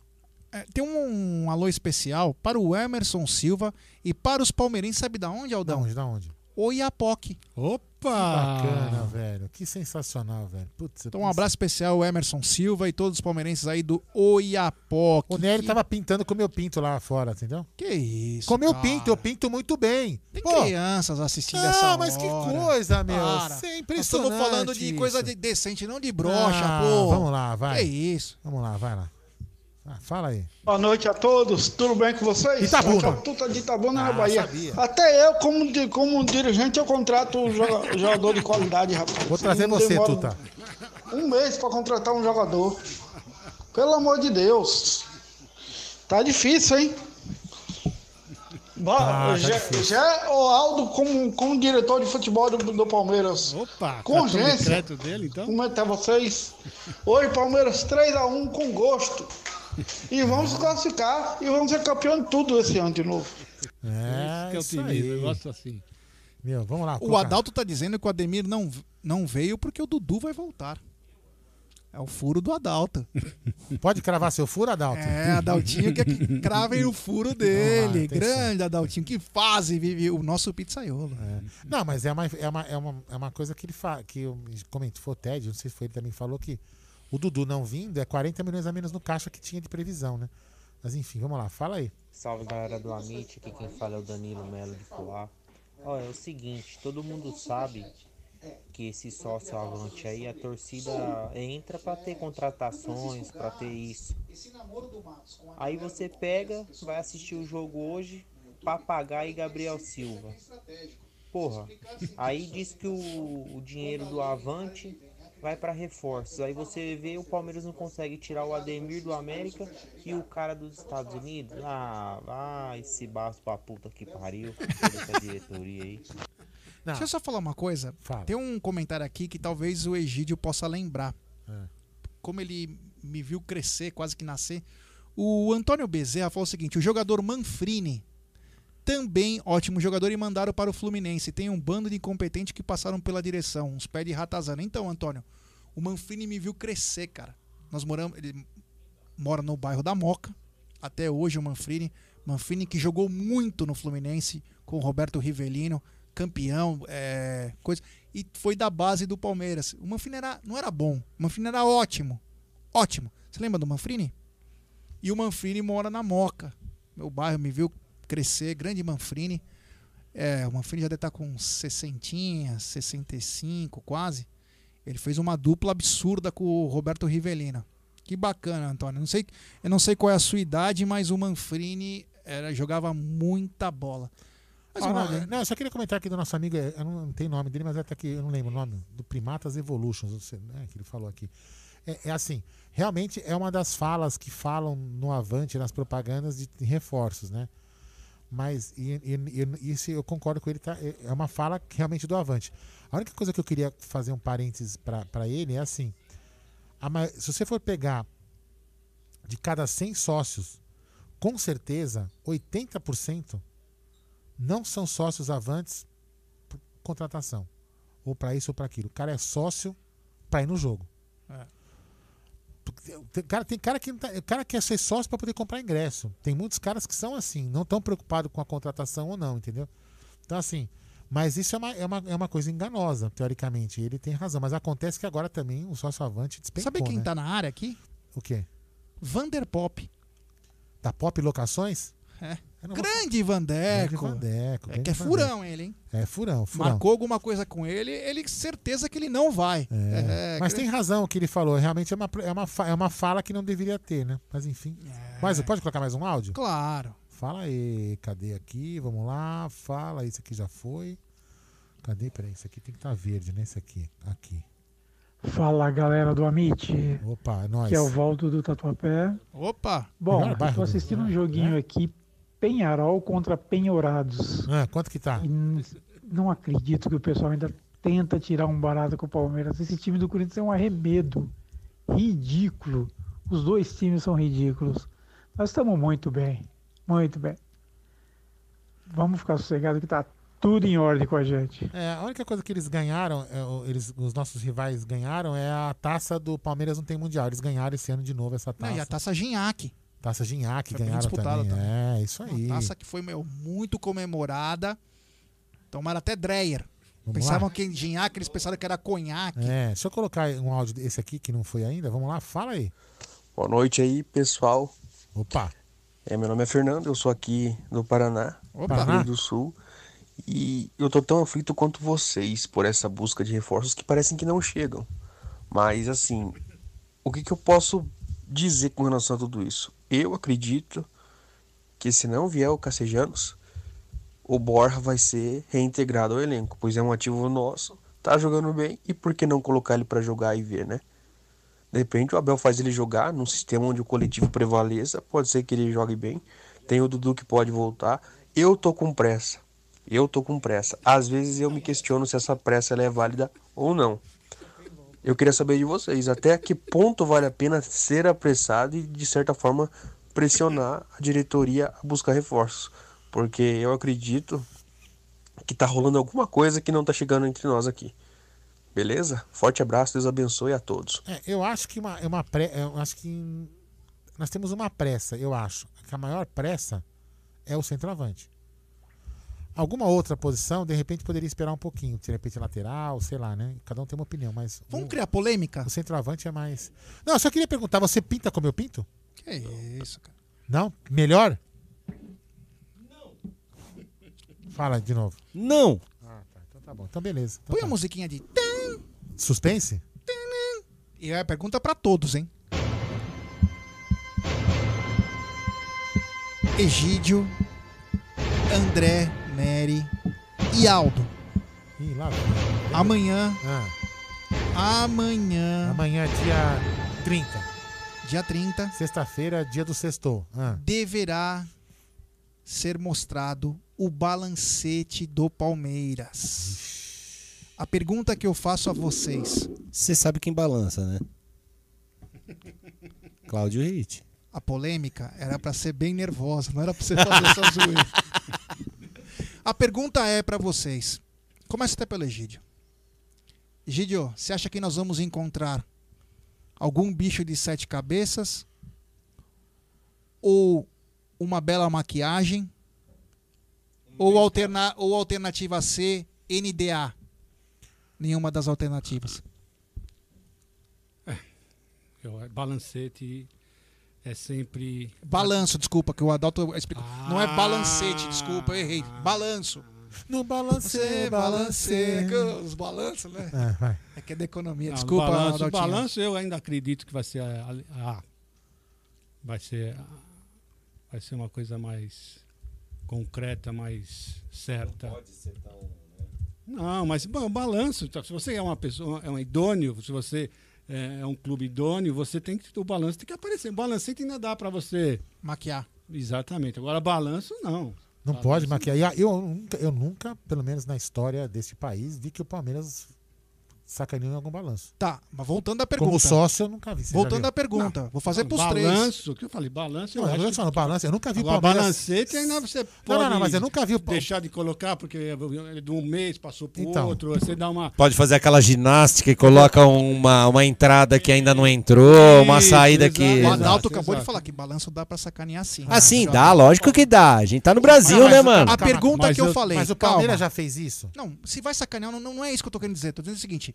É, tem um, um alô especial para o Emerson Silva e para os palmeirenses, sabe da onde, Da Aldão? onde, da onde? Oiapoque. Opa! Bacana, velho. Que sensacional, velho. Putz, Então, um abraço especial ao Emerson Silva e todos os palmeirenses aí do Oiapoque. O Nery Que- tava pintando com o meu pinto lá fora, entendeu? Que isso? Com meu cara. pinto, eu pinto muito bem. Tem Pô, crianças assistindo Ah, essa mas que coisa, meu. Para. Isso é estamos falando de coisa isso. de- decente, não de brocha, Ah, pô. Vamos lá, vai. Que isso? Vamos lá, vai lá. Ah, fala aí. Boa noite a todos, tudo bem com vocês? Itabuna. É Tuta de Itabuna, Ah, na Bahia. sabia. Até eu, como, como dirigente, eu contrato um joga- jogador de qualidade, rapaz. Vou trazer Não você, Tuta. Um mês pra contratar um jogador. Pelo amor de Deus. Tá difícil, hein? Bo- Ah, tá já, difícil. já o Aldo, como, como diretor de futebol do, do Palmeiras. Opa, com urgência. dele, então? Como é que tá vocês? Hoje, Palmeiras 3x1 com gosto. E vamos classificar e vamos ser campeão de tudo esse ano de novo. É, que é o isso aí. gosto assim. Meu, vamos lá. O. Adalto tá dizendo que o Ademir não, não veio porque o Dudu vai voltar. É o furo do Adalto. Pode cravar seu furo, Adalto? É, Adaltinho quer que cravem o furo dele. Grande Adaltinho. Que fase vive o nosso pizzaiolo. Não, mas é uma, é uma, é uma, é uma coisa que ele fala, que eu comentou, foi o Ted, não sei se foi ele também falou que o Dudu não vindo é 40 milhões a menos no caixa que tinha de previsão, né? Mas enfim, vamos lá, fala aí. Salve galera do Amit, aqui quem fala é o Danilo Melo de Poá. Olha, é o seguinte, todo mundo sabe que esse sócio avante aí, a torcida entra pra ter contratações, pra ter isso. Aí você pega, vai assistir o jogo hoje, Papagaio e Gabriel Silva. Porra, aí diz que o, o dinheiro do Avante vai pra reforços. Aí você vê o Palmeiras não consegue tirar o Ademir do América e o cara dos Estados Unidos. Ah, vai esse baço pra puta que pariu. Essa diretoria aí. Deixa eu só falar uma coisa. Tem um comentário aqui que talvez o Egídio possa lembrar. É. Como ele me viu crescer, quase que nascer. O Antônio Bezerra falou o seguinte: o jogador Manfrini, também ótimo jogador, e mandaram para o Fluminense. Tem um bando de incompetentes que passaram pela direção, uns pés de ratazana. Então, Antônio, o Manfrini me viu crescer, cara. Nós moramos. Ele mora no bairro da Moca. Até hoje o Manfrini. Manfrini que jogou muito no Fluminense com o Roberto Rivelino, campeão, é, coisa. E foi da base do Palmeiras. O Manfrini era, não era bom, o Manfrini era ótimo. Ótimo. Você lembra do Manfrini? E o Manfrini mora na Moca. Meu bairro me viu crescer, grande Manfrini. É, o Manfrini já deve estar com 60, 65 quase. Ele fez uma dupla absurda com o Roberto Rivelino. Que bacana, Antônio. Não sei, eu não sei qual é a sua idade, mas o Manfrini era, jogava muita bola. Mas Ah, uma não, não, eu só queria comentar aqui do nosso amigo, é, eu não, não tenho nome dele, mas até que eu não lembro o nome, do Primatas Evolutions, né, que ele falou aqui. É, é assim, realmente é uma das falas que falam no Avante, nas propagandas de, de reforços, né? Mas, e, e- e isso eu concordo com ele, tá? É é uma fala realmente do Avante. A única coisa que eu queria fazer um parênteses para ele é assim: a se você for pegar de cada 100 sócios, com certeza 80% não são sócios avantes por contratação. Ou para isso ou para aquilo. O cara é sócio para ir no jogo. É. tem cara, tem cara que tá, cara quer ser sócio para poder comprar ingresso. Tem muitos caras que são assim, não estão preocupados com a contratação ou não, entendeu? Então, assim, mas isso é uma, é uma, é uma coisa enganosa, teoricamente. Ele tem razão. Mas acontece que agora também o sócio avante despencou, Sabe quem né? tá na área aqui? O quê? Vanderpop. Da Pop Locações? É. Grande Vandeco. Grande Vandeco, É que é furão ele, hein? É furão, furão. Marcou alguma coisa com ele, ele certeza que ele não vai. É, É, mas grande- tem razão o que ele falou. Realmente é uma, é, uma, é uma fala que não deveria ter, né? Mas enfim. Mas pode colocar mais um áudio? Claro. Fala aí, cadê aqui? Vamos lá, fala. Esse aqui já foi. Cadê? Peraí, esse aqui tem que estar verde, né? Esse aqui. Aqui. Fala galera do Amit, Opa, é nóis. que é o Valdo do Tatuapé. Opa! Bom, eu tô do- assistindo um joguinho aqui, Penharol contra Penhorados. Ah, quanto que tá? E não acredito que o pessoal ainda tenta tirar um barato com o Palmeiras. Esse time do Corinthians é um arremedo. Ridículo. Os dois times são ridículos. Nós estamos muito bem. Muito bem. Vamos ficar sossegados que tá tudo em ordem com a gente. É, a única coisa que eles ganharam, é, eles, os nossos rivais ganharam, é a taça do Palmeiras não tem mundial. Eles ganharam esse ano de novo essa taça. Não, e a taça Ginhaque. Taça Ginhaque ganharam disputada também. também. É, isso aí. Uma taça que foi meu, muito comemorada. Tomaram até Dreyer. Vamos pensavam lá? que Ginhaque, eles pensaram que era conhaque. É, deixa eu colocar um áudio desse aqui que não foi ainda. Vamos lá, fala aí. Boa noite aí, pessoal. Opa. É, meu nome é Fernando, eu sou aqui do Paraná, Opa. Rio Grande do Sul. E eu tô tão aflito quanto vocês por essa busca de reforços que parecem que não chegam. Mas assim, o que, que eu posso dizer com relação a tudo isso? Eu acredito que se não vier o Cacejanos, o Borja vai ser reintegrado ao elenco, pois é um ativo nosso, tá jogando bem, e por que não colocar ele pra jogar e ver, né? De repente o Abel faz ele jogar num sistema onde o coletivo prevaleça, pode ser que ele jogue bem. Tem o Dudu que pode voltar. Eu tô com pressa. Eu tô com pressa. Às vezes eu me questiono se essa pressa é válida ou não. Eu queria saber de vocês, até que ponto vale a pena ser apressado e de certa forma pressionar a diretoria a buscar reforços, porque eu acredito que tá rolando alguma coisa que não tá chegando entre nós aqui. Beleza? Forte abraço, Deus abençoe a todos. É, eu acho que uma, é uma pré, eu acho que nós temos uma pressa, eu acho. Que a maior pressa é o centroavante. Alguma outra posição, de repente, poderia esperar um pouquinho. De repente, lateral, sei lá, né? Cada um tem uma opinião, mas. Vamos o, criar polêmica? O centroavante é mais. Não, eu só queria perguntar: você pinta como eu pinto? Que isso, cara. Não? Melhor? Fala de novo. Não! Ah, tá. Então tá bom. Então beleza. Então Põe tá. a musiquinha de. Suspense? E é a pergunta pra todos, hein? Egídio, André, Nery e Aldo. Ih, lá vem. Amanhã. Ah, Amanhã. amanhã, é dia 30. Dia 30. Sexta-feira, dia do sextou. Ah. Deverá ser mostrado o balancete do Palmeiras. A pergunta que eu faço a vocês. Você sabe quem balança, né? Cláudio Ritt. A polêmica era pra ser bem nervosa, não era pra você fazer essa zoeira. A pergunta é pra vocês. Começa até pelo Egídio. Egídio, você acha que nós vamos encontrar algum bicho de sete cabeças? Ou uma bela maquiagem? Ou, alterna ou alternativa C, NDA? Nenhuma das alternativas. Eu- Balancete é sempre. Balanço, desculpa, que o Adalto explicou. Não é Ah. balancete, desculpa, eu errei. Balanço. No balancê, balancê. que Os balanços, né? É, vai. É que é da economia. Não, Desculpa, o balanço, Adaltinho. balanço eu ainda acredito que vai ser a, a- a- vai ser a- vai ser uma coisa mais concreta, mais certa. Pode ser tão. Não, mas bom, balanço. então, Se você é uma pessoa, é um idôneo, se você é, é um clube idôneo, você tem que o balanço tem que aparecer. Balancete ainda dá para você maquiar. Exatamente. Agora balanço não. Não pode maquiar. Eu nunca, eu nunca, pelo menos na história desse país, vi que o Palmeiras sacaneou em algum balanço. Tá, mas voltando à pergunta. Como sócio, eu nunca vi. Voltando à pergunta. Vou fazer pros balanço, três. o que eu falei, balanço, eu Não, acho eu que- balanço, eu nunca vi Agora, Palmeiras- balancete ainda você pode Não, não, não, mas eu nunca vi deixar de colocar, porque de um mês passou pro Então. outro, você dá uma... Pode fazer aquela ginástica e coloca uma, uma entrada que ainda não entrou, uma Isso, saída que. O Adalto acabou de falar que balanço dá pra sacanear sim. Ah, sim, dá, lógico que dá. A gente tá no Brasil, né, mano? A pergunta que eu, falei. Mas o. Palmeiras já fez isso? Não, se vai sacanear, não, não é isso que eu tô querendo dizer. Tô dizendo o seguinte.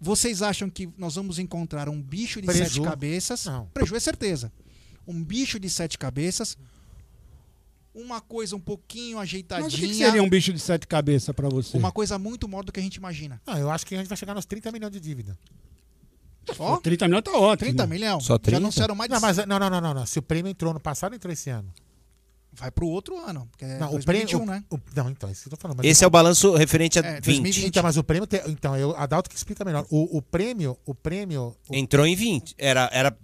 Vocês acham que nós vamos encontrar um bicho de Preju? sete cabeças? Não. Preju é certeza. Um bicho de sete cabeças. Uma coisa um pouquinho ajeitadinha. Mas o que, seria um bicho de sete cabeças pra você? Uma coisa muito maior do que a gente imagina. Não, eu acho que a gente vai chegar nos 30 milhões de dívida. Ó, 30 milhões tá ótimo. 30 milhões. Só Já 30? anunciaram mais de Não, mas não, não, não, não, não. Se o prêmio entrou no passado, entrou esse ano. Vai pro outro ano. Porque é não, o 2021, prêmio, né? o- o- não, então, isso que eu tô falando. mas Esse é o balanço referente a É, 20. Então, mas o prêmio. tem- então, eu, Adalto que explica melhor. O, o prêmio. O prêmio. o- Entrou em 20. Era, era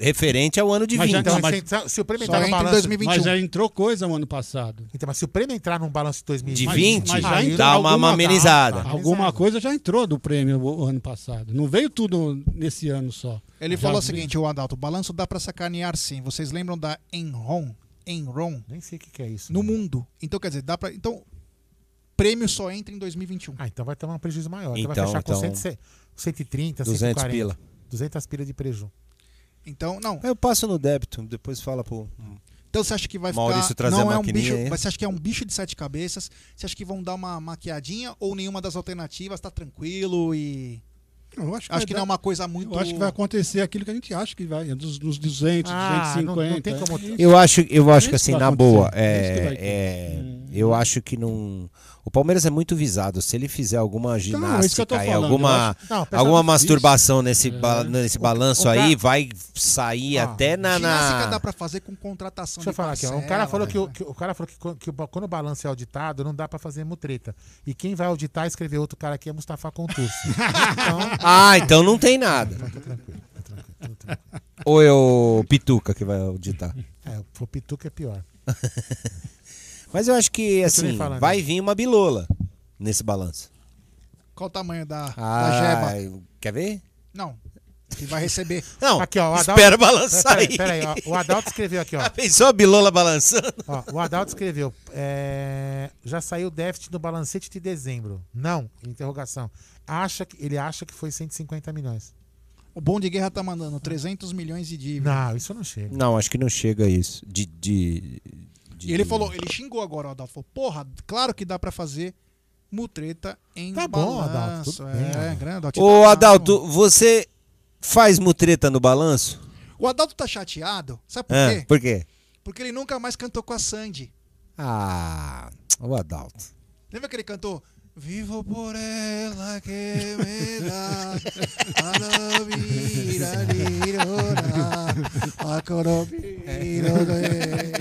referente ao ano de Mas 20. já- Então, mas- se, entrar- se o prêmio entrar no balanço. 2021. Mas já entrou coisa no ano passado. Então, mas se o prêmio entrar num balanço de 2020. De 20, Mas já aí entrou dá uma, alguma- uma amenizada. Tá, Alguma coisa já entrou do prêmio o o ano passado. Não veio tudo nesse ano só. Ele Já falou o seguinte, o Adalto, o balanço dá pra sacanear sim. Vocês lembram da Enron? Enron? Nem sei o que, que é isso. No mundo. Então, quer dizer, dá pra. Então, prêmio só entra em 2021. Ah, então vai tomar um prejuízo maior. Então, vai Então, fechar com então, 100, 130, 200 140. pila. 200 pila de preju. Então, não. Eu passo no débito, depois fala pro. Então você acha que vai Maurício ficar. trazer não a é um bicho. aí. Você acha que é um bicho de sete cabeças? Você acha que vão dar uma maquiadinha ou nenhuma das alternativas tá tranquilo e. Eu acho que, Acho que dar- não é uma coisa muito. Eu acho que vai acontecer aquilo que a gente acha que vai. é Dos, dos 200, Ah, não- 250. não tem como- é isso. Eu acho, eu acho que assim, na boa, É é, é, eu acho que não. O Palmeiras é muito visado. Se ele fizer alguma é isso que eu tô ginástica e falando, alguma, Não, alguma masturbação nesse, É. ba- nesse balanço o aí, cara- vai sair Ah, até na. Ginástica na... dá pra fazer com contratação Deixa eu falar aqui, ó. Um parcela, cara falou né? que, o- que o cara falou que, que quando o balanço é auditado, não dá pra fazer mutreta. E quem vai auditar e escrever outro cara aqui é Mustafa Contursi. então, Ah, então não tem nada. tá tranquilo, tá tranquilo, tá tranquilo. Ou é o Pituca que vai auditar? É, o Pituca é pior. Mas eu acho que, assim, falando. vai vir uma bilola nesse balanço. Qual o tamanho da, da Ah, jeba? quer ver? Não. Que vai receber. Não, Aqui, ó, o Adalto- espera balançar Peraí, aí. peraí, ó. O Adalto escreveu aqui, ó. Já Pensou a bilola balançando? Ó, o Adalto escreveu. é, já saiu o déficit do balancete de dezembro. Não, interrogação. Acha que, ele acha que foi 150 milhões. O Bom de Guerra tá mandando 300 milhões de dívida. Não, isso não chega. Não, acho que não chega a isso. De, de, de- E ele falou, ele xingou agora o Adalto. Falou, porra, claro que dá pra fazer mutreta em Tá bom, balanço. Adalto, tudo bem, é, Adalto. grande Adalto. Ô, Tá- Adalto, você faz mutreta no balanço? O Adalto tá chateado. Sabe por Ah, quê? por quê? Porque ele nunca mais cantou com a Sandy. Ah, o Adalto. Lembra que ele cantou? Vivo por ela que me dá a dirora,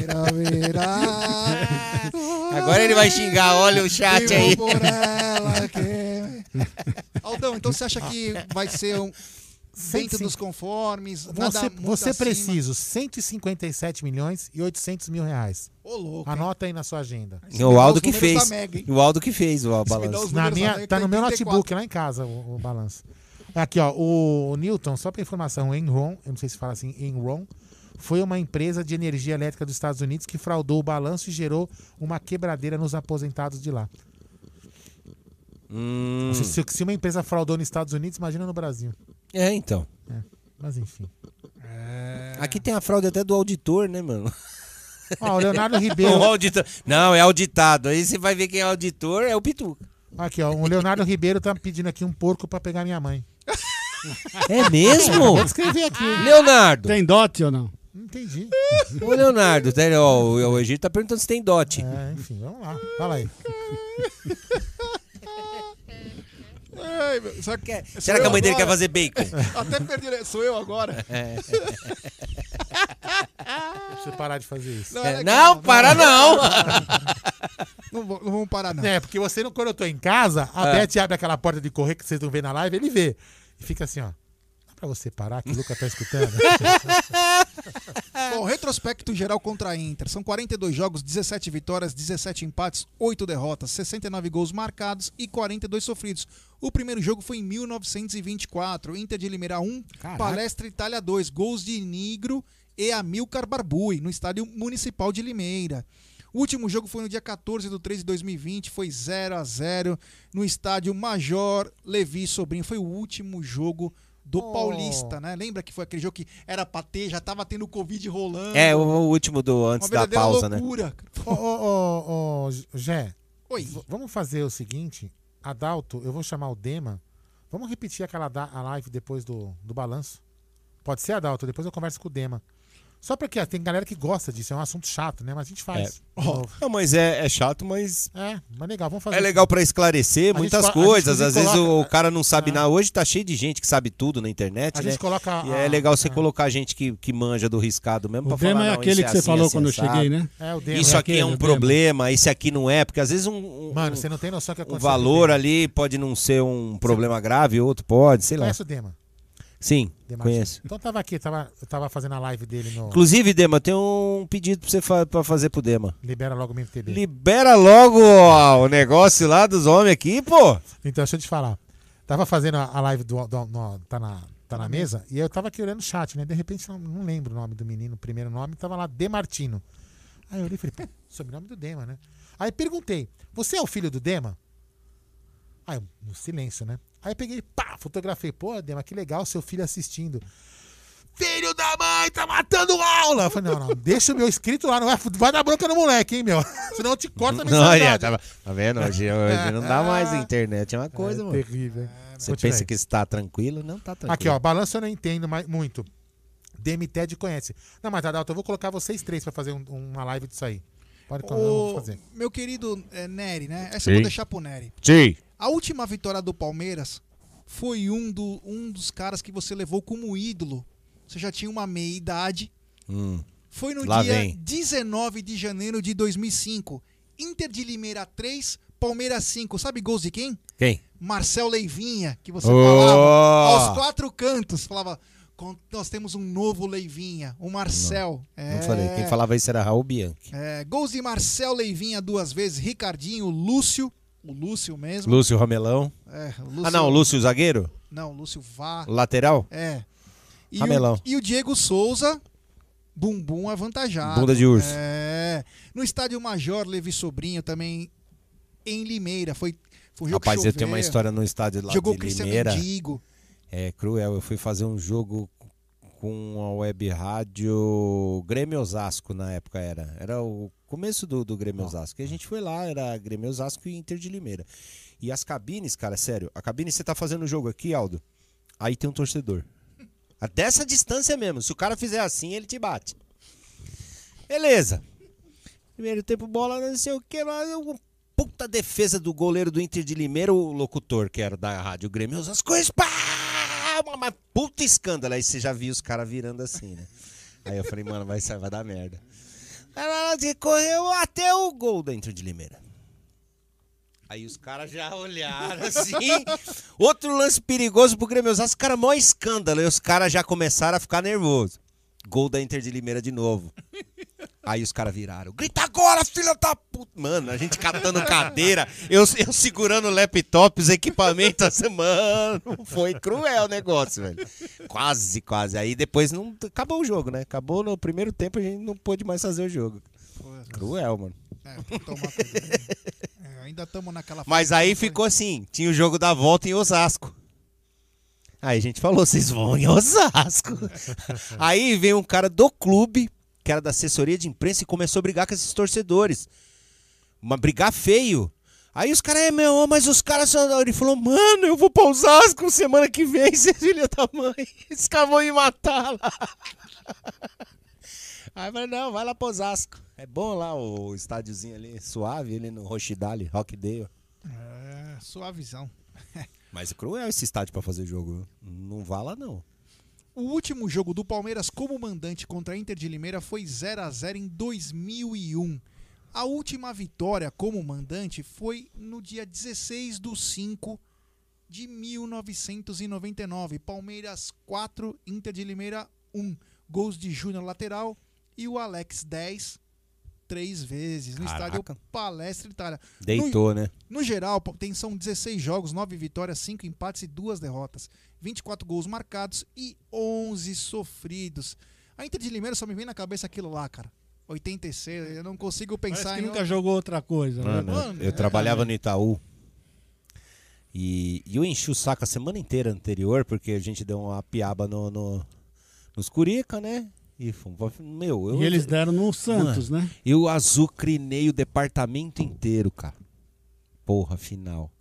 a verá. Agora ele vai xingar, olha o chat aí. Vivo por ela que... Aldão, então você acha que vai ser um dentro dos conformes? nada Você, muito você acima? precisa 157 milhões e 800 mil reais. Ô, louco. hein? Anota aí na sua agenda. O Aldo que números fez. Mega? O Aldo que fez o balanço. Na minha, Mega, tá no meu 34. notebook lá em casa o, o balanço. Aqui, ó, o Newton, só para informação, o Enron, eu não sei se fala assim, Enron, foi uma empresa de energia elétrica dos Estados Unidos que fraudou o balanço e gerou uma quebradeira nos aposentados de lá. Hum, Se, se- se uma empresa fraudou nos Estados Unidos, imagina no Brasil. É, então. Mas enfim. Aqui tem a fraude até do auditor, né, mano? Ó, o Leonardo Ribeiro. O auditor. Não, é auditado. Aí você vai ver quem é auditor, é o Pituca. Aqui, ó, o Leonardo Ribeiro tá pedindo aqui um porco para pegar minha mãe. É mesmo? Vou escrever aqui. Leonardo. Tem dote ou não? Não entendi. Ô, Leonardo, tá, ó, o Egito tá perguntando se tem dote. É, enfim, vamos lá. Fala aí. Ai, meu, será que, Será que a mãe dele agora? quer fazer bacon? Até perdi, sou eu agora. É. Deixa eu parar de fazer isso. Não, É, não, para não. Não, vou- não vamos parar, não. É, porque você não, quando eu tô em casa, a É. Beth abre aquela porta de correr que vocês não vê na live, ele vê. E fica assim, ó. Pra você parar, que o Luca tá escutando. Bom, retrospecto geral contra a Inter. São 42 jogos, 17 vitórias, 17 empates, 8 derrotas, 69 gols marcados e 42 sofridos. O primeiro jogo foi em 1924, Inter de Limeira 1, Caraca. Palestra Itália 2, gols de Nigro e Amilcar Barbui, no estádio municipal de Limeira. O último jogo foi no dia 14 de 3 de 2020, foi 0 a 0 no estádio Major Levi Sobrinho. Foi o último jogo do Oh. Paulista, né? Lembra que foi aquele jogo que era pra ter, já tava tendo Covid rolando. É, o, o último do antes Uma da verdadeira pausa, loucura. né? Ô, ô, ô, ô, Gé. Oi. Vamos fazer o seguinte. Adalto, eu vou chamar o Dema. Vamos repetir aquela da, a live depois do, do balanço? Pode ser, Adalto? Depois eu converso com o Dema. Só porque ó, tem galera que gosta disso, é um assunto chato, né? Mas a gente faz. É. novo. Não, mas é, é chato, mas. É, mas legal, vamos fazer. É legal pra esclarecer A muitas gente coisas. Às vezes coloca- o, o cara não sabe nada. Hoje tá cheio de gente que sabe tudo na internet, A né? gente coloca E a- é legal você a- colocar gente que, que manja do riscado mesmo O pra Dema falar. é aquele isso que você assim, falou assim, quando eu cheguei, né? É, o Dema. Isso É aqui é aquele, um o Dema. problema, esse aqui não é, porque às vezes um, um- Mano, você não tem noção do que o aconteceu. valor ali pode não ser um problema grave, outro pode, sei lá. Conhece o Dema? Sim, Dema conheço. Então tava aqui, tava, eu tava fazendo a live dele no. Inclusive, Dema, tem um pedido pra você fa pra fazer pro Dema. Libera logo o MTB. Libera logo ó, o negócio lá dos homens aqui, pô. Então, deixa eu te falar. Tava fazendo a a live do, do- no- tá, na, tá na mesa e eu tava aqui olhando o chat, né? De repente, não, não lembro o nome do menino, o primeiro nome, tava lá, Demartino. Aí eu olhei e falei, pô, sobrenome do Dema, né? Aí perguntei, você é o filho do Dema? Aí, no silêncio, né? Aí eu peguei, pá, fotografei, pô, Dema, que legal seu filho assistindo. Filho da mãe, tá matando aula! Eu falei, não, não, deixa o meu inscrito lá, não vai, vai dar bronca no moleque, hein, meu? Senão eu te corto a mensalidade. Olha, tá, tá vendo? Hoje, hoje não dá mais a internet, é uma coisa, É mano. terrível. Você Continua pensa aí. que está tranquilo? Não tá tranquilo. Aqui, ó, balanço eu não entendo mais, muito. DMTED conhece. Não, mas Adalto, eu vou colocar vocês três pra fazer um- uma live disso aí. Pode colocar, eu vou Ô, fazer. meu querido é, Nery, né? Essa Sim. eu vou deixar pro Nery. Sim. A última vitória do Palmeiras foi um, do, um dos caras que você levou como ídolo. Você já tinha uma meia idade. Hum. Foi no dia vem. 19 de janeiro de 2005. Inter de Limeira 3, Palmeiras 5. Sabe gols de quem? Quem? Marcel Leivinha, que você Oh! falava aos quatro cantos. Falava, "Com- nós temos um novo Leivinha, o Marcel. Não É, falei. Quem falava isso era Raul Bianchi. é, gols de Marcel Leivinha duas vezes, Ricardinho, Lúcio, o Lúcio mesmo. Lúcio Ramelão. É, o Lúcio- Ah, não, Lúcio zagueiro? Não, Lúcio Vá. Lateral? É. E Ramelão. O, e o Diego Souza, bumbum avantajado. Bunda de urso. É. No estádio Major Levi Sobrinho também em Limeira. Foi, foi um Rapaz, eu tenho uma história no estádio lá Jogou de Limeira. Mendigo. É cruel. Eu fui fazer um jogo com a web rádio Grêmio Osasco na época era. Era o começo do, do Grêmio Osasco. E a gente foi lá, era Grêmio Osasco e Inter de Limeira. E as cabines, cara, sério, a cabine você tá fazendo o jogo aqui, Aldo. Aí tem um torcedor. Até essa distância mesmo. Se o cara fizer assim, ele te bate. Beleza. Primeiro tempo, bola, não sei o que, mas uma puta defesa do goleiro do Inter de Limeira, o locutor, que era da Rádio Grêmio Osasco, pá! Uma, uma puta escândalo. Aí você já viu os caras virando assim, né? Aí eu falei, mano, vai, vai dar merda. Aí correu até o gol Inter de Limeira. Aí os caras já olharam assim. Outro lance perigoso pro Grêmio Osasco, cara, maior escândalo. E os caras já começaram a ficar nervosos. Gol da Inter de Limeira de novo. Aí os caras viraram. Grita agora, filha da puta. Mano, a gente catando cadeira, eu, eu segurando o laptop, os equipamentos, assim, mano, foi cruel o negócio, velho. Quase, quase. Aí depois não acabou o jogo, né? Acabou no primeiro tempo, a gente não pôde mais fazer o jogo. Cruel, mano. É, tomar cuidado. É, ainda estamos naquela Mas aí ficou assim, tinha o jogo da volta em Osasco. Aí a gente falou, vocês vão em Osasco. aí veio um cara do clube, que era da assessoria de imprensa, e começou a brigar com esses torcedores. Uma brigar feio. Aí os caras, é meu, mas os caras são. Ele falou, mano, eu vou pra Osasco semana que vem, vocês filha da mãe. Esses caras vão me matar lá. Aí eu falei, não, vai lá pro Osasco. É bom lá o estádiozinho ali, suave, ali no Rochidale, Rockdale. É, suavizão. Mas é cruel esse estádio pra fazer jogo. Não vá lá, não. O último jogo do Palmeiras como mandante contra a Inter de Limeira foi 0 a 0 em 2001. A última vitória como mandante foi no dia 16 do 5 de 1999. Palmeiras 4, Inter de Limeira 1. Gols de Júnior lateral e o Alex 10 três vezes no Caraca. estádio Palestra Itália. Deitou, no, né? No geral, tem, são 16 jogos, 9 vitórias, 5 empates e 2 derrotas. 24 gols marcados e 11 sofridos. A Inter de Limeira só me vem na cabeça aquilo lá, cara. 86, eu não consigo Parece pensar que em nunca jogou outra coisa, né? Mano, eu trabalhava no Itaú. E, e eu enchi o saco a semana inteira anterior, porque a gente deu uma piaba no, no, nos Curica, né? E, fomos- meu, eu, E eles deram no Santos, Mano, né? Eu azucrinei o departamento inteiro, cara. Porra, final.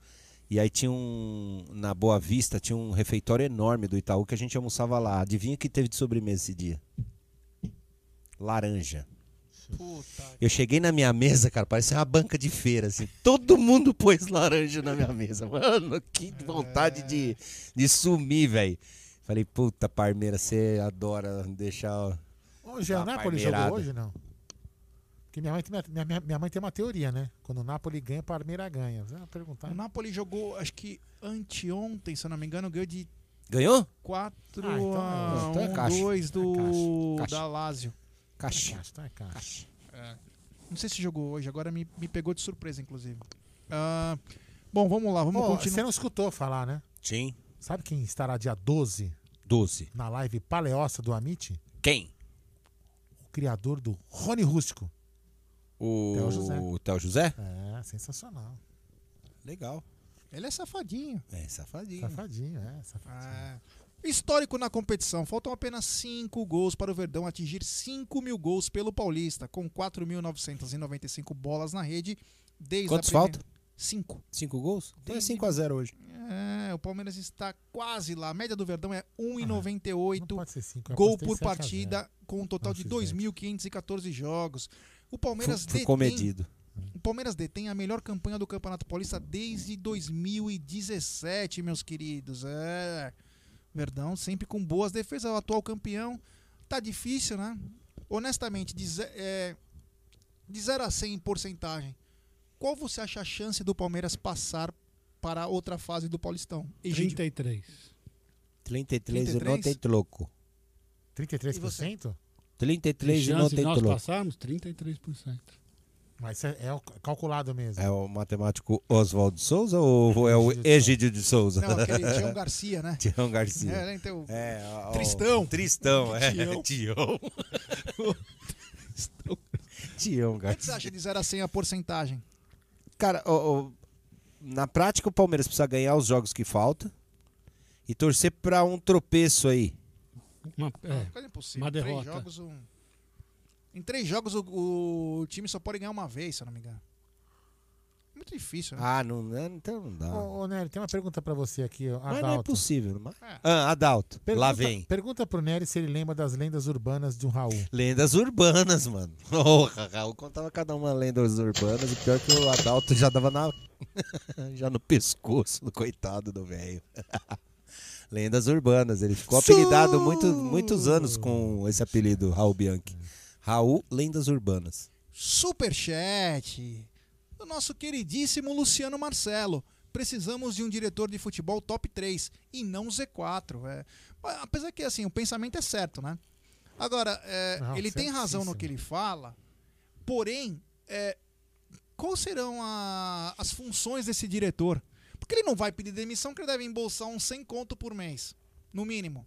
E aí tinha um. Na Boa Vista, tinha um refeitório enorme do Itaú que a gente almoçava lá. Adivinha o que teve de sobremesa esse dia? Laranja. Eu cheguei na minha mesa, cara, parecia uma banca de feira, assim. Todo mundo pôs laranja na minha mesa. Mano, que vontade de, de sumir, velho. Falei, puta, Parmeira, você adora deixar. Hoje, o dar Napoli jogou hoje, não? Porque minha mãe, tem, minha, minha, minha mãe tem uma teoria, né? Quando o Napoli ganha, Parmeira ganha. Você vai perguntar. O Napoli jogou, acho que anteontem, se eu não me engano, ganhou de Ganhou? 4 Ah, então é- a então é 1, caixa. 2 do É caixa. da Lazio. Caixa. Então é caixa. É. Não sei se jogou hoje, agora me, me pegou de surpresa, inclusive. Ah, bom, vamos lá, vamos Pô, continuar. Você não escutou falar, né? Sim. Sabe quem estará dia 12 12. na live Paleossa do Amit? Quem? Criador do Rony Rústico. O Theo José. o Theo José? É, sensacional. Legal. Ele é safadinho. É, safadinho. Safadinho, é, safadinho. É. Histórico na competição. Faltam apenas 5 gols para o Verdão atingir 5 mil gols pelo Paulista, com 4.995 bolas na rede desde Quantos a primeira... faltam? 5. 5 gols? Então é Desde- 5x0 hoje. É, o Palmeiras está quase lá. A média do Verdão é 1,98 cinco, eu gol por 7 a 0. partida, com um total de 2.514 jogos. O Palmeiras Fui- fui detém- comedido. O Palmeiras detém a melhor campanha do Campeonato Paulista desde 2017, meus queridos. É. Verdão sempre com boas defesas. O atual campeão. Tá difícil, né? Honestamente, de, é, de 0 a 100 em porcentagem, qual você acha a chance do Palmeiras passar para outra fase do Paulistão? Egídio. 33. 33 e 33? não tem troco. 33%? 33 e não tem nós passarmos? 33%. Mas é, é o calculado mesmo. É o matemático Oswaldo Souza ou é o Egídio de Souza? Não, aquele Tião Garcia, né? Tião Garcia. É, então, É, Tristão. Tristão, é. Tião. Tião. Tião Garcia. você acha de 0 a 100 a porcentagem? Cara, ó, ó, na prática o Palmeiras precisa ganhar os jogos que faltam e torcer pra um tropeço aí. Uma, é, Quase impossível. uma Três derrota. jogos, um- Em três jogos o, o time só pode ganhar uma vez, se eu não me engano. Muito difícil, né? Ah, não, não- então não dá. Ô, ô Nery, tem uma pergunta pra você aqui, Mas não é Adalto. possível. Mas... Ah, Adalto, Pergunta, lá vem. Pergunta pro Nery se ele lembra das lendas urbanas de um Raul. Lendas urbanas, mano. Porra, Raul contava cada uma lendas urbanas e pior que o Adalto já dava na. já no pescoço do coitado do velho. lendas urbanas. Ele ficou apelidado muito, muitos anos com esse apelido, Raul Bianchi. Raul Lendas Urbanas. Superchat do nosso queridíssimo Luciano Marcelo. Precisamos de um diretor de futebol top 3 e não Z4. É. Apesar que assim, o pensamento é certo, né? Agora, é, Não, ele tem razão no que ele fala, porém, é, quais serão a- as funções desse diretor? Porque ele não vai pedir demissão, que ele deve embolsar uns 100 conto por mês, no mínimo.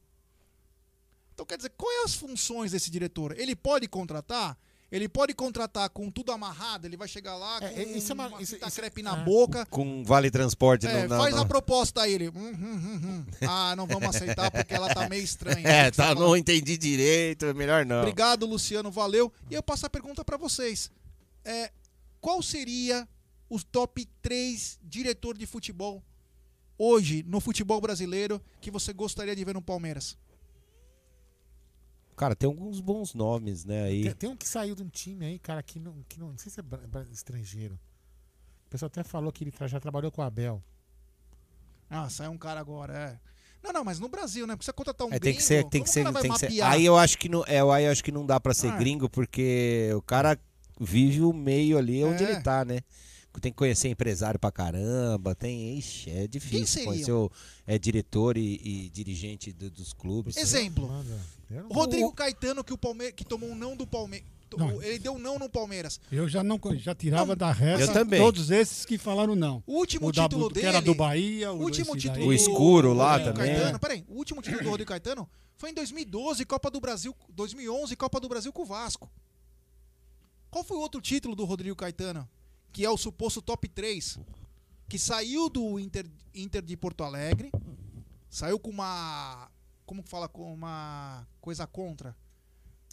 Então, quer dizer, quais as funções desse diretor? Ele pode contratar? Ele pode contratar com tudo amarrado, ele vai chegar lá com isso é uma- uma isso- fita isso- crepe na é. boca. Com vale transporte É, na, faz na- a proposta aí, ele. "Hum, hum, hum, hum." Ah, não vamos aceitar porque ela tá meio estranha. É, você tá, falou? não entendi direito, é melhor não. Obrigado, Luciano, valeu. E eu passo a pergunta pra vocês. É, qual seria os top 3 diretor de futebol hoje no futebol brasileiro que você gostaria de ver no Palmeiras? Cara, tem alguns bons nomes, né, aí. Tem, tem um que saiu de um time aí, cara, que não, que não, não sei se é estrangeiro. O pessoal até falou que ele já trabalhou com o Abel. Ah, sai um cara agora, é. Não, não, mas no Brasil, né? Porque você contratar um É, tem que gringo, ser, tem que ser, tem que ser. Aí eu acho que não, é, aí eu acho que não dá pra ser Ah. gringo porque o cara vive o meio ali onde É. ele tá, né? Tem que conhecer empresário pra caramba, tem. Ixi, é difícil conhecer o é, diretor e, e dirigente do- dos clubes. Exemplo. Não- O Rodrigo Caetano, que, o Palme... que tomou um não do Palmeiras. Ele deu um não no Palmeiras. Eu já não já tirava da reta também. todos esses que falaram não. O último da- título que dele. era do Bahia, o, o último título daí. do Rodrigo Caetano, peraí, o último título do Rodrigo Caetano foi em 2012, Copa do Brasil, 2011, Copa do Brasil com o Vasco. Qual foi o outro título do Rodrigo Caetano? Que é o suposto top 3, que saiu do Inter, Inter de Porto Alegre, saiu com uma como que fala com uma coisa contra,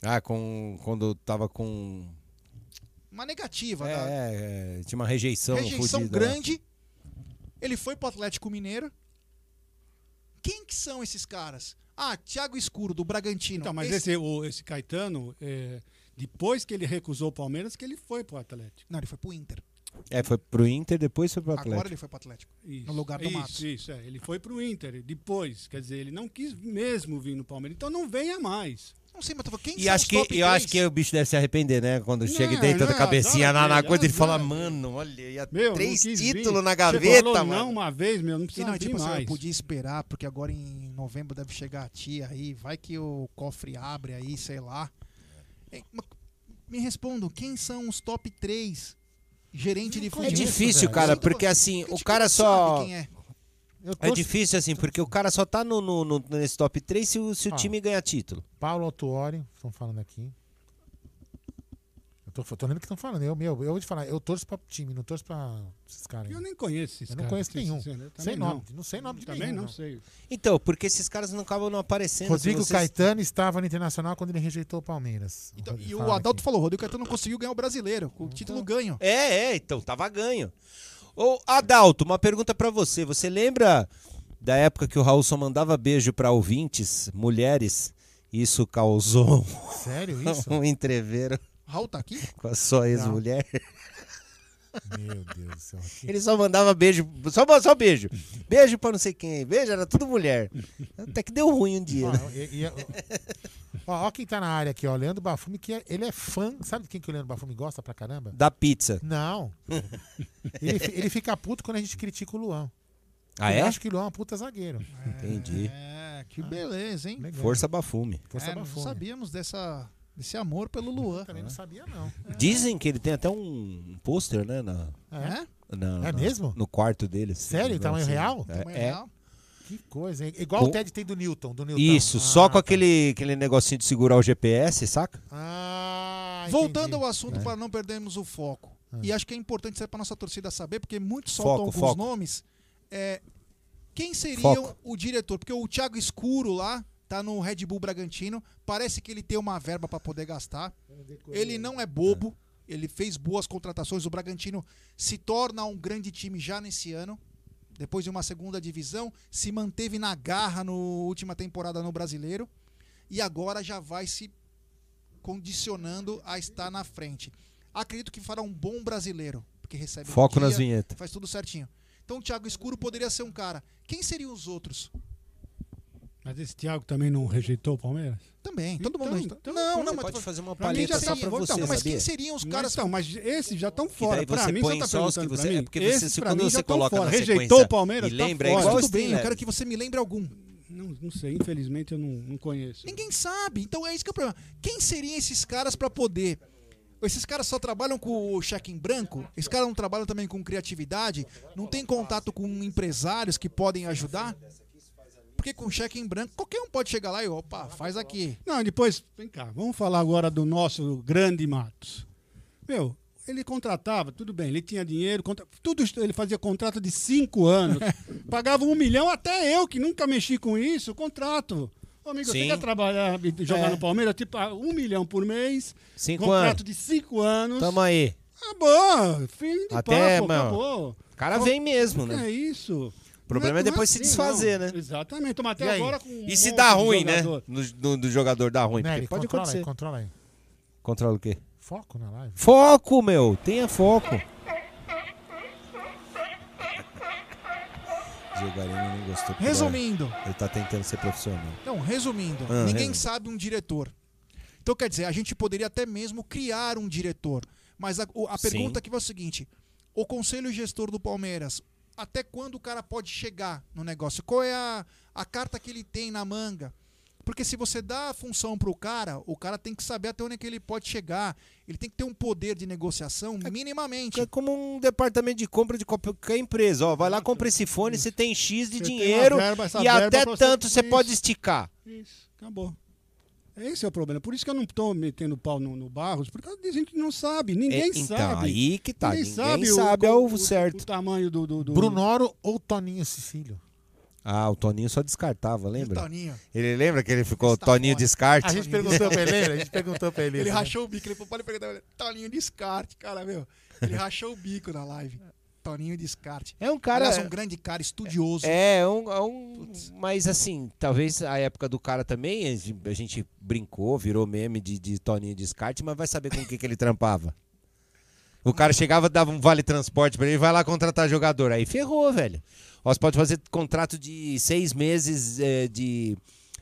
Ah, com, quando tava com. uma negativa, É, da- é, tinha uma rejeição, rejeição fudida. grande. Ele foi pro Atlético Mineiro. Quem que são esses caras? Ah, Thiago Escuro, do Bragantino. Então, mas esse, o- esse Caetano, é, depois que ele recusou o Palmeiras, que ele foi pro Atlético. Não, ele foi pro Inter. É, foi pro Inter, depois foi pro Atlético. Agora ele foi pro Atlético. Isso, no lugar do isso, Matos. Isso, é. Ele foi pro Inter depois. Quer dizer, ele não quis mesmo vir no Palmeiras. Então não venha mais. Não sei, mas tô quem E acho que, eu acho que o bicho deve se arrepender, né? Quando chega e Não, deita a não, cabecinha na, na coisa, ele fala, mano, olha, ia Meu, três não títulos na Você gaveta, falou mano. não uma vez, meu, não precisa não, vir tipo assim, mais. eu podia esperar, porque agora em novembro deve chegar a tia aí, vai que o cofre abre aí, sei lá. É, Me respondam, quem são os top 3 gerente de É futebol? difícil, cara, porque assim, o cara só. quem é. É difícil, assim, porque o cara só tá no, no- no- nesse top 3 se o, se o Ah. time ganhar título. Paulo Autuori, estão falando aqui. Eu tô, tô lendo o que estão falando. Eu, meu, eu vou te falar, eu torço pra time, não torço pra esses caras. Eu nem conheço esses Eu não caras, conheço pra ser nenhum. sincero, eu Sem também nome. não. Não sei nome de Também nenhum. não sei. Então, porque esses caras não acabam não aparecendo. Rodrigo vocês- Caetano estava no Internacional quando ele rejeitou o Palmeiras. Então, e Fala o Adalto falou, o Rodrigo Caetano não conseguiu ganhar o brasileiro, com o título ganho. É, é, então, tava ganho. Ô, Adalto, uma pergunta pra você. Você lembra da época que o Raul só mandava beijo pra ouvintes, mulheres? Isso causou Sério isso? um entreveiro Raul tá aqui? com a sua ex-mulher? Meu Deus do céu. Ele só mandava beijo, só, só beijo. Beijo pra não sei quem. Beijo, era tudo mulher. Até que deu ruim um dia. Ó, né? e- e- ó, ó quem tá na área aqui, ó. Leandro Bafume, que é- ele é fã. Sabe de quem que o Leandro Bafume gosta pra caramba? Da pizza. Não. ele, ele fica puto quando a gente critica o Luan. Ah, ele é? acha que o Luan é um puta zagueiro. Entendi. É, que beleza, hein? Legal. Força Bafume. Força É, não Bafume. sabíamos dessa, desse amor pelo Luan. Também não sabia, não. Dizem que ele tem até um pôster, né? Na, É? na- É na- mesmo? No quarto dele. assim, Sério? Um tamanho negócio real? assim. É, Tamanho é. real. Que coisa, hein? Igual Com- o Ted tem do Newton. Do Newton. Isso, Ah, só com tá. aquele, aquele negocinho de segurar o GPS, saca? Ah, Voltando entendi. ao assunto É. para não perdermos o foco. Ah. E acho que é importante isso para nossa torcida saber, porque muitos Foco, soltam alguns foco. nomes. É, quem seriam Foco. o diretor? Porque o Thiago Escuro lá tá no Red Bull Bragantino. Parece que ele tem uma verba para poder gastar. Ele não é bobo. Ele fez boas contratações. O Bragantino se torna um grande time já nesse ano. Depois de uma segunda divisão, se manteve na garra no última temporada no Brasileiro e agora já vai se condicionando a estar na frente. Acredito que fará um bom brasileiro, porque recebe Foco em dia, nas vinhetas. Faz tudo certinho. Então o Thiago Escuro poderia ser um cara. Quem seriam os outros? Mas esse Thiago também não rejeitou o Palmeiras? Também, todo mundo Então, rejeitou. então, não, você não, mas pode fazer uma já só pra você, Então, mas quem seriam os caras? Então, mas esses já estão Que fora. você mim, você tá que perguntando você- pra mim. é porque você- Esses, pra quando mim, você coloca fora. na Rejeitou o Palmeiras, e tá lembra, é fora. igual Tudo bem, eu quero que você me lembre algum. Não, não sei, infelizmente eu não, não conheço. Ninguém sabe. Então é isso que é o problema. Quem seriam esses caras pra poder? Esses caras só trabalham com o cheque em branco? Esses caras não trabalham também com criatividade? Não tem contato com empresários que podem ajudar? Porque com cheque em branco, qualquer um pode chegar lá e, opa, faz aqui. Não, depois, vem cá, vamos falar agora do nosso grande Matos. Meu, ele contratava, tudo bem, ele tinha dinheiro, contra- tudo isso, ele fazia contrato de cinco anos, pagava um milhão, até eu que nunca mexi com isso, contrato. Ô, amigo, Sim. você quer trabalhar e jogar É. no Palmeiras, tipo, um milhão por mês, Cinco contrato anos. de cinco anos. Tamo aí. Ah, bom, fim de Até, papo, mano, acabou. O cara vem mesmo, né? É isso. O problema Não é depois se assim, desfazer, não. né? Exatamente, até E, agora com um e se dá ruim, né? jogador. No, no- do jogador dá ruim. Porque pode controla acontecer. aí, controla aí. Controla o quê? Foco na live. Foco, meu. Tenha foco. Diego Arena não gostou. Resumindo. Ele tá tentando ser profissional. Então, resumindo, Ah, ninguém resumindo. sabe um diretor. Então, quer dizer, a gente poderia até mesmo criar um diretor. Mas a, a Sim. pergunta aqui é o seguinte: o conselho gestor do Palmeiras, até quando o cara pode chegar no negócio? Qual é a, a carta que ele tem na manga? Porque se você dá a função pro cara, o cara tem que saber até onde é que ele pode chegar. Ele tem que ter um poder de negociação minimamente. É como um departamento de compra de qualquer empresa. Ó, vai lá, compra esse fone, você tem X de Você dinheiro verba, e até tanto você pode esticar. Isso, acabou. Esse é o problema. Por isso que eu não tô metendo pau no, no Barros, porque a gente não sabe, ninguém É, então, sabe. aí que tá, Ninguém ninguém sabe, sabe o, ao o- certo. O, tamanho do, do, do- Brunoro ou Toninho Cecílio? Ah, o Toninho só descartava, lembra? Toninho? Ele lembra que ele ficou Toninho descarte? A gente perguntou pra ele, lembra? A gente perguntou pra ele. Ele isso, né? rachou o bico, ele falou, pode perguntar, pra ele, Toninho descarte, cara, meu. Ele rachou o bico na live. Toninho descarte. É um cara- Aliás, um grande cara, estudioso. É, é um, é um- mas assim, talvez a época do cara também, a gente- brincou, virou meme de, de Toninho Descarte, mas vai saber com o que, que ele trampava. O cara chegava, dava um vale transporte pra ele, vai lá contratar jogador. Aí ferrou, velho. Ó, você pode fazer contrato de seis meses é, de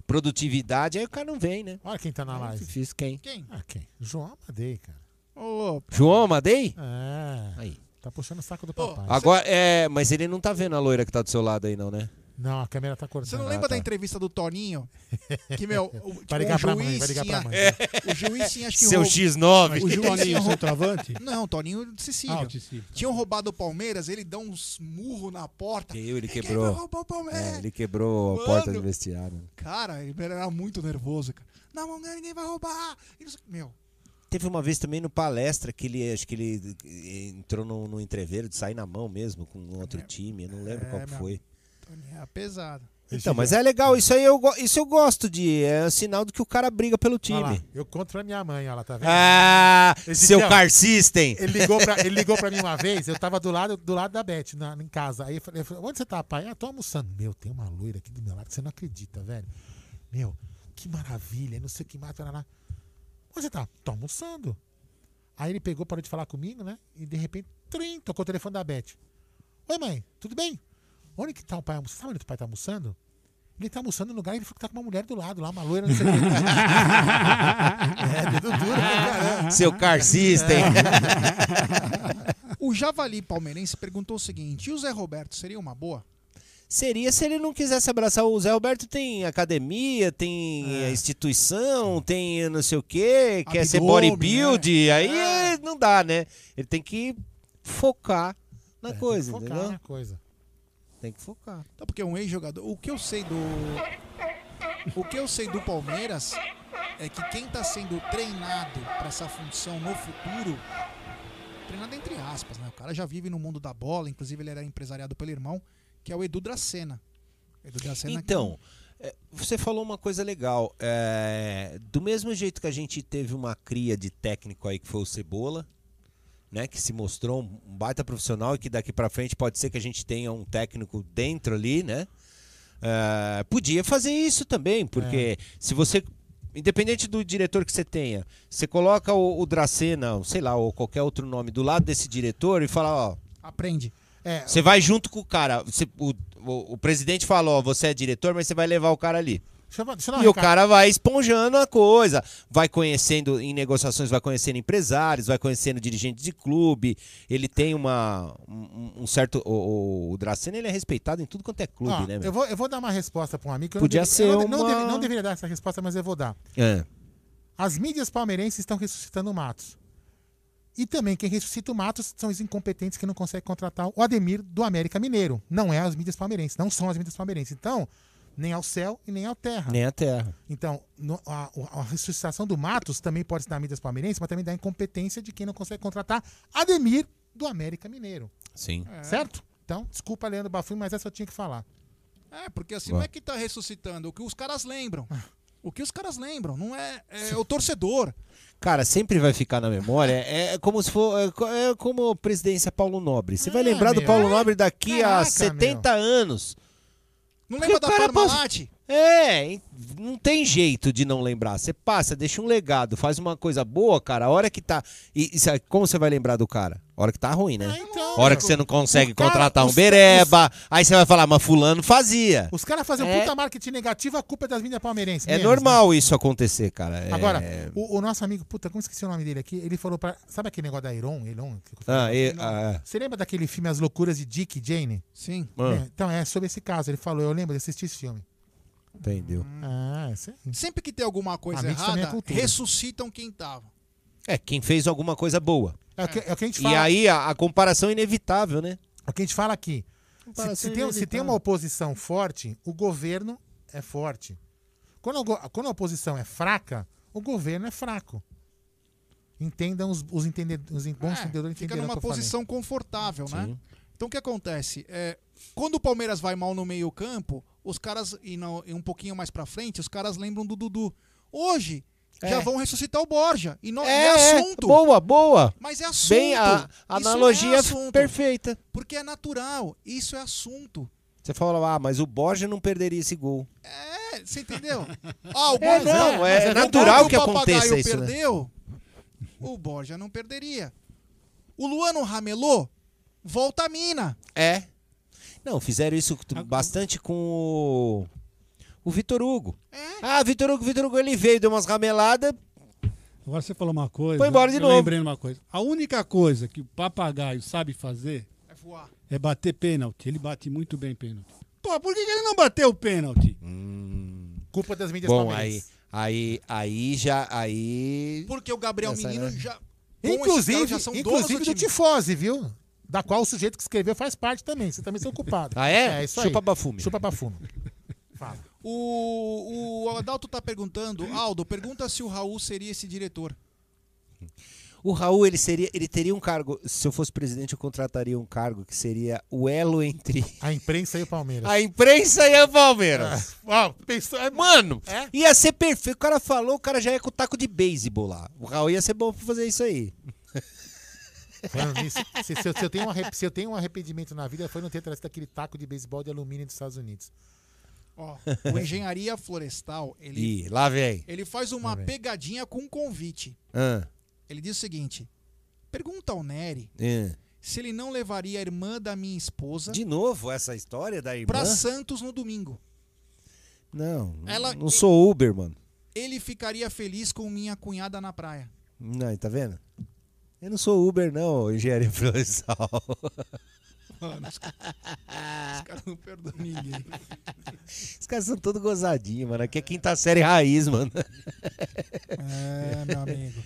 produtividade, aí o cara não vem, né? Olha quem tá na É live. difícil, quem? Quem? Ah, quem? João Amadei, cara. Ô, João Amadei? É. Aí. Tá puxando o saco do papai. Agora, é, mas ele não tá vendo a loira que tá do seu lado aí, não, né? Não, a câmera tá cortando. Você não lembra da entrevista do Toninho? Que, meu, o, tipo, Vai ligar o pra juiz mãe, vai ligar tinha, pra mãe. É. O juiz tinha, acho que... Seu roub- X9. O Toninho, roub- centroavante? Não, Toninho Cecílio. Ah, o Cecílio. Tinham roubado o Palmeiras, ele dá uns murros na porta. Que ele Ninguém quebrou. roubar o Palmeiras. É, ele quebrou Mano. a porta do vestiário. Cara, ele era muito nervoso, cara. Não, não, ninguém vai roubar. E não sei- Meu, Teve uma vez também no palestra que ele, acho que ele eh, entrou no, no entreveiro de sair na mão mesmo com um outro time, eu não lembro é, qual que foi. Toninho é pesado. Então, mas é legal, isso aí eu, isso eu gosto de, é sinal do que o cara briga pelo time. Lá, eu conto pra minha mãe, ela tá vendo? Ah, Esse seu dia, car system. Ele ligou, pra, ele ligou pra mim uma vez, eu tava do lado, do lado da Beth, na, em casa. Aí eu falei, eu falei, onde você tá, pai? Ah, tô almoçando. Meu, tem uma loira aqui do meu lado que você não acredita, velho. Meu, que maravilha, não sei o que mais. Lá. Onde você tá? Tô almoçando. Aí ele pegou, parou de falar comigo, né? E de repente, trim, tocou o telefone da Beth. Oi, mãe, tudo bem? Onde que tá o pai almoçando? Sabe onde o pai tá almoçando? Ele tá almoçando no lugar e ele falou que tá com uma mulher do lado lá, uma loira, não sei o que. é, dedo duro, pra caramba. Seu car system. O Javali palmeirense perguntou o seguinte: e o Zé Roberto seria uma boa? Seria se ele não quisesse abraçar o Zé Roberto, tem academia, tem É. instituição, tem não sei o quê, quer ser bodybuild, é. aí É. não dá, né? Ele tem que focar na É, coisa, focar entendeu? na coisa. Tem que focar. Então, porque um ex-jogador. O que eu sei do. O que eu sei do Palmeiras é que quem tá sendo treinado para essa função no futuro. Treinado entre aspas, né? O cara já vive no mundo da bola, inclusive ele era empresariado pelo irmão, que é o Edu Dracena. Edu Dracena que- Então, é, você falou uma coisa legal. é, do mesmo jeito que a gente teve uma cria de técnico aí que foi o Cebola, né, que se mostrou um baita profissional e que daqui pra frente pode ser que a gente tenha um técnico dentro ali, né? É, podia fazer isso também, porque se você independente do diretor que você tenha, você coloca o, o Dracena, sei lá, ou qualquer outro nome do lado desse diretor e fala, ó, Aprende. É, você vai junto com o cara. Você- o, o, o presidente fala, ó, você é diretor, mas você vai levar o cara ali. Deixa eu, deixa eu E o cara vai esponjando a coisa, vai conhecendo em negociações, vai conhecendo empresários, vai conhecendo dirigentes de clube. Ele tem uma um, um certo o, o, Dracena ele é respeitado em tudo quanto é clube, né? meu? eu, vou, eu vou dar uma resposta pra um amigo. Podia não deve- ser eu não, não uma- deve- não deveria dar essa resposta, mas eu vou dar. É. As mídias palmeirenses estão ressuscitando o Matos. E também quem ressuscita o Matos são os incompetentes que não conseguem contratar o Ademir do América Mineiro. Não é as mídias palmeirenses, não são as mídias palmeirenses. Então, nem ao céu e nem à terra. Nem a terra. Então, no- a, a ressuscitação do Matos também pode se dar mídias palmeirenses, mas também dá incompetência de quem não consegue contratar Ademir do América Mineiro. Sim. Certo? Então, desculpa, Leandro Bafui, mas essa eu tinha que falar. É, porque assim, Vai. não é que tá ressuscitando, o que os caras lembram. O que os caras lembram, não é, é o torcedor. Cara, sempre vai ficar na memória. É como se for. É é como presidência Paulo Nobre. Você vai É, lembrar do meu. Paulo Nobre daqui a Caraca, 70 anos. Não Porque lembra o da Parmalat? É, não tem jeito de não lembrar. Você passa, deixa um legado, faz uma coisa boa, cara. A hora que tá. E, e como você vai lembrar do cara? A hora que tá ruim, né? a hora que você não consegue cara- contratar um os- bereba. Aí você vai falar, mas fulano fazia. Os caras fazem É. puta marketing negativo, a culpa é das mídias palmeirenses. É menos, normal isso acontecer, cara. É- Agora, o, o nosso amigo, puta, como esqueci o nome dele aqui? Ele falou pra. Sabe aquele negócio da Iron? Elon? eu falei? Ah, e- Elon. ah, é. Você lembra daquele filme As Loucuras de Dick e Jane? Sim. Ah. É, então, é sobre esse caso. Ele falou, eu lembro de assistir esse filme. Entendeu? Ah, aí. Sempre que tem alguma coisa A mídia também é errada, cultura. ressuscitam quem tava. É, quem fez alguma coisa boa. É o que, é o que a gente E fala. aí a, a comparação é inevitável, né? É o que a gente fala aqui. Se, se tem, se tem uma oposição forte, o governo é forte. Quando a, quando a oposição é fraca, o governo é fraco. Entendam os, os, entende- os bons É, entendedores fica numa o que eu falei. posição confortável, né? Sim. Então o que acontece? É, quando o Palmeiras vai mal no meio-campo, os caras, e, não- e um pouquinho mais pra frente, os caras lembram do Dudu. Hoje, já É. vão ressuscitar o Borja. E, não, É, é assunto. boa, boa. Mas é assunto. Bem, a- Isso analogia é assunto. perfeita. Porque é natural. Isso é assunto. Você fala, ah, mas o Borja não perderia esse gol. É, você entendeu? Ah, o É, Borja não, é natural que aconteça isso, né? perdeu, o Borja não perderia. O Luano ramelou, volta a mina. É. Não, fizeram isso bastante com o, o Vitor Hugo. Ah, Vitor Hugo, Vitor Hugo, ele veio, deu umas rameladas. Agora você falou uma coisa. Foi embora de novo. lembrei de uma coisa. A única coisa que o papagaio sabe fazer é voar. É bater pênalti. Ele bate muito bem pênalti. Pô, por que, que ele não bateu o pênalti? Culpa das mídias Bom, aí, aí, aí já, aí... Porque o Gabriel Essa, Menino né? já. Inclusive, já inclusive do do time. Tifose, viu? Da qual o sujeito que escreveu faz parte também. Você também é culpado. Ah, é? É isso aí. Chupa bafume. Chupa bafume. Fala. O, o Adalto tá perguntando, Aldo, pergunta se o Raul seria esse diretor. O Raul, ele, seria, ele teria um cargo... Se eu fosse presidente, eu contrataria um cargo que seria o elo entre... A imprensa e o Palmeiras. A imprensa e o Palmeiras. Pensou- é- Mano, É? ia ser perfeito. O cara falou, o cara já ia com o taco de beisebol lá. O Raul ia ser bom pra fazer isso aí. Nisso, se, se eu, se eu tenho um se eu tenho um arrependimento na vida, foi não ter trazido aquele taco de beisebol de alumínio dos Estados Unidos. Ó, o Engenharia Florestal, ele, Ih, lá vem. ele faz uma pegadinha com um convite. Ah, Ele diz o seguinte: pergunta ao Nery é. se ele não levaria a irmã da minha esposa De novo, essa história da irmã? pra Santos no domingo. Não, Ela- não sou Uber, mano. Ele ficaria feliz com minha cunhada na praia. Não, tá vendo? Eu não sou Uber, não, engenharia florestal. Mano, os, os caras não perdoam ninguém. Os caras são todos gozadinhos, mano. Aqui é quinta série raiz, mano. É, meu amigo.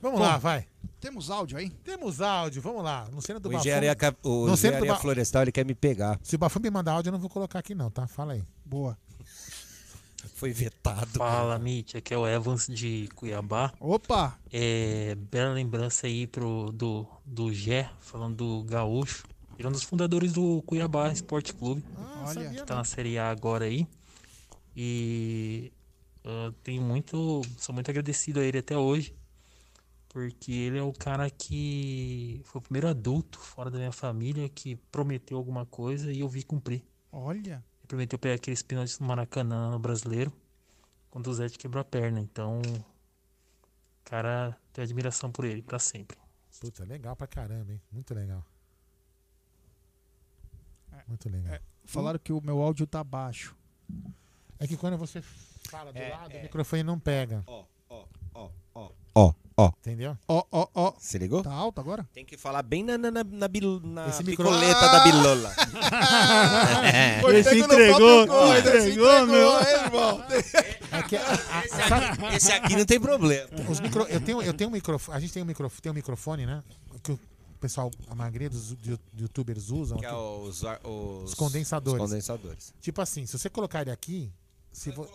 Vamos Bom, lá, vai. Temos áudio aí? Temos áudio, vamos lá. No cena do O engenharia, cap- o do engenharia Ba- florestal, ele quer me pegar. Se o Bafume me mandar áudio, eu não vou colocar aqui, não, tá? Fala aí. Boa. Foi vetado. Fala, Mitch. Aqui é o Evans de Cuiabá. Opa! É, bela lembrança aí pro, do, do Gé, falando do Gaúcho. Ele é um dos fundadores do Cuiabá Esporte Clube. Olha. que tá na Série A agora aí. E eu tenho muito. Sou muito agradecido a ele até hoje. Porque ele é o cara que foi o primeiro adulto fora da minha família que prometeu alguma coisa e eu vi cumprir. Olha. Ele prometeu pegar aqueles pênaltis no Maracanã no brasileiro. Quando o Zé quebrou a perna. Então, cara, tenho admiração por ele pra sempre. Puta, legal pra caramba, hein? Muito legal. Muito legal. Falaram que o meu áudio tá baixo. É que quando você fala do É, lado, é. o microfone não pega. Ó, ó, ó, ó. Ó, ó. Entendeu? Ó, ó, ó. Se ligou? Tá alto agora? Tem que falar bem na, na, na, na, bil- na Esse micro- picoleta Ah! da bilola. Esse pego no entregou, coisa, esse entregou, meu. irmão? É que a- a- Esse aqui, esse aqui não tem problema. Os micro, eu tenho, eu tenho um microfone. A gente tem um, micro, tem um microfone, né? Que o pessoal, a maioria dos youtubers usam. Que é os, os, Os condensadores. os condensadores. Tipo assim, se você colocar ele aqui, se vo-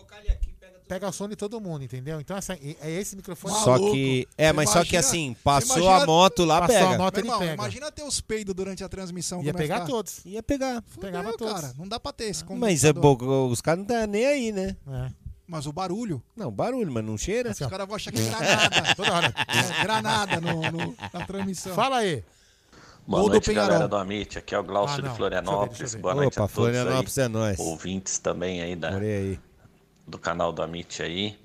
pega o som de todo mundo, entendeu? Então essa, é esse microfone. Só que. É, mas só que Imagina- assim, passou imagina- a moto lá, passou pega. a moto, Meu ele irmão, pega. imagina ter os peidos durante a transmissão. Ia pegar todos. Ia pegar. Pegava Fudeu, todos. cara. Não dá pra ter esse Mas é bom, os caras não tá nem aí, né? É. Mas o barulho, Não, barulho, mas não cheira. Assim, os caras vão achar que é granada. Toda hora. É, granada no, no- na transmissão. Fala aí. Boa Gol do noite, Penharol. galera do Amit. Aqui é o Glaucio Ah, de Florianópolis. Deixa eu ver, deixa eu ver. Boa noite Opa, a todos Florianópolis aí. é nóis. Ouvintes também aí da, aí. Do canal do Amit aí.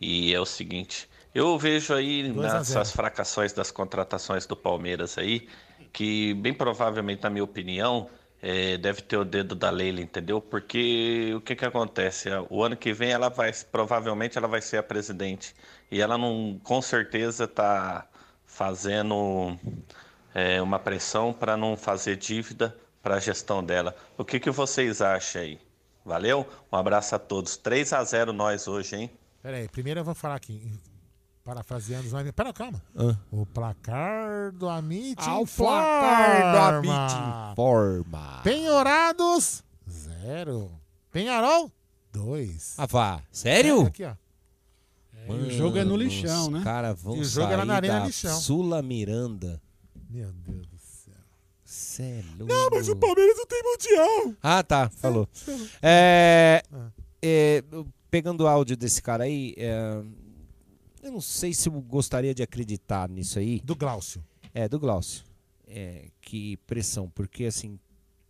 E é o seguinte, eu vejo aí 2 a 0. nessas fracações das contratações do Palmeiras aí, que bem provavelmente, na minha opinião, eh, deve ter o dedo da Leila, entendeu? Porque o que que acontece? O ano que vem ela vai, provavelmente ela vai ser a presidente. E ela não, com certeza, tá fazendo eh, uma pressão para não fazer dívida para a gestão dela. O que que vocês acham aí? Valeu? Um abraço a todos. 3 a 0 nós hoje, hein? Pera aí, primeiro eu vou falar aqui. Parafraseando os amigos. Pera, calma. Ah. O placar do Amit Ah, o informa. placar do Amit informa. Penhorados, zero. Penharol, dois. Ah, vá. Sério? É, aqui, ó. e o jogo é no lixão, os né? caras vão E o jogo sair era na Arena da Lixão. Sula Miranda. Meu Deus. Cê é Não, mas o louco. Palmeiras não tem mundial. Ah, tá. Falou. É, Ah. é, pegando o áudio desse cara aí, é, eu não sei se eu gostaria de acreditar nisso aí. Do Glaucio. É, do Glaucio. É, que pressão, porque assim,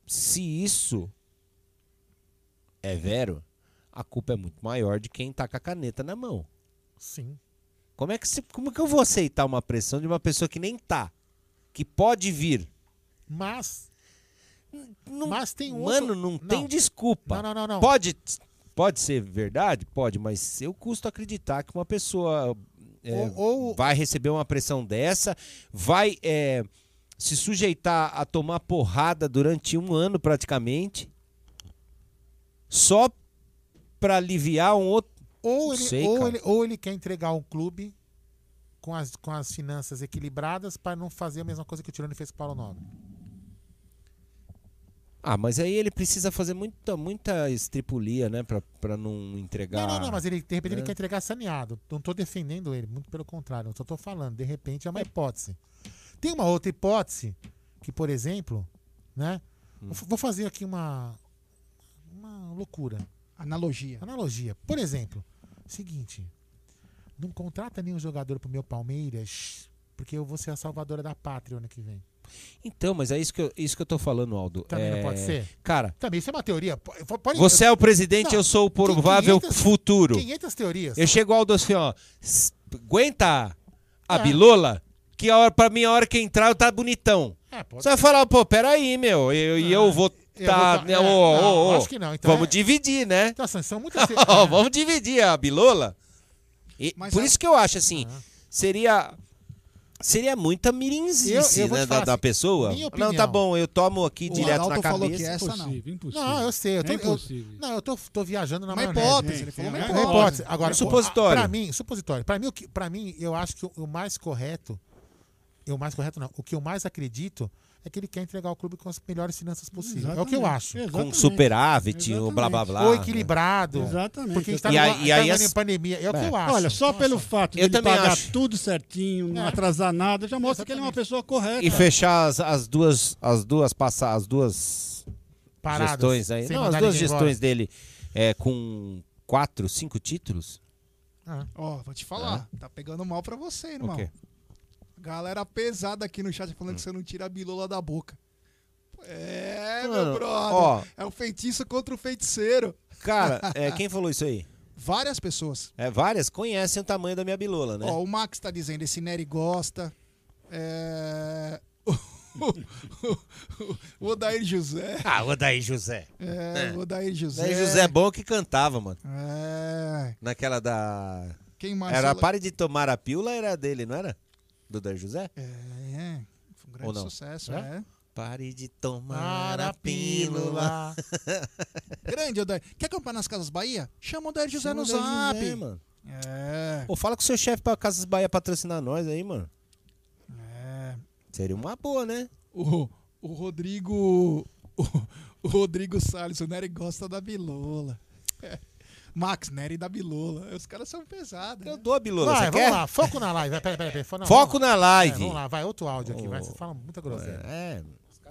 se isso é vero, a culpa é muito maior de quem tá com a caneta na mão. Sim. Como é que, se, como é que eu vou aceitar uma pressão de uma pessoa que nem tá? Que pode vir? Mas. mas tem um Mano, outro- não, tem desculpa. Não, não, não, não. Pode, pode ser verdade? Pode, mas eu custo acreditar que uma pessoa é, Ou- ou- vai receber uma pressão dessa, vai é, se sujeitar a tomar porrada durante um ano praticamente, só pra aliviar um outro. Ou Não ele, sei, ou, ele, ou ele quer entregar um clube com as, com as finanças equilibradas para não fazer a mesma coisa que o Tirone fez com o Paulo Nobre. Ah, mas aí ele precisa fazer muita, muita estripulia, né? Pra, pra não entregar. Não, não, não, mas ele, de repente ele né? quer entregar saneado. Não tô defendendo ele, muito pelo contrário. Eu só tô falando, de repente é uma hipótese. Tem uma outra hipótese que, por exemplo, né? Hum. Vou, vou fazer aqui uma, uma loucura. Analogia. Analogia. Por exemplo, seguinte, não contrata nenhum jogador pro meu Palmeiras, porque eu vou ser a salvadora da pátria ano que vem. Então, mas é isso que eu, isso que eu tô falando, Aldo. Também não É, pode ser? Cara, Também isso é uma teoria. Po- pode- você é o presidente, Não, eu sou o provável 500 futuro. 500 teorias. Eu chego ao Aldo assim, ó. "S- Aguenta a É. bilola, que a hora, pra mim, a hora que entrar, eu tá bonitão. É, pode Você vai falar, pô, peraí, meu. eu- E eu, vou tá. vou tá- né, é, ô, não, ô, acho que não, então vamos é- dividir, né? Então, assim, são muitas é. Vamos dividir a bilola. E Mas por a- isso que eu acho assim, seria. Seria muita mirinzice, Eu- eu vou né, da, da assim, pessoa. Não, tá bom, eu tomo aqui O direto Adalto na falou cabeça. que essa não. Impossível. Não, eu sei. Eu tô, É eu- impossível. não, eu tô, tô viajando na Uma maionese. hipótese, ele falou uma É hipótese. hipótese. Agora, Um supositório. Pra mim, supositório. Pra mim, o que, pra mim, eu acho que o, o mais correto, o mais correto não, o que eu mais acredito é que ele quer entregar o clube com as melhores finanças possíveis. É o que eu Exatamente. acho. Exatamente. Com superávit, o blá blá blá. Ou equilibrado. Exatamente. Porque a gente tá, E aí- numa- e tá aí andando as- em pandemia. É o que É. eu acho. Olha, só Eu pelo fato de Eu ele também pagar acho. tudo certinho, não É. atrasar nada, já mostra que ele é uma pessoa correta. E fechar as, as duas as duas passar as duas Paradas, gestões aí. Não, as duas gestões embora. dele é, com quatro, cinco títulos. Ah. Ó, vou te falar, tá pegando mal pra você, irmão. O quê? Galera pesada aqui no chat falando que você não tira a bilola da boca. É, Mano, meu brother. ó. É o feitiço contra o feiticeiro. Cara, é, quem falou isso aí? Várias pessoas. É, várias conhecem o tamanho da minha bilola, né? Ó, o Max tá dizendo, esse Nery gosta. É... o Odair José. Ah, o Odair José. É, o Odair José. Odair José é bom que cantava, mano. É. Naquela da. Quem mais? Era fala- Pare de Tomar a Pílula, era dele, não era? Do Odair José? É, foi um grande Ou sucesso, É? é. Pare de tomar a pílula. Grande, Odair. Quer comprar nas Casas Bahia? Chama o Odair José Chama no Odair zap. José, mano. É. Pô, fala com o seu chefe pra Casas Bahia patrocinar nós aí, mano. É. Seria uma boa, né? O, o Rodrigo. O, o Rodrigo Salles, o Nery gosta da bilola. É. Max, Nery da bilola. Os caras são pesados. Eu dou a bilola, Vai, vamos quer? lá. Foco na live. Vai, Peraí, peraí, peraí. Não, Foco vamos- na live. É, vamos lá, vai. Outro áudio aqui. Vai, Ô. você fala muita groselha. É,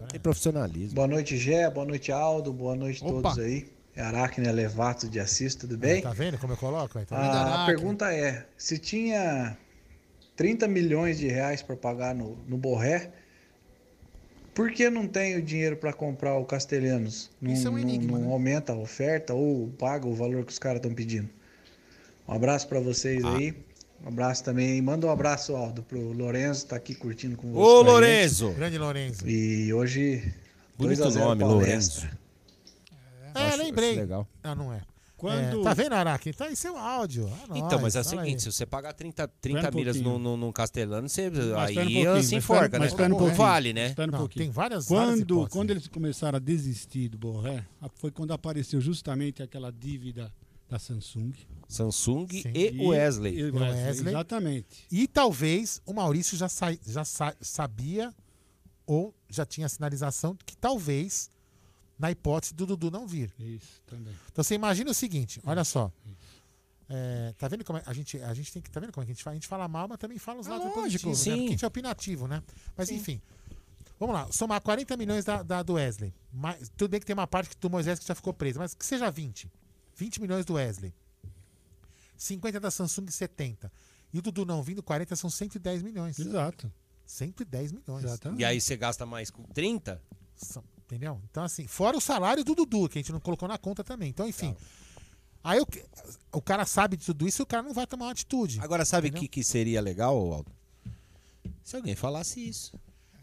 tem profissionalismo. Boa noite, Gé. Boa noite, Aldo. Boa noite a todos aí. É Aracne Elevato de Assis, tudo bem? Tá vendo como eu coloco? Aí, tá vendo? A pergunta é: se tinha 30 milhões de reais para pagar no, no Borré, por que não tem o dinheiro para comprar o Castelhanos? Não, Isso é um não- enigma, não né? aumenta a oferta ou paga o valor que os caras estão pedindo? Um abraço para vocês aí. Um abraço também. Manda um abraço, Aldo, pro Lorenzo, tá aqui curtindo com vocês. Ô, Lorenzo! Grande Lorenzo. E hoje. Bonito 2 a 0 nome. Lorenzo. É, Acho- lembrei. acho legal. Ah, não é. Quando- É, tá vendo, Araki? Tá aí seu áudio. É Então, nóis, mas é o seguinte, aí. se você pagar 30, 30 Espera um milhas no, pouquinho. no, no Castelano, você, Mas um aí pouquinho, se mas enforca, espera- né? mas um pouquinho. vale, né? Um Não, pouquinho. tem várias- várias quando, hipóteses. quando eles começaram a desistir do Borré, foi quando apareceu justamente aquela dívida da Samsung. Samsung Sim. e o Wesley. e o O Wesley, Wesley. Exatamente. E talvez o Maurício já, sa- já sa- sabia ou já tinha sinalização que talvez, na hipótese do Dudu não vir. Isso, também. Então você imagina o seguinte, olha só. É, tá vendo como é- a gente, a gente tem que. Tá vendo como é que a gente fala? A gente fala mal, mas também fala os lados lógico. positivos, né? Sim. Porque a gente é opinativo, né? Mas enfim. Vamos lá, somar 40 milhões da, da- do Wesley. Mas, tudo bem que tem uma parte que do Moisés que já ficou preso, mas que seja 20. 20 milhões do Wesley. 50 da Samsung 70. E o Dudu não vindo, 40 são 110 milhões. Exato. 110 milhões. Exatamente. E aí você gasta mais com 30? São- Entendeu? Então, assim, fora o salário do Dudu, que a gente não colocou na conta também. Então, enfim. Aí o, o cara sabe de tudo isso e o cara não vai tomar uma atitude. Agora, sabe o que, que seria legal, Aldo? Se alguém falasse isso.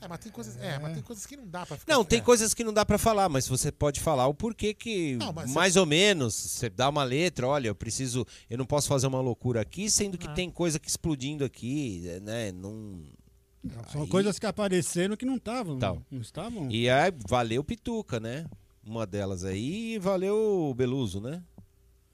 É, mas tem coisas, é, mas tem coisas que não dá pra ficar. Não, tem é. coisas que não dá pra falar, mas você pode falar o porquê que, Não, mais ou menos, você dá uma letra, olha, eu preciso, eu não posso fazer uma loucura aqui, sendo que Ah. tem coisa que explodindo aqui, né? Não. São Aí- coisas que apareceram que não estavam. Não estavam. E aí valeu Pituca, né? Uma delas aí e valeu o Beluso, né?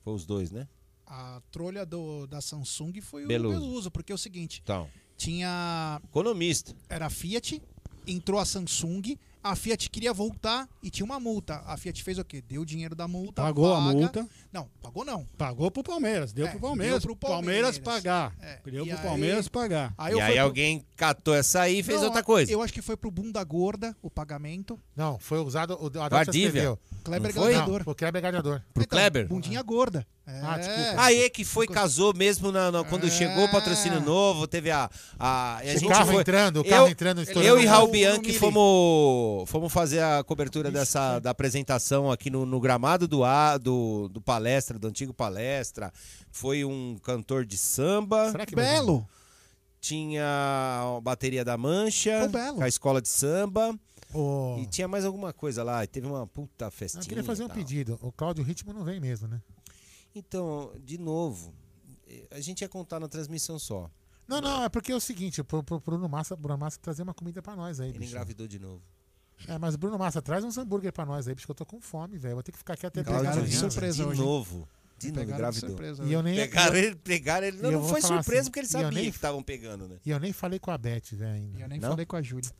Foi os dois, né? A trolha do, da Samsung foi Beluso. o Beluso, porque é o seguinte: Então, tinha. economista. Era a Fiat, entrou a Samsung, a Fiat queria voltar e tinha uma multa. A Fiat fez o quê? Deu o dinheiro da multa. Pagou a multa. Não, pagou não. Pagou pro Palmeiras. Deu É, pro Palmeiras. deu pro Palmeiras, Palmeiras. pagar. É, Deu e pro aí- Palmeiras pagar. Aí e eu aí pro- alguém catou essa aí e fez Não, outra coisa. Eu acho que foi pro bunda gorda o pagamento. Não, foi usado. O Vardívia. escreveu. Kleber Não? Gladiador. Não, o Kleber Gladiador. Pro Então, Kleber? Bundinha gorda. É. Ah, desculpa. Aí que foi, casou mesmo na, na- quando É. chegou o patrocínio novo, teve a. a, a O gente carro foi- entrando, o carro eu, entrando, Eu e o Raul. Bianchi fomos, fomos fazer a cobertura dessa, da apresentação aqui no, no gramado do, A- do, do palestra, do antigo palestra. Foi um cantor de samba. Será que Belo. Tinha a bateria da Mancha, a escola de samba. Ô, E tinha mais alguma coisa lá. e Teve uma puta festinha. eu queria fazer um tal. pedido. O Cláudio Ritmo não vem mesmo, né? Então, de novo, a gente ia contar na transmissão só. Não, não, é porque é o seguinte, pro, pro Bruno Massa, Bruno Massa trazer uma comida pra nós aí, Ele bicho. engravidou de novo. É, mas Bruno Massa, traz uns hambúrguer pra nós aí, bicho, que eu tô com fome, velho. Vou ter que ficar aqui até da de manhã, surpresa de hoje, novo. De novo, engravidou. E eu nem, Pegaram ele, pegaram ele. Não, não foi surpresa assim, porque ele sabia nem- que estavam pegando, né? e eu nem falei com a Beth, velho, ainda. E eu nem Não? falei com a Júlia.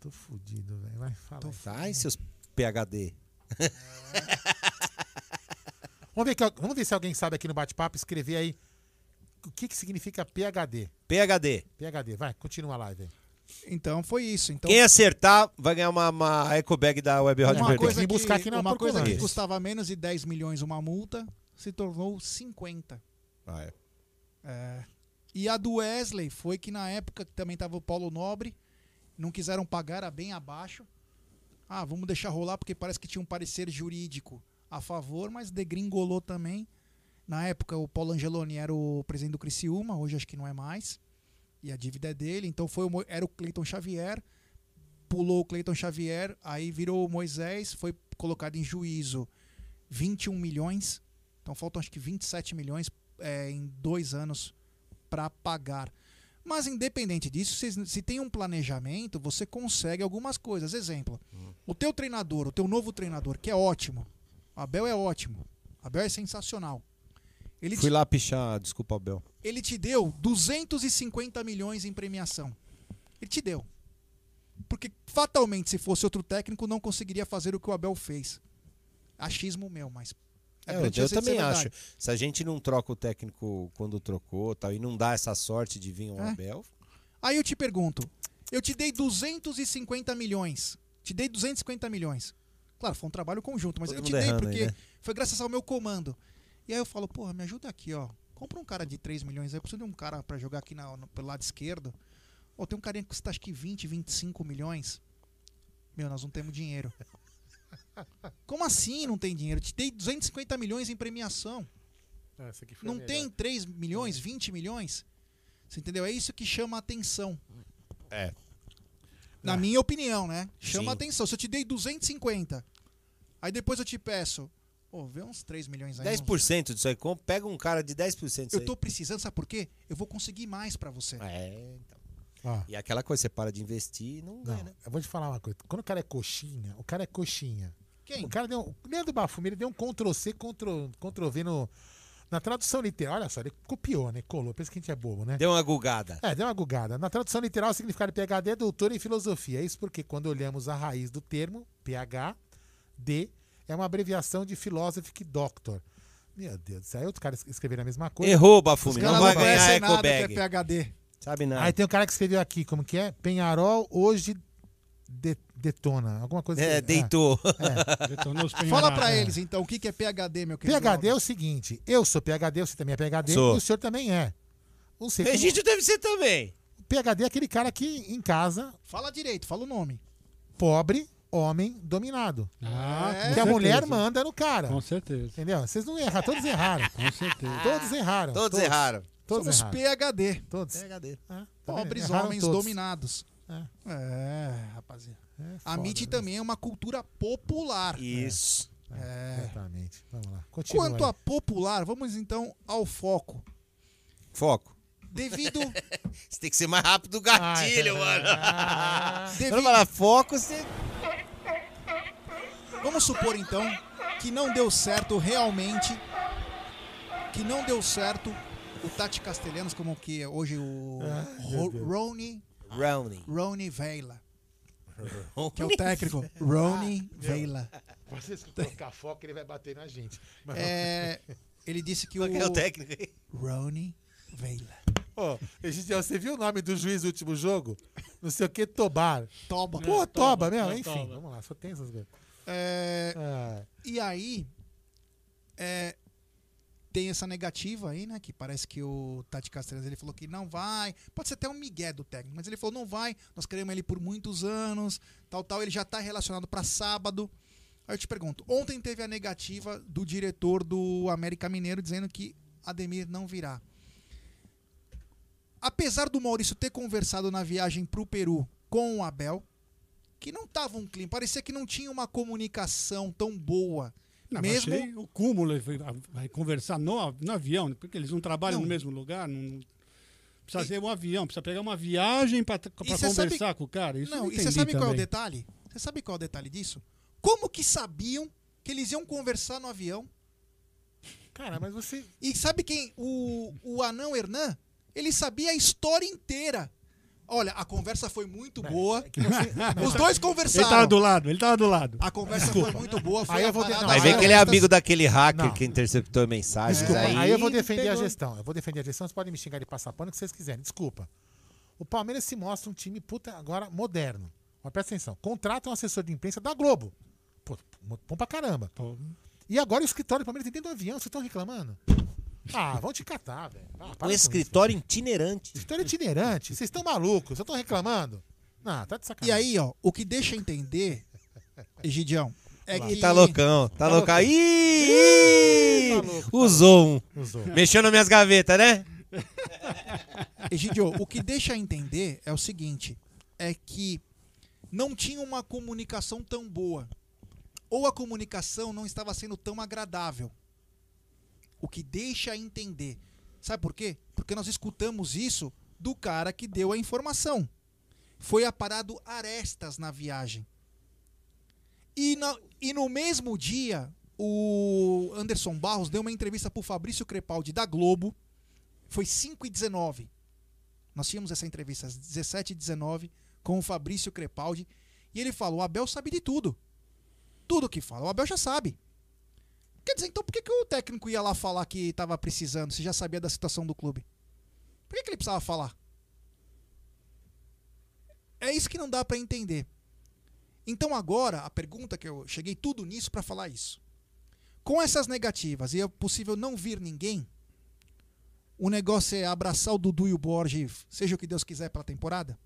Tô fudido, velho. Vai falar. aí. Ai, seus PHD. Vamos ver, que- vamos ver se alguém sabe aqui no bate-papo escrever aí o que, que significa PHD. PHD. PHD, vai, continua a live aí. Então foi isso. Então, Quem acertar vai ganhar uma, uma eco bag da Web Rádio uma coisa, que, buscar aqui na uma coisa que custava menos de 10 milhões uma multa se tornou 50. Ah, é. É. E a do Wesley foi que na época que também tava o Paulo Nobre, não quiseram pagar, era bem abaixo. Ah, vamos deixar rolar porque parece que tinha um parecer jurídico a favor, mas degringolou também. Na época o Paulo Angeloni era o presidente do Criciúma, hoje acho que não é mais. E a dívida é dele, então foi o, era o Cleiton Xavier, pulou o Cleiton Xavier, aí virou o Moisés, foi colocado em juízo 21 milhões. Então faltam acho que 27 milhões é, em dois anos para pagar. Mas independente disso, se, se tem um planejamento, você consegue algumas coisas. Exemplo, o teu treinador, o teu novo treinador, que é ótimo. O Abel é ótimo. O Abel é sensacional. Ele Fui te, lá pichar, desculpa, Abel. ele te deu 250 milhões em premiação. Ele te deu. Porque fatalmente, se fosse outro técnico, não conseguiria fazer o que o Abel fez. Achismo meu, mas. É, grande eu de também acho. Se a gente não troca o técnico quando trocou tal, e não dá essa sorte de vir um É. Abel, Aí eu te pergunto, eu te dei 250 milhões. Te dei 250 milhões. Claro, foi um trabalho conjunto, mas Todo eu te dei porque aí, né? foi graças ao meu comando. E aí eu falo, porra, me ajuda aqui, ó. Compra um cara de 3 milhões aí, eu preciso de um cara pra jogar aqui na- no, pelo lado esquerdo. Ó, tem um carinha que custa acho que 20, 25 milhões. Meu, nós não temos dinheiro. Como assim não tem dinheiro? Eu te dei 250 milhões em premiação. Essa aqui foi a Não tem 3 milhões, 20 milhões? Você entendeu? É isso que chama a atenção. É. Na minha opinião, né? Chama Sim. a atenção. Se eu te dei 250, aí depois eu te peço, pô, vê uns 3 milhões aí. uns- 10% disso aí. Pega um cara de 10% disso Eu tô precisando, sabe por quê? Eu vou conseguir mais pra você. É, então. Ó. E aquela coisa, você para de investir e não ganha, Não, né? eu vou te falar uma coisa. Quando o cara é coxinha, o cara é coxinha. Quem? O cara deu. O Leandro Bafumi, ele deu um Ctrl-C, Ctrl, Ctrl V no, na tradução literal. Olha só, ele copiou, né? Colou. Pensa que a gente é bobo, né? Deu uma gugada. É, deu uma gugada. Na tradução literal, o significado de PhD é doutor em filosofia. Isso porque quando olhamos a raiz do termo, PhD, é uma abreviação de Philosophic Doctor. Meu Deus do céu. Aí outros caras escreveram a mesma coisa. Errou, Bafumi. Não vai ganhar conhecem nada que é. PHD. Sabe nada. Aí tem um cara que escreveu aqui, como que é? Penharol hoje de- detona. Alguma coisa É, que- deitou. É. Detonou os Fala pra É. eles, então, o que que é PHD, meu querido? PHD é o seguinte, eu sou PHD, você também é PHD, Sou. e o senhor também é. Não sei como- deve ser também. PHD é aquele cara que em casa, Fala direito, fala o nome. pobre, homem, dominado. Ah, É. com que a mulher manda no cara. Com certeza. Entendeu? Vocês não erram, todos erraram. Com certeza. Todos erraram. Todos erraram. Todos Somos erraram. PHD. Todos. PhD. É, tá? Pobres Erraram homens todos. dominados. É. É, rapaziada. É A MIT né? também é uma cultura popular. Isso. É. Exatamente. Vamos lá. Continua Quanto aí. a popular, vamos então ao foco. Foco. Devido. Você tem que ser mais rápido do gatilho, Ai, mano. ah. Quando falar foco, você. Vamos supor então que não deu certo realmente. Que não deu certo o Tati Castelhanos, como que é hoje o Ai, Deus. Rony, Rowney. Rony Veila, que é o técnico. Rony Veila. Vocês colocar foco, ele vai bater na gente. Mas- É, ele disse que Qual que é o o técnico aí? Rony Veila. Ô, Egidiel, você viu o nome do juiz do último jogo? Não sei o que, Tobar. Toba. Pô, Toba, Toba, meu, é enfim. Toba. Vamos lá, só tem essas coisas. É, Ah, E aí, é, tem essa negativa aí, né? Que parece que o Tati Castellanos ele falou que não vai. Pode ser até um migué do técnico, mas ele falou não vai. Nós queremos ele por muitos anos, tal, tal. Ele já tá relacionado para sábado. Aí eu te pergunto, ontem teve a negativa do diretor do América Mineiro dizendo que Ademir não virá. Apesar do Maurício ter conversado na viagem pro Peru com o Abel, que não tava um clima, parecia que não tinha uma comunicação tão boa. Não, Mesmo- achei o cúmulo foi- vai conversar no, no avião, porque eles não trabalham Não. no mesmo lugar. Não, precisa ser um avião, precisa pegar uma viagem para E conversar sabe- com o cara. Isso não, eu e você sabe qual é o também. detalhe? Você sabe qual é o detalhe disso? Como que sabiam que eles iam conversar no avião? cara, mas você. E sabe quem? O, o anão Hernan, ele sabia a história inteira. Olha, a conversa foi muito boa. Os dois Ele conversaram. tava do lado, ele tava do lado. A conversa foi muito boa. Foi Aí eu a vou de- não, Vai aí ver que ele é amigo daquele hacker Não. que interceptou mensagens Desculpa, aí. aí, eu vou defender a pegou. gestão. Eu vou defender a gestão, vocês podem me xingar de passar pano o que vocês quiserem. Desculpa. O Palmeiras se mostra um time, puta, agora moderno. Mas presta atenção. Contrata um assessor de imprensa da Globo. Pô, bom pra caramba. E agora o escritório do Palmeiras tem dentro do avião, vocês estão reclamando? Ah, vão te catar, velho. Ah, Um com isso. escritório itinerante. Escritório itinerante. Vocês estão malucos? Eu tô reclamando? Não, tá de E sacanagem. aí, ó, o que deixa entender, Egidião, é Ih, que... tá loucão, tá, Tá loucão. loucão. Ih, Tá louco, tá usou um. Usou. Mexeu nas minhas gavetas, né? Egidio, o que deixa a entender é o seguinte: é que não tinha uma comunicação tão boa. Ou a comunicação não estava sendo tão agradável. O que deixa entender. Sabe por quê? Porque nós escutamos isso do cara que deu a informação. Foi aparado arestas na viagem. E, e no mesmo dia, o Anderson Barros deu uma entrevista para o Fabrício Crepaldi da Globo. Foi 5 e 19. Nós tínhamos essa entrevista às 17 e 19 com o Fabrício Crepaldi. E ele falou: o Abel sabe de tudo. Tudo que fala, o Abel já sabe. Quer dizer, então por que, que o técnico ia lá falar que estava precisando, se já sabia da situação do clube? Por que, que ele precisava falar? É isso que não dá para entender. Então agora, a pergunta que eu cheguei tudo nisso para falar isso. Com essas negativas e é possível não vir ninguém, o negócio é abraçar o Dudu e o Borges, seja o que Deus quiser pela temporada?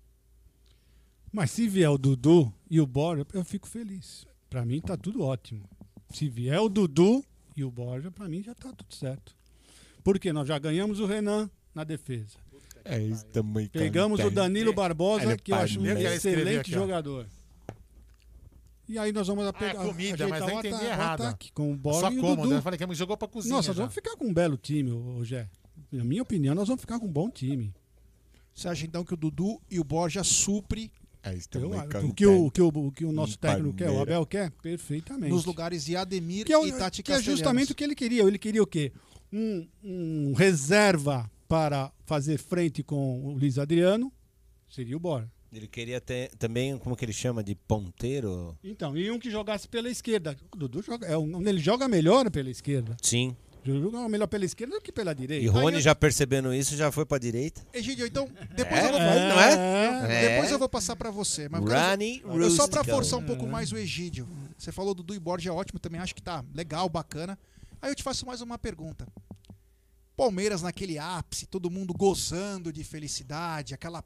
Mas se vier o Dudu e o Borja, eu fico feliz. Pra mim tá tudo ótimo. Se vier o Dudu e o Borja, pra mim já tá tudo certo. Porque nós já ganhamos o Renan na defesa. É isso também. Pegamos o Danilo Barbosa, Olha, que eu acho um excelente jogador. E aí nós vamos pegar, Ah, comida, mas eu o entendi ata- o errado. ataque com o Só Bola e o cômodo, Dudu. eu falei que jogou pra cozinha Nossa, nós vamos ficar com um belo time, Gé. Na minha opinião, nós vamos ficar com um bom time. Você acha então que o Dudu e o Borja supre É isso Eu, também. o, que o, o que o, o que o nosso Um técnico quer, o. Abel quer? Perfeitamente. nos lugares de Ademir que é, o- e Tati que é justamente o que ele queria. Ele queria o quê? Um, um reserva para fazer frente com o Luiz Adriano, seria o Bora. Ele queria ter também, como que ele chama, de ponteiro? Então, e um que jogasse pela esquerda. O Dudu joga, é, um- ele joga melhor pela esquerda. Sim. Joga melhor pela esquerda do que pela direita. E Rony eu- já percebendo isso, já foi pra direita. Egidio, então, depois É, eu vou não é? Depois É. eu vou passar pra você. Mas quero- eu só pra Rustical. forçar um pouco mais o Egídio. Você falou do Dudu e Borja, é ótimo, também acho que tá legal, bacana. Aí eu te faço mais uma pergunta. Palmeiras naquele ápice, todo mundo gozando de felicidade, aquela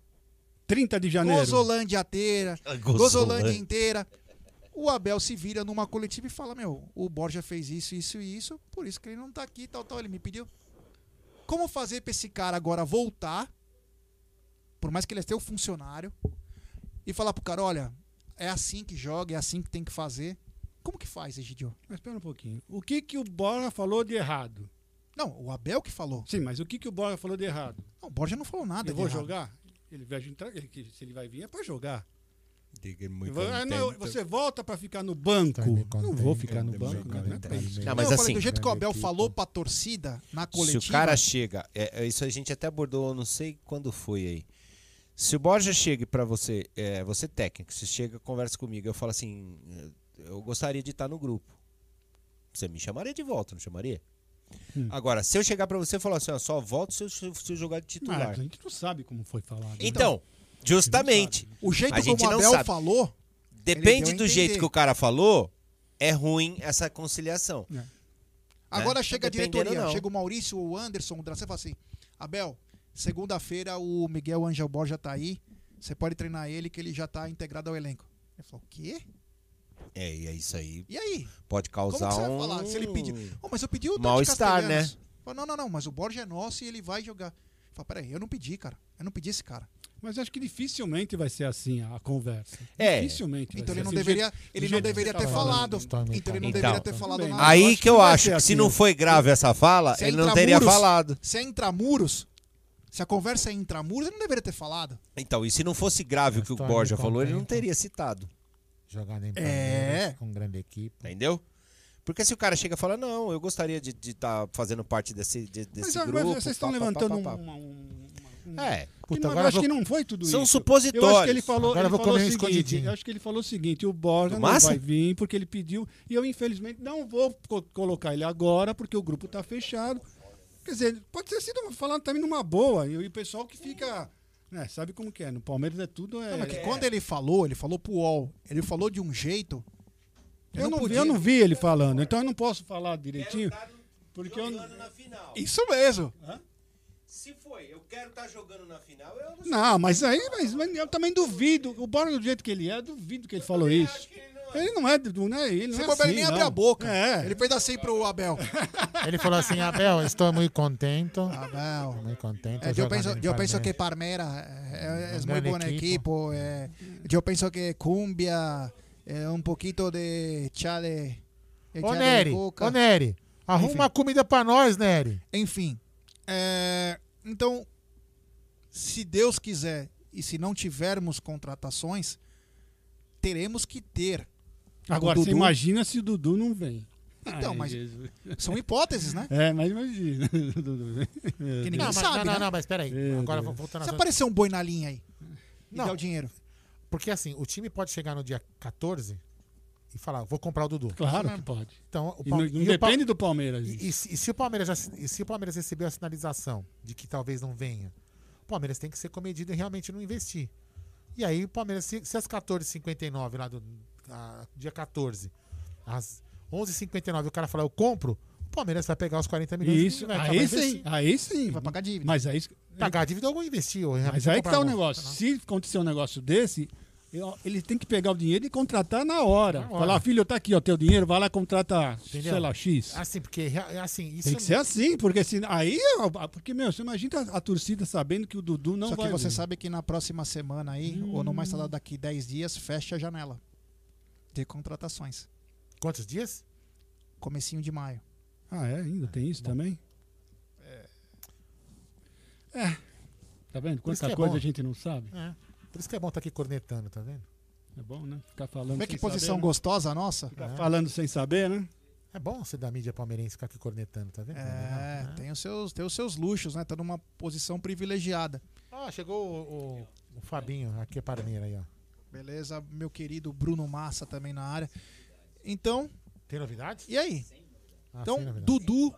30 de janeiro. Gozolândia inteira, Gozolândia. Gozolândia inteira. O Abel se vira numa coletiva e fala: Meu, o Borja fez isso, isso e isso, por isso que ele não tá aqui, tal, tal. Ele me pediu. Como fazer pra esse cara agora voltar, por mais que ele seja o funcionário, e falar pro cara: Olha, é assim que joga, é assim que tem que fazer. Como que faz, Egidio? Mas espera um pouquinho. O que, que o Bora falou de errado? Não, o Abel que falou. Sim, mas o que, que o Bora falou de errado? Não, o Borja não falou nada Eu vou errado. jogar? Ele vai entrar, se ele vai vir é pra jogar. Ah, você volta pra ficar no banco. Não vou ficar no banco. Não, é isso. Não, mas eu falei, assim, do jeito que o Abel falou pra torcida na Se coletiva. o cara chega, é, é, isso a gente até abordou, não sei quando foi aí. Se o Borja chega pra você, é, você técnico, você chega, conversa comigo, eu falo assim, eu gostaria de estar no grupo. Você me chamaria de volta, não chamaria? Hum. Agora, se eu chegar pra você e falar assim, ó, só volto se eu, se eu jogar de Ah, titular. a gente não sabe como foi falado. Então, justamente. O jeito a gente como o Abel sabe. falou. Depende do jeito que o cara falou, é ruim essa conciliação. Agora Né? chega a diretoria, não. chega o Maurício, o Anderson, o Dracê fala assim: Abel, segunda-feira o Miguel Angel Borja tá aí, você pode treinar ele que ele já tá integrado ao elenco. Ele falou: o quê? É, e é isso aí. E aí? Pode causar Como que você um vai falar? Se ele pedir. Oh, mas eu pedi o mal-estar, né? Castellanos." Fala, Não, não, não, mas o Borja é nosso e ele vai jogar. Fala, peraí, eu não pedi, cara. Eu não pedi esse cara. Mas acho que dificilmente vai ser assim a conversa. É. Dificilmente. vai Então ser ele não assim. Deveria, ele não deveria ter falado. Então ele não Então, deveria ter falado nada. Aí que que eu acho que se assim, não foi grave essa fala, Se ele não teria intramuros- falado. Se é intramuros, se a conversa é intramuros, ele não deveria ter falado. Então, e se não fosse grave o que o Borja falou, ele não teria citado. Jogada em É. Com grande equipe. Entendeu? Porque se o cara chega e fala, não, eu gostaria de estar fazendo parte desse, de- desse Mas, grupo. mas vocês estão pá, pá, levantando pá, pá, um- pá. um- É. Puta, não, agora eu acho vou- que não foi tudo São isso. supositórios. Eu acho que ele falou, Agora eu ele vou falou o comer um seguinte, escondidinho. eu acho que ele falou o seguinte, o Borja não vai vir porque ele pediu e eu infelizmente não vou co- colocar ele agora porque o grupo tá fechado. Quer dizer, pode ter sido falado também numa boa e o pessoal que fica, né, sabe como que é, no Palmeiras é tudo é, Não, mas que é- quando ele falou, ele falou pro UOL, ele falou de um jeito. Eu, não, vi, podia- eu não vi ele falando, então eu não posso falar direitinho porque eu Isso mesmo. Se foi, eu quero estar jogando na final, eu Não, mas aí mas, mas eu também duvido. O Borja do jeito que ele é, eu duvido que ele falou isso. Ele não é, não é ele, não é assim, ele nem não. abre a boca. É. Ele fez assim pro Abel. Ele falou assim, Abel, estou muito contente. Abel. Muito contente. Yo, jogando penso, yo penso que Palmeiras Un muy gran buen equipo. equipo. eh, yo pienso que Cumbia, eh, un poquito de chale. de Ô, chale Nery, de coca. ô, Nery, arruma Enfim. uma comida pra nós, Nery. Enfim. é, então, se Deus quiser e se não tivermos contratações, teremos que ter. Agora, você imagina se o Dudu não vem. Então, Ai, mas Jesus. são hipóteses, né? É, mas imagina. Que ninguém Não, mas- sabe, não, não, né? não, mas peraí. Meu Agora Deus. voltando Se aparecer um boi na linha aí e Não. der o dinheiro. Porque assim, o time pode chegar no dia 14 e falar, vou comprar o Dudu. Claro que pode. Então, o E Palme- não, não e o depende do Palmeiras. E, e se, e se o Palmeiras já, e se o Palmeiras receber a sinalização de que talvez não venha, o Palmeiras tem que ser comedido e realmente não investir. E aí o Palmeiras, se, se às 14h59 lá do a- dia 14, às 11h59 o cara falar eu compro, o Palmeiras vai pegar os 40 milhões Isso, e vai, aí sim, aí sim. Vai pagar dívida. Mas aí, Pagar a dívida ou investir. Ou mas aí que tá o um- negócio. Se acontecer um negócio desse, ele tem que pegar o dinheiro e contratar na hora. Na hora. Falar, filho, tá aqui, ó, teu dinheiro, vai lá contratar, Entendeu? sei lá, X. Assim, porque é assim, isso Tem que ser assim, porque se, aí, ó, porque, meu, você imagina a, a torcida sabendo que o Dudu não Só vai que você vir. sabe que na próxima semana aí, ou no mais tardar daqui 10 dias, fecha a janela de contratações. Quantos dias? Comecinho de maio. Ah, é? Ainda tem isso também? É. Tá vendo? Quanta é coisa bom. a gente não sabe. É. Por isso que é bom estar aqui cornetando, tá vendo? É bom, né? Ficar falando Vê que sem posição saber, né? gostosa a nossa. Ficar falando sem saber, né? É bom ser da mídia palmeirense ficar aqui cornetando, tá vendo? É, tem os, seus, tem os seus luxos, né? Tá numa posição privilegiada. Ah, chegou o, o- o Fabinho, aqui é Parmeira aí, ó. Beleza, meu querido Bruno Massa também na área. Então. Tem novidades? E aí? Ah, então. Dudu,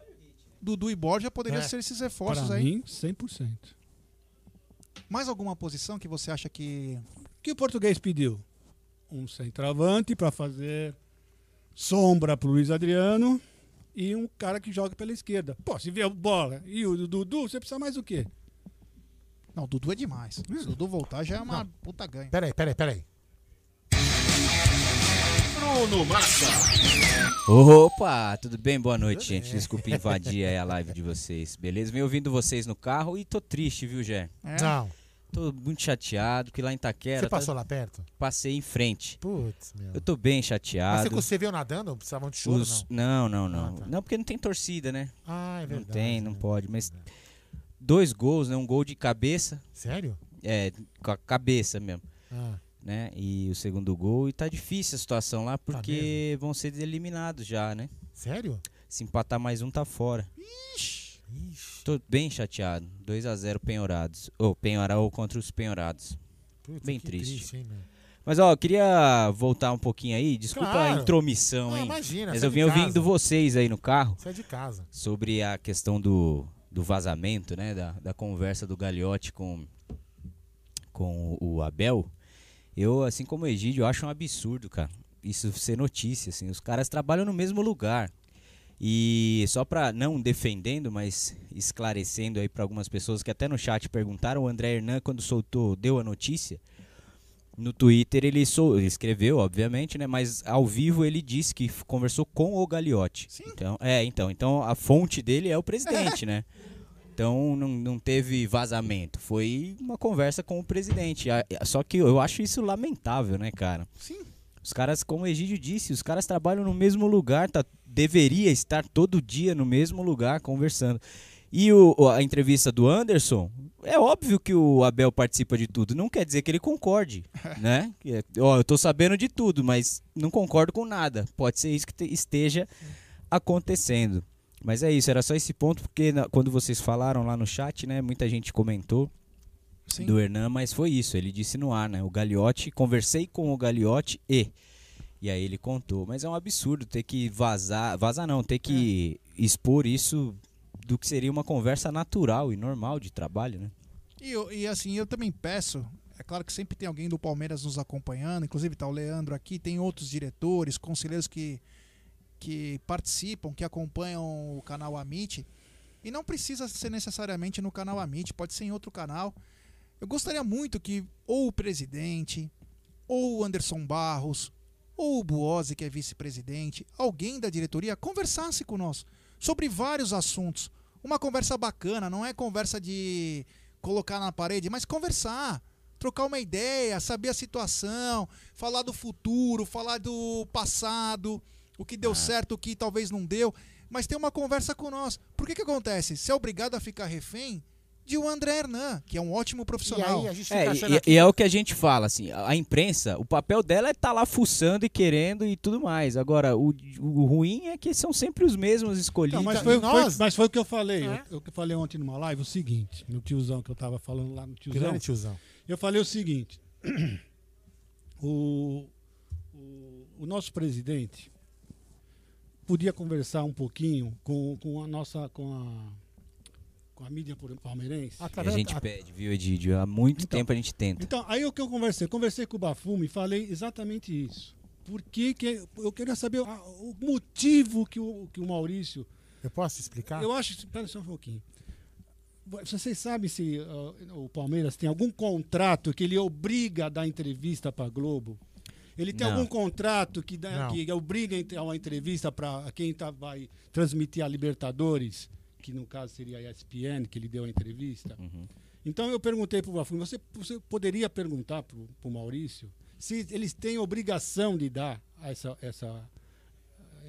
Dudu e Borja poderiam É. ser esses reforços Pra aí. mim, 100%. Mais alguma posição que você acha que. O que o português pediu? Um centroavante para fazer sombra pro Luiz Adriano e um cara que joga pela esquerda. Pô, se vier bola e o Dudu, você precisa mais o quê? Não, o Dudu é demais. Se o Dudu voltar já é uma puta ganha. Peraí, peraí, peraí. Bruno Massa. Opa, tudo bem? Boa noite, gente. Desculpa invadir aí a live de vocês, beleza? Vim ouvindo vocês no carro e tô triste, viu, Gé? É? Não. Tô muito chateado, que lá em Itaquera... Você passou tá- lá perto? Passei em frente. Putz, meu. Eu tô bem Mas chateado. você, você viu nadando? Não precisavam de choro, Os- não? Não, não, não. Não, porque não tem torcida, né? Ah, é Não verdade. tem, não pode. Mas dois gols, né? Um gol de cabeça. Sério? É, com a cabeça mesmo. Ah. Né? E o segundo gol. E tá difícil a situação lá, Tá porque vão ser eliminados já, né? Sério? Se empatar mais um, tá fora. Ixi. Tô bem chateado. 2 a 0 penhorados. Ou penhoral contra os penhorados. Putz, bem triste. triste, hein? Mas ó, eu queria voltar um pouquinho aí. Desculpa Claro. a intromissão, Não, hein? imagina, Mas eu vim ouvindo vocês aí no carro Você é de casa. sobre a questão do, do vazamento, né? Da, da conversa do Gagliotti com, com o Abel. Eu, assim como o Egídio, eu acho um absurdo, cara. Isso ser notícia, assim. Os caras trabalham no mesmo lugar. E só pra não defendendo, mas esclarecendo aí pra algumas pessoas que até no chat perguntaram, o André Hernan, quando soltou, deu a notícia. No Twitter ele, sou, ele escreveu, obviamente, né? Mas ao vivo ele disse que conversou com o Gagliotti. Então, é, então, então a fonte dele é o presidente, né? Então não, não teve vazamento. Foi uma conversa com o presidente. Só que eu acho isso lamentável, né, cara? Sim. Os caras, como o Egídio disse, os caras trabalham no mesmo lugar, tá, deveria estar todo dia no mesmo lugar conversando. E o, a entrevista do Anderson, é óbvio que o Abel participa de tudo. Não quer dizer que ele concorde, né? É, Ó, eu tô sabendo de tudo, mas não concordo com nada. Pode ser isso que te- esteja acontecendo. Mas é isso, era só esse ponto, porque na- quando vocês falaram lá no chat, né? Muita gente comentou Sim. do Hernan, mas foi isso. Ele disse no ar, né? O Gagliotti, conversei com o Gagliotti e. E aí ele contou. Mas é um absurdo ter que vazar. Vazar não, ter que expor isso do que seria uma conversa natural e normal de trabalho, né? E, e assim, eu também peço. É claro que sempre tem alguém do Palmeiras nos acompanhando, inclusive tá o Leandro aqui, tem outros diretores, conselheiros que, que participam, que acompanham o canal Amit. E não precisa ser necessariamente no canal Amit, pode ser em outro canal. Eu gostaria muito que ou o presidente, ou o Anderson Barros, ou o Buozzi, que é vice-presidente, alguém da diretoria, conversasse conosco sobre vários assuntos. Uma conversa bacana, não é conversa de colocar na parede, mas conversar, trocar uma ideia, saber a situação, falar do futuro, falar do passado, o que deu certo, o que talvez não deu, mas ter uma conversa com nós. Por que que acontece? Você é obrigado a ficar refém de o André Hernan, que é um ótimo profissional. É, e, e é o que a gente fala, assim, a a imprensa, o papel dela é estar lá fuçando e querendo e tudo mais. Agora, o, o ruim é que são sempre os mesmos escolhidos. Não, mas, foi, E foi- mas foi o que eu falei. É. Eu, eu falei ontem numa live o seguinte, no tiozão que eu tava falando lá no tiozão. Grande tiozão. Eu falei o seguinte. o, o, o nosso presidente podia conversar um pouquinho com, com a nossa. com a. Com a mídia palmeirense. a gente pede, viu, Edidio? Há muito tempo a gente tenta. Então, aí o que eu conversei? Conversei com o Bafume e falei exatamente isso. Por que que eu queria saber a- o motivo que o, que o Maurício. Eu posso explicar? Eu acho. Espera só um pouquinho. Vocês sabem se uh, o Palmeiras tem algum contrato que ele obriga a dar entrevista para Globo? Ele tem Não. algum contrato que, dá, que obriga a uma entrevista para quem tá, vai transmitir a Libertadores, que no caso seria a ESPN, que ele deu a entrevista? Uhum. Então eu perguntei para o Bafum, você, você poderia perguntar para o Maurício se eles têm obrigação de dar essa, essa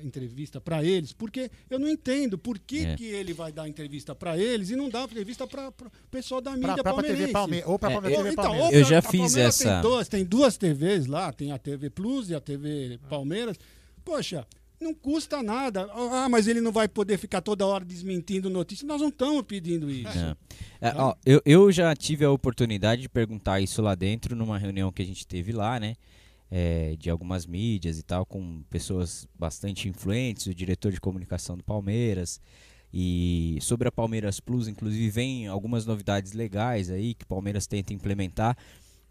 entrevista para eles? Porque eu não entendo por que, É. que ele vai dar entrevista para eles e não dá entrevista para o pessoal da mídia pra palmeirense. TV Palme- ou pra É, TV então, Palmeiras. ou Eu pra- já a fiz Palmeiras essa- Tem duas, tem duas TVs lá, tem a TV Plus e a TV Palmeiras. Poxa, não custa nada. Ah, mas ele não vai poder ficar toda hora desmentindo notícias. Nós não estamos pedindo isso. Não. É, ó, eu, eu já tive a oportunidade de perguntar isso lá dentro, numa reunião que a gente teve lá, né? É, de algumas mídias e tal, com pessoas bastante influentes, o diretor de comunicação do Palmeiras. E sobre a Palmeiras Plus, inclusive, vem algumas novidades legais aí que o Palmeiras tenta implementar.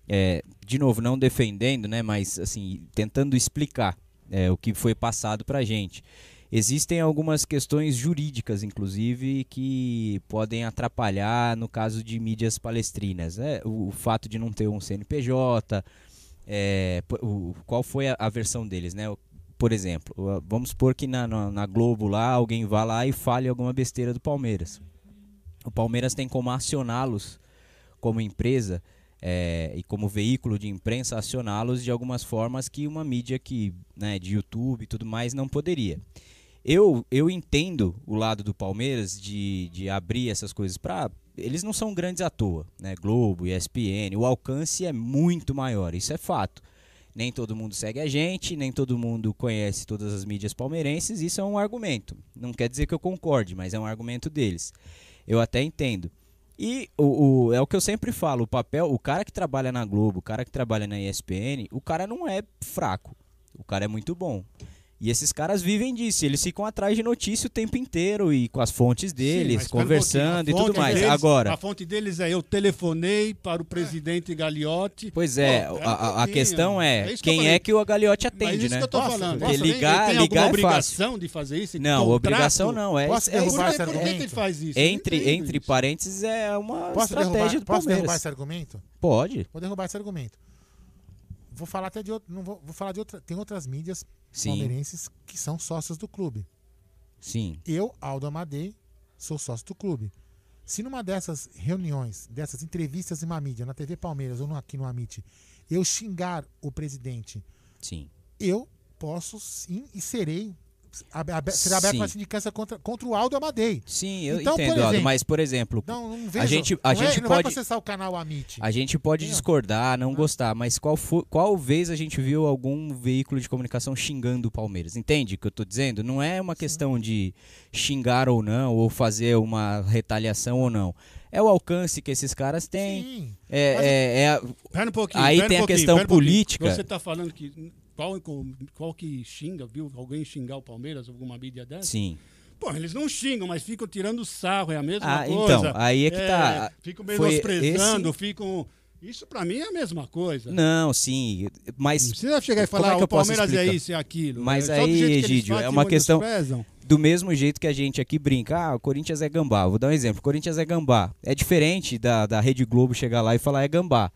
É, de novo, não defendendo, né, mas assim, tentando explicar é, o que foi passado pra gente. Existem algumas questões jurídicas, inclusive, que podem atrapalhar no caso de mídias palestrinas. né? O, o fato de não ter um CNPJ, é, o- qual foi a, a versão deles, né? Por exemplo, vamos supor que na, na, na Globo lá, alguém vá lá e fale alguma besteira do Palmeiras. O Palmeiras tem como acioná-los como empresa é, e como veículo de imprensa, acioná-los de algumas formas que uma mídia que, né, de YouTube e tudo mais não poderia. Eu, eu entendo o lado do Palmeiras de, de abrir essas coisas para. Eles não são grandes à toa, né? Globo, ESPN, o alcance é muito maior, isso é fato. Nem todo mundo segue a gente, nem todo mundo conhece todas as mídias palmeirenses, isso é um argumento. Não quer dizer que eu concorde, mas é um argumento deles. Eu até entendo. E o, o- é o que eu sempre falo, o papel, o cara que trabalha na Globo, o cara que trabalha na ESPN, o cara não é fraco. O cara é muito bom. E esses caras vivem disso, eles ficam atrás de notícia o tempo inteiro e com as fontes Sim, deles, mas espera um conversando e tudo mais. deles- Agora, A fonte deles é eu telefonei para o presidente Gagliotti. Pois é, Pô, a- a, a pouquinho. questão é, isso eu quem é que o Gagliotti Mas atende, isso né? que eu tô falando. Porque ligar, ele tem ligar alguma é fácil. obrigação de fazer isso? Não, Contrato? obrigação não, é, Posso é derrubar isso- esse Por que que ele faz isso? entre, entre parênteses é uma Posso estratégia derrubar, do posso derrubar Palmeiras. esse argumento? Pode. Vou derrubar esse argumento. Vou falar até de outro, não vou, vou falar de outra, tem outras mídias Sim. palmeirenses que são sócios do clube. Sim. Eu, Aldo Amadei, sou sócio do clube. Se numa dessas reuniões, dessas entrevistas em uma mídia, na TV Palmeiras ou aqui no Amit, eu xingar o presidente, Sim. eu posso sim e serei será aberto Sim. uma sindicância contra, contra o Aldo Amadei. Sim, eu Então, entendo, Aldo, exemplo, mas por exemplo, Não, não a vejo- gente, a não é- gente não vai pode processar o canal Amit. A gente pode discordar, não gostar, mas qual, fo- qual vez a gente viu algum veículo de comunicação xingando o Palmeiras? Entende o que eu tô dizendo? Não é uma questão de xingar ou não, ou fazer uma retaliação ou não. É o alcance que esses caras têm. É, é, é a- Pera um pouquinho. Aí pera um tem a questão pera um política. Você está falando que. Qual, qual que xinga, viu? Alguém xingar o Palmeiras, alguma mídia dessa? Sim. Pô, eles não xingam, mas ficam tirando sarro, é a mesma Ah, coisa. então, aí é que tá. Ficam Foi menosprezando, esse- ficam. Isso pra mim é a mesma coisa. Não, sim, mas. Não precisa chegar e falar, é que o Palmeiras é isso e aquilo. Mas É aí, Egídio, é uma questão. Do mesmo jeito que a gente aqui brinca, ah, o Corinthians é gambá. Vou dar um exemplo: o Corinthians é gambá. É diferente da, da Rede Globo chegar lá e falar é gambá.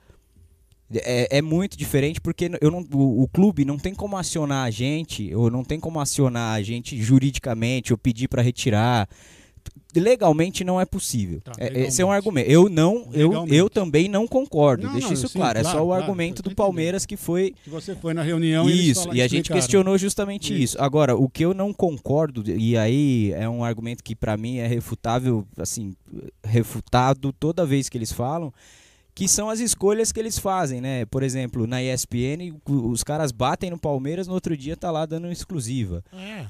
É, é muito diferente porque eu não, o, o clube não tem como acionar a gente, ou não tem como acionar a gente juridicamente, ou pedir para retirar. Legalmente não é possível. Tá, É- esse é um argumento. Eu não, eu, Legalmente. eu também não concordo. Não, Deixa não, isso sim, claro. é claro, só o claro, argumento do Palmeiras que foi Que você foi na reunião e isso, falaram- e a gente questionou justamente isso. Agora, o que eu não concordo, e aí é um argumento que pra mim é refutável, assim, refutado toda vez que eles falam, que são as escolhas que eles fazem, né? Por exemplo, na ESPN, os caras batem no Palmeiras, no outro dia tá lá dando exclusiva.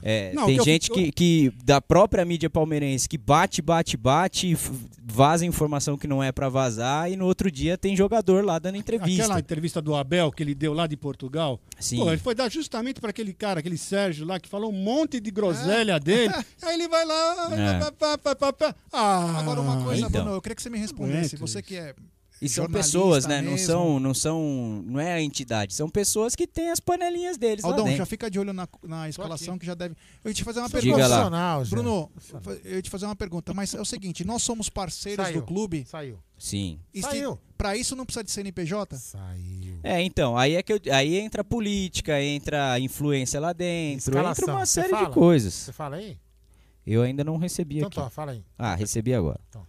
É, Não, tem que gente eu- que, que, da própria mídia palmeirense, que bate, bate, bate, vaza informação que não é pra vazar, e no outro dia tem jogador lá dando entrevista. Aquela entrevista do Abel que ele deu lá de Portugal. Sim. Pô, ele foi dar justamente para aquele cara, aquele Sérgio lá, que falou um monte de groselha dele. Aí ele vai lá. É. pá, pá, pá, pá, pá. Ah, Agora uma coisa, então. Bruno, eu queria que você me respondesse. Você que é, E são pessoas, né? Não são, não são, não é a entidade, são pessoas que têm as panelinhas deles lá Aldão, já fica de olho na, na escalação que já deve. Eu ia te fazer uma Diga pergunta. lá. Bruno, eu ia te fazer uma pergunta, mas é o seguinte: nós somos parceiros Saiu, do clube. Saiu. Sim. Saiu. Pra isso não precisa de CNPJ? Saiu. É, então, aí é que eu- aí entra a política, entra a influência lá dentro, entra Escalação. uma Você série de coisas. Você fala aí? Eu ainda não recebi Então aqui. tá, fala aí. Ah, recebi agora. Então.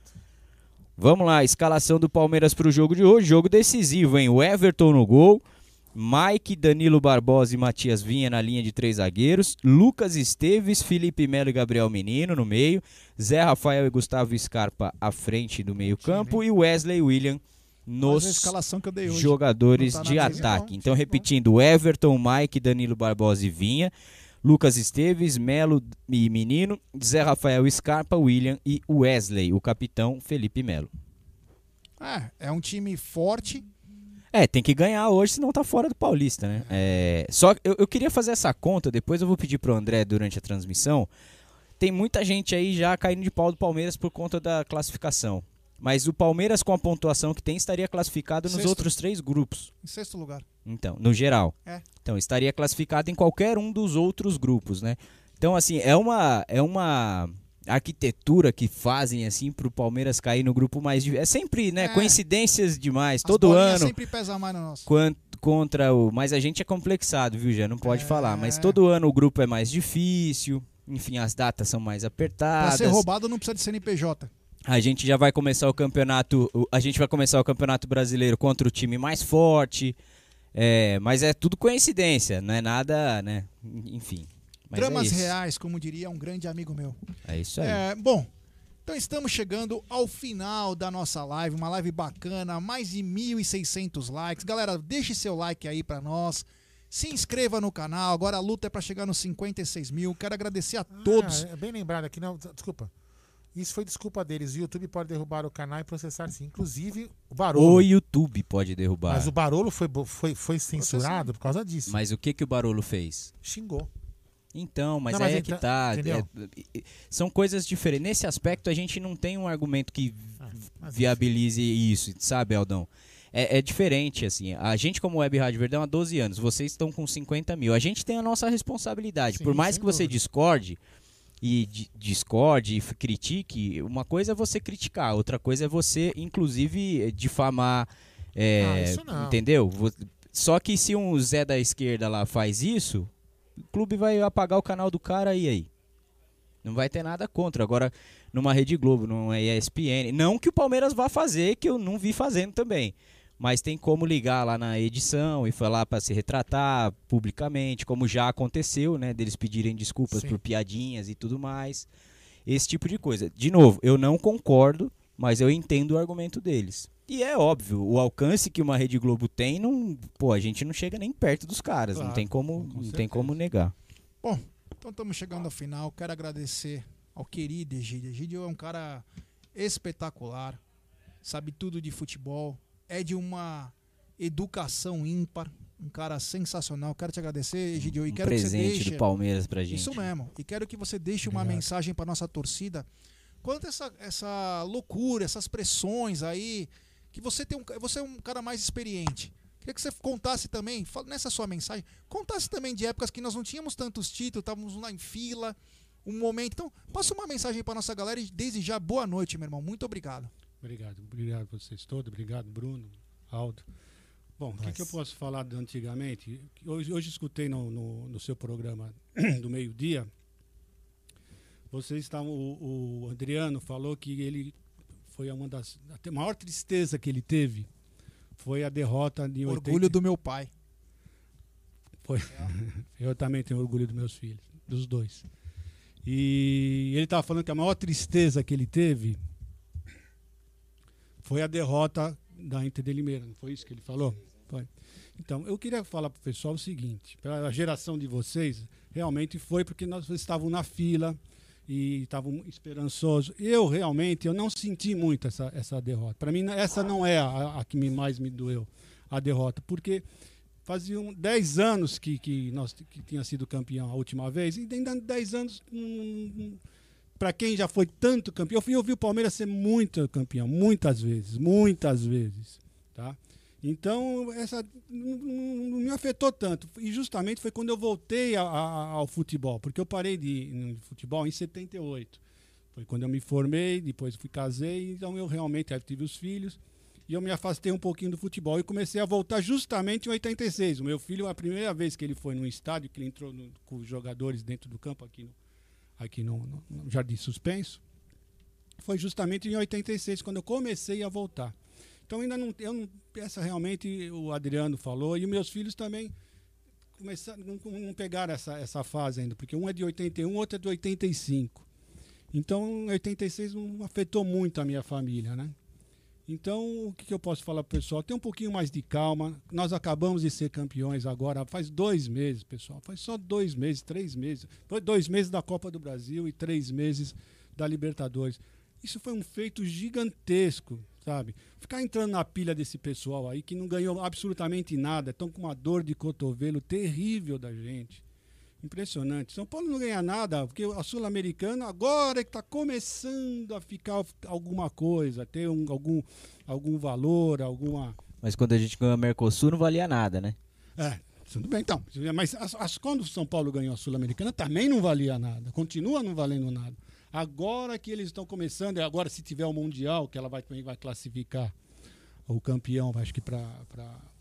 Vamos lá, escalação do Palmeiras para o jogo de hoje. Jogo decisivo, hein? O Everton no gol. Mike, Danilo Barbosa e Matias Vinha na linha de três zagueiros. Lucas Esteves, Felipe Melo e Gabriel Menino no meio. Zé Rafael e Gustavo Scarpa à frente do meio-campo. E Wesley William nos jogadores tá de ataque. Então, repetindo: Everton, Mike, Danilo Barbosa e Vinha. Lucas Esteves, Melo e Menino, Zé Rafael Scarpa, William e Wesley, o capitão Felipe Melo. É, é um time forte. É, tem que ganhar hoje, senão tá fora do Paulista, né? É, só que eu, eu queria fazer essa conta, depois eu vou pedir pro André durante a transmissão. Tem muita gente aí já caindo de pau do Palmeiras por conta da classificação. Mas o Palmeiras, com a pontuação que tem, estaria classificado nos Sexto. outros três grupos. Em sexto lugar. Então, no geral. É. Então, estaria classificado em qualquer um dos outros grupos, né? Então, assim, é uma, é uma arquitetura que fazem, assim, pro Palmeiras cair no grupo mais... É sempre, né? É. Coincidências demais. As todo ano sempre pesa mais no nosso. quan- contra o... Mas a gente é complexado, viu, já? Não pode falar. Mas todo ano o grupo é mais difícil. Enfim, as datas são mais Pra apertadas. ser roubado não precisa de CNPJ. A gente já vai começar o campeonato. A gente vai começar o campeonato brasileiro contra o time mais forte. É, mas é tudo coincidência, não é nada, né? Enfim. Mas é Dramas isso. reais, como diria um grande amigo meu. É isso aí. É, bom, então estamos chegando ao final da nossa live, uma live bacana, mais de 1.600 likes. Galera, deixe seu like aí pra nós. Se inscreva no canal. Agora a luta é pra chegar nos 56 mil. Quero agradecer a todos. Ah, é bem lembrado aqui, não, desculpa. Isso foi desculpa deles. O YouTube pode derrubar o canal e processar sim. Inclusive, o Barolo. O YouTube pode derrubar. Mas o Barolo foi, foi, foi censurado por causa disso. Mas o que, que o Barolo fez? Xingou. Então, mas Não, mas aí é então- que tá. entendeu? é- são coisas diferentes. Nesse aspecto, a gente não tem um argumento que mas viabilize isso, sabe, Aldão? É, é diferente, assim. A gente, como Web Rádio Verdão, há 12 anos. Vocês estão com 50 mil. A gente tem a nossa responsabilidade. Sim, Por mais que você dúvida. discorde e di- discorde e critique, uma coisa é você criticar, outra coisa é você, inclusive, difamar. é, Ah, isso não. Entendeu? Só que se um Zé da esquerda lá faz isso, o clube vai apagar o canal do cara e aí? Não vai ter nada contra. Agora, numa Rede Globo, numa ESPN. Não que o Palmeiras vá fazer, que eu não vi fazendo também. Mas tem como ligar lá na edição e falar para se retratar publicamente, como já aconteceu, né? Deles pedirem desculpas Sim. por piadinhas e tudo mais. Esse tipo de coisa. De novo, eu não concordo, mas eu entendo o argumento deles. E é óbvio, o alcance que uma Rede Globo tem, não, pô, a gente não chega nem perto dos caras. não Claro, tem como, não tem como negar. Bom, então estamos chegando ao final. Quero agradecer ao querido Egídio. Egídio é um cara espetacular, sabe tudo de futebol, é de uma educação ímpar, um cara sensacional. Quero te agradecer, Egídio, e Um quero que você presente deixe do Palmeiras pra gente. Isso mesmo. E quero que você deixe uma Obrigado. mensagem para nossa torcida quanto a essa, essa loucura, essas pressões aí, que você tem um, você é um cara mais experiente. Queria que você contasse também, nessa sua mensagem, contasse também de épocas que nós não tínhamos tantos títulos, estávamos lá em fila, um momento. Então, passa uma mensagem para nossa galera e desde já boa noite, meu irmão. Muito obrigado. Obrigado, obrigado a vocês todos, obrigado Bruno, Aldo. Bom, o que, que eu posso falar de antigamente? Hoje, hoje escutei no, no, no seu programa do meio-dia, vocês estavam, o, o Adriano falou que ele foi uma das, a maior tristeza que ele teve foi a derrota de Orgulho do meu pai. Foi. Eu também tenho orgulho dos meus filhos, dos dois. E ele estava falando que a maior tristeza que ele teve foi a derrota da Inter de Limeira, não foi isso que ele falou? Foi. Então, eu queria falar para o pessoal o seguinte: para a geração de vocês, realmente foi porque nós estavam na fila e estavam esperançosos. Eu realmente eu não senti muito essa, essa derrota. Para mim, essa não é a, a que me, mais me doeu, a derrota, porque faziam 10 anos que, que nós que tinha sido campeão a última vez, e ainda 10 anos hum, para quem já foi tanto campeão, eu ouvir o Palmeiras ser muito campeão, muitas vezes, muitas vezes, tá? Então, essa não, me afetou tanto. E justamente foi quando eu voltei a, a, ao futebol, porque eu parei de, de futebol em 78. Foi quando eu me formei, depois fui casei, então eu realmente tive os filhos e eu me afastei um pouquinho do futebol e comecei a voltar justamente em 86. O meu filho, a primeira vez que ele foi num estádio, que ele entrou no, com os jogadores dentro do campo aqui no, aqui no, no, no Jardim Suspenso, foi justamente em 86 quando eu comecei a voltar. Então ainda não, eu não, essa realmente o Adriano falou e meus filhos também começaram, não, não pegaram essa, essa fase ainda, porque um é de 81, outro é de 85. Então, 86 não afetou muito a minha família, né? Então, o que, que eu posso falar pro pessoal? Tem um pouquinho mais de calma. Nós acabamos de ser campeões agora, faz dois meses, pessoal. Faz só dois meses, três meses. Foi dois meses da Copa do Brasil e três meses da Libertadores. Isso foi um feito gigantesco, sabe? Ficar entrando na pilha desse pessoal aí que não ganhou absolutamente nada, estão com uma dor de cotovelo terrível da gente. Impressionante. São Paulo não ganha nada, porque a Sul-Americana agora é que está começando a ficar alguma coisa, ter um, algum, algum valor, alguma. Mas quando a gente ganhou a Mercosul não valia nada, né? É, tudo bem então. Mas as, as, quando o São Paulo ganhou a Sul-Americana também não valia nada. Continua não valendo nada. Agora que eles estão começando, e agora se tiver o Mundial, que ela vai, vai classificar o campeão, acho que para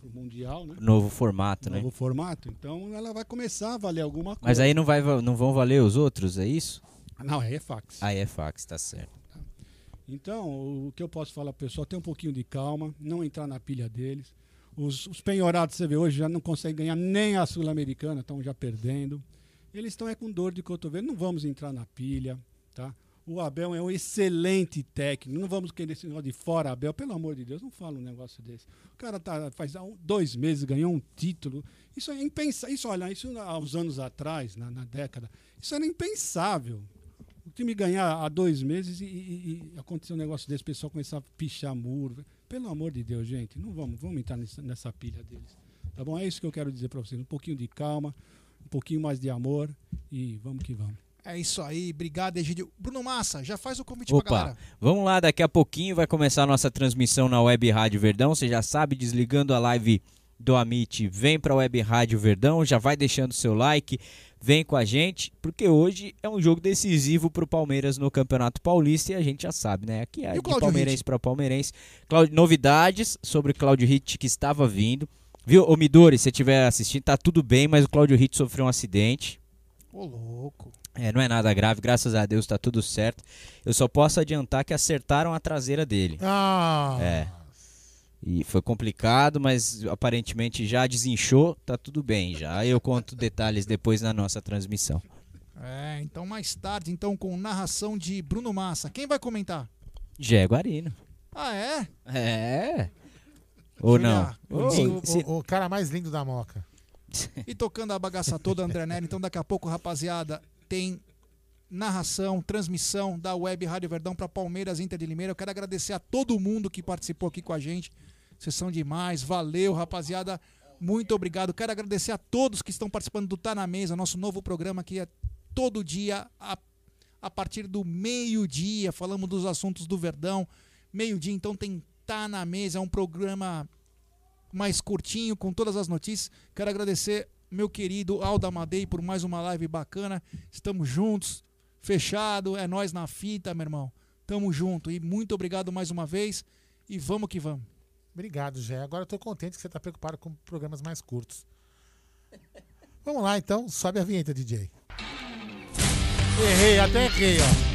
o Mundial, né? Novo formato, Novo né? Novo formato. Então ela vai começar a valer alguma coisa. Mas aí não, vai, não vão valer os outros, é isso? Não, aí é fax. Aí é fax, tá certo. Então, o que eu posso falar pro pessoal, ter um pouquinho de calma, não entrar na pilha deles. Os, os penhorados, você vê hoje, já não conseguem ganhar nem a Sul-Americana, estão já perdendo. Eles estão é com dor de cotovelo, não vamos entrar na pilha, tá? O Abel é um excelente técnico. Não vamos querer esse negócio de fora, Abel. Pelo amor de Deus, não fala um negócio desse. O cara tá, faz dois meses ganhou um título. Isso é impensável. Isso, olha, isso há uns anos atrás, na, na década, isso era impensável. O time ganhar há dois meses e, e, e acontecer um negócio desse, o pessoal começar a pichar muro. Pelo amor de Deus, gente, não vamos, vamos entrar nessa, nessa pilha deles. Tá bom? É isso que eu quero dizer para vocês. Um pouquinho de calma, um pouquinho mais de amor e vamos que vamos. É isso aí, obrigado, Egidio. Bruno Massa, já faz o convite Opa, pra galera. Vamos lá, daqui a pouquinho vai começar a nossa transmissão na Web Rádio Verdão. Você já sabe, desligando a live do Amit, vem pra Web Rádio Verdão, já vai deixando seu like, vem com a gente, porque hoje é um jogo decisivo pro Palmeiras no Campeonato Paulista e a gente já sabe, né? Aqui é de palmeirense para palmeirense. Claudio, novidades sobre o Claudio Ritt que estava vindo. Viu, ô Midori, se você estiver assistindo, tá tudo bem, mas o Claudio Ritt sofreu um acidente. Ô, louco. É, não é nada grave, graças a Deus tá tudo certo. Eu só posso adiantar que acertaram a traseira dele. Ah! É. E foi complicado, mas aparentemente já desinchou, tá tudo bem já. Eu conto detalhes depois na nossa transmissão. É, então mais tarde, então com narração de Bruno Massa. Quem vai comentar? Gé Guarino. Ah, é? É. Ou não? O, o, o, o cara mais lindo da Moca. E tocando a bagaça toda, André Nery. Então daqui a pouco, rapaziada, tem narração, transmissão da Web Rádio Verdão para Palmeiras Inter de Limeira. Eu quero agradecer a todo mundo que participou aqui com a gente. Vocês são demais. Valeu, rapaziada. Muito obrigado. Quero agradecer a todos que estão participando do Tá na Mesa, nosso novo programa que é todo dia a, a partir do meio-dia. Falamos dos assuntos do Verdão. Meio-dia, então tem Tá na Mesa, é um programa mais curtinho, com todas as notícias. Quero agradecer meu querido Aldo Amadei por mais uma live bacana. Estamos juntos, fechado, é nós na fita, meu irmão. Tamo junto e muito obrigado mais uma vez e vamos que vamos. Obrigado, Jé. Agora eu tô contente que você tá preocupado com programas mais curtos. Vamos lá então, sobe a vinheta, DJ. Errei, até errei, ó.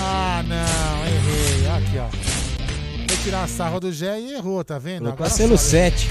Ah, não, errei. Aqui, ó. Foi tirar a sarra do Gé e errou, tá vendo? Colocou Agora selo 7.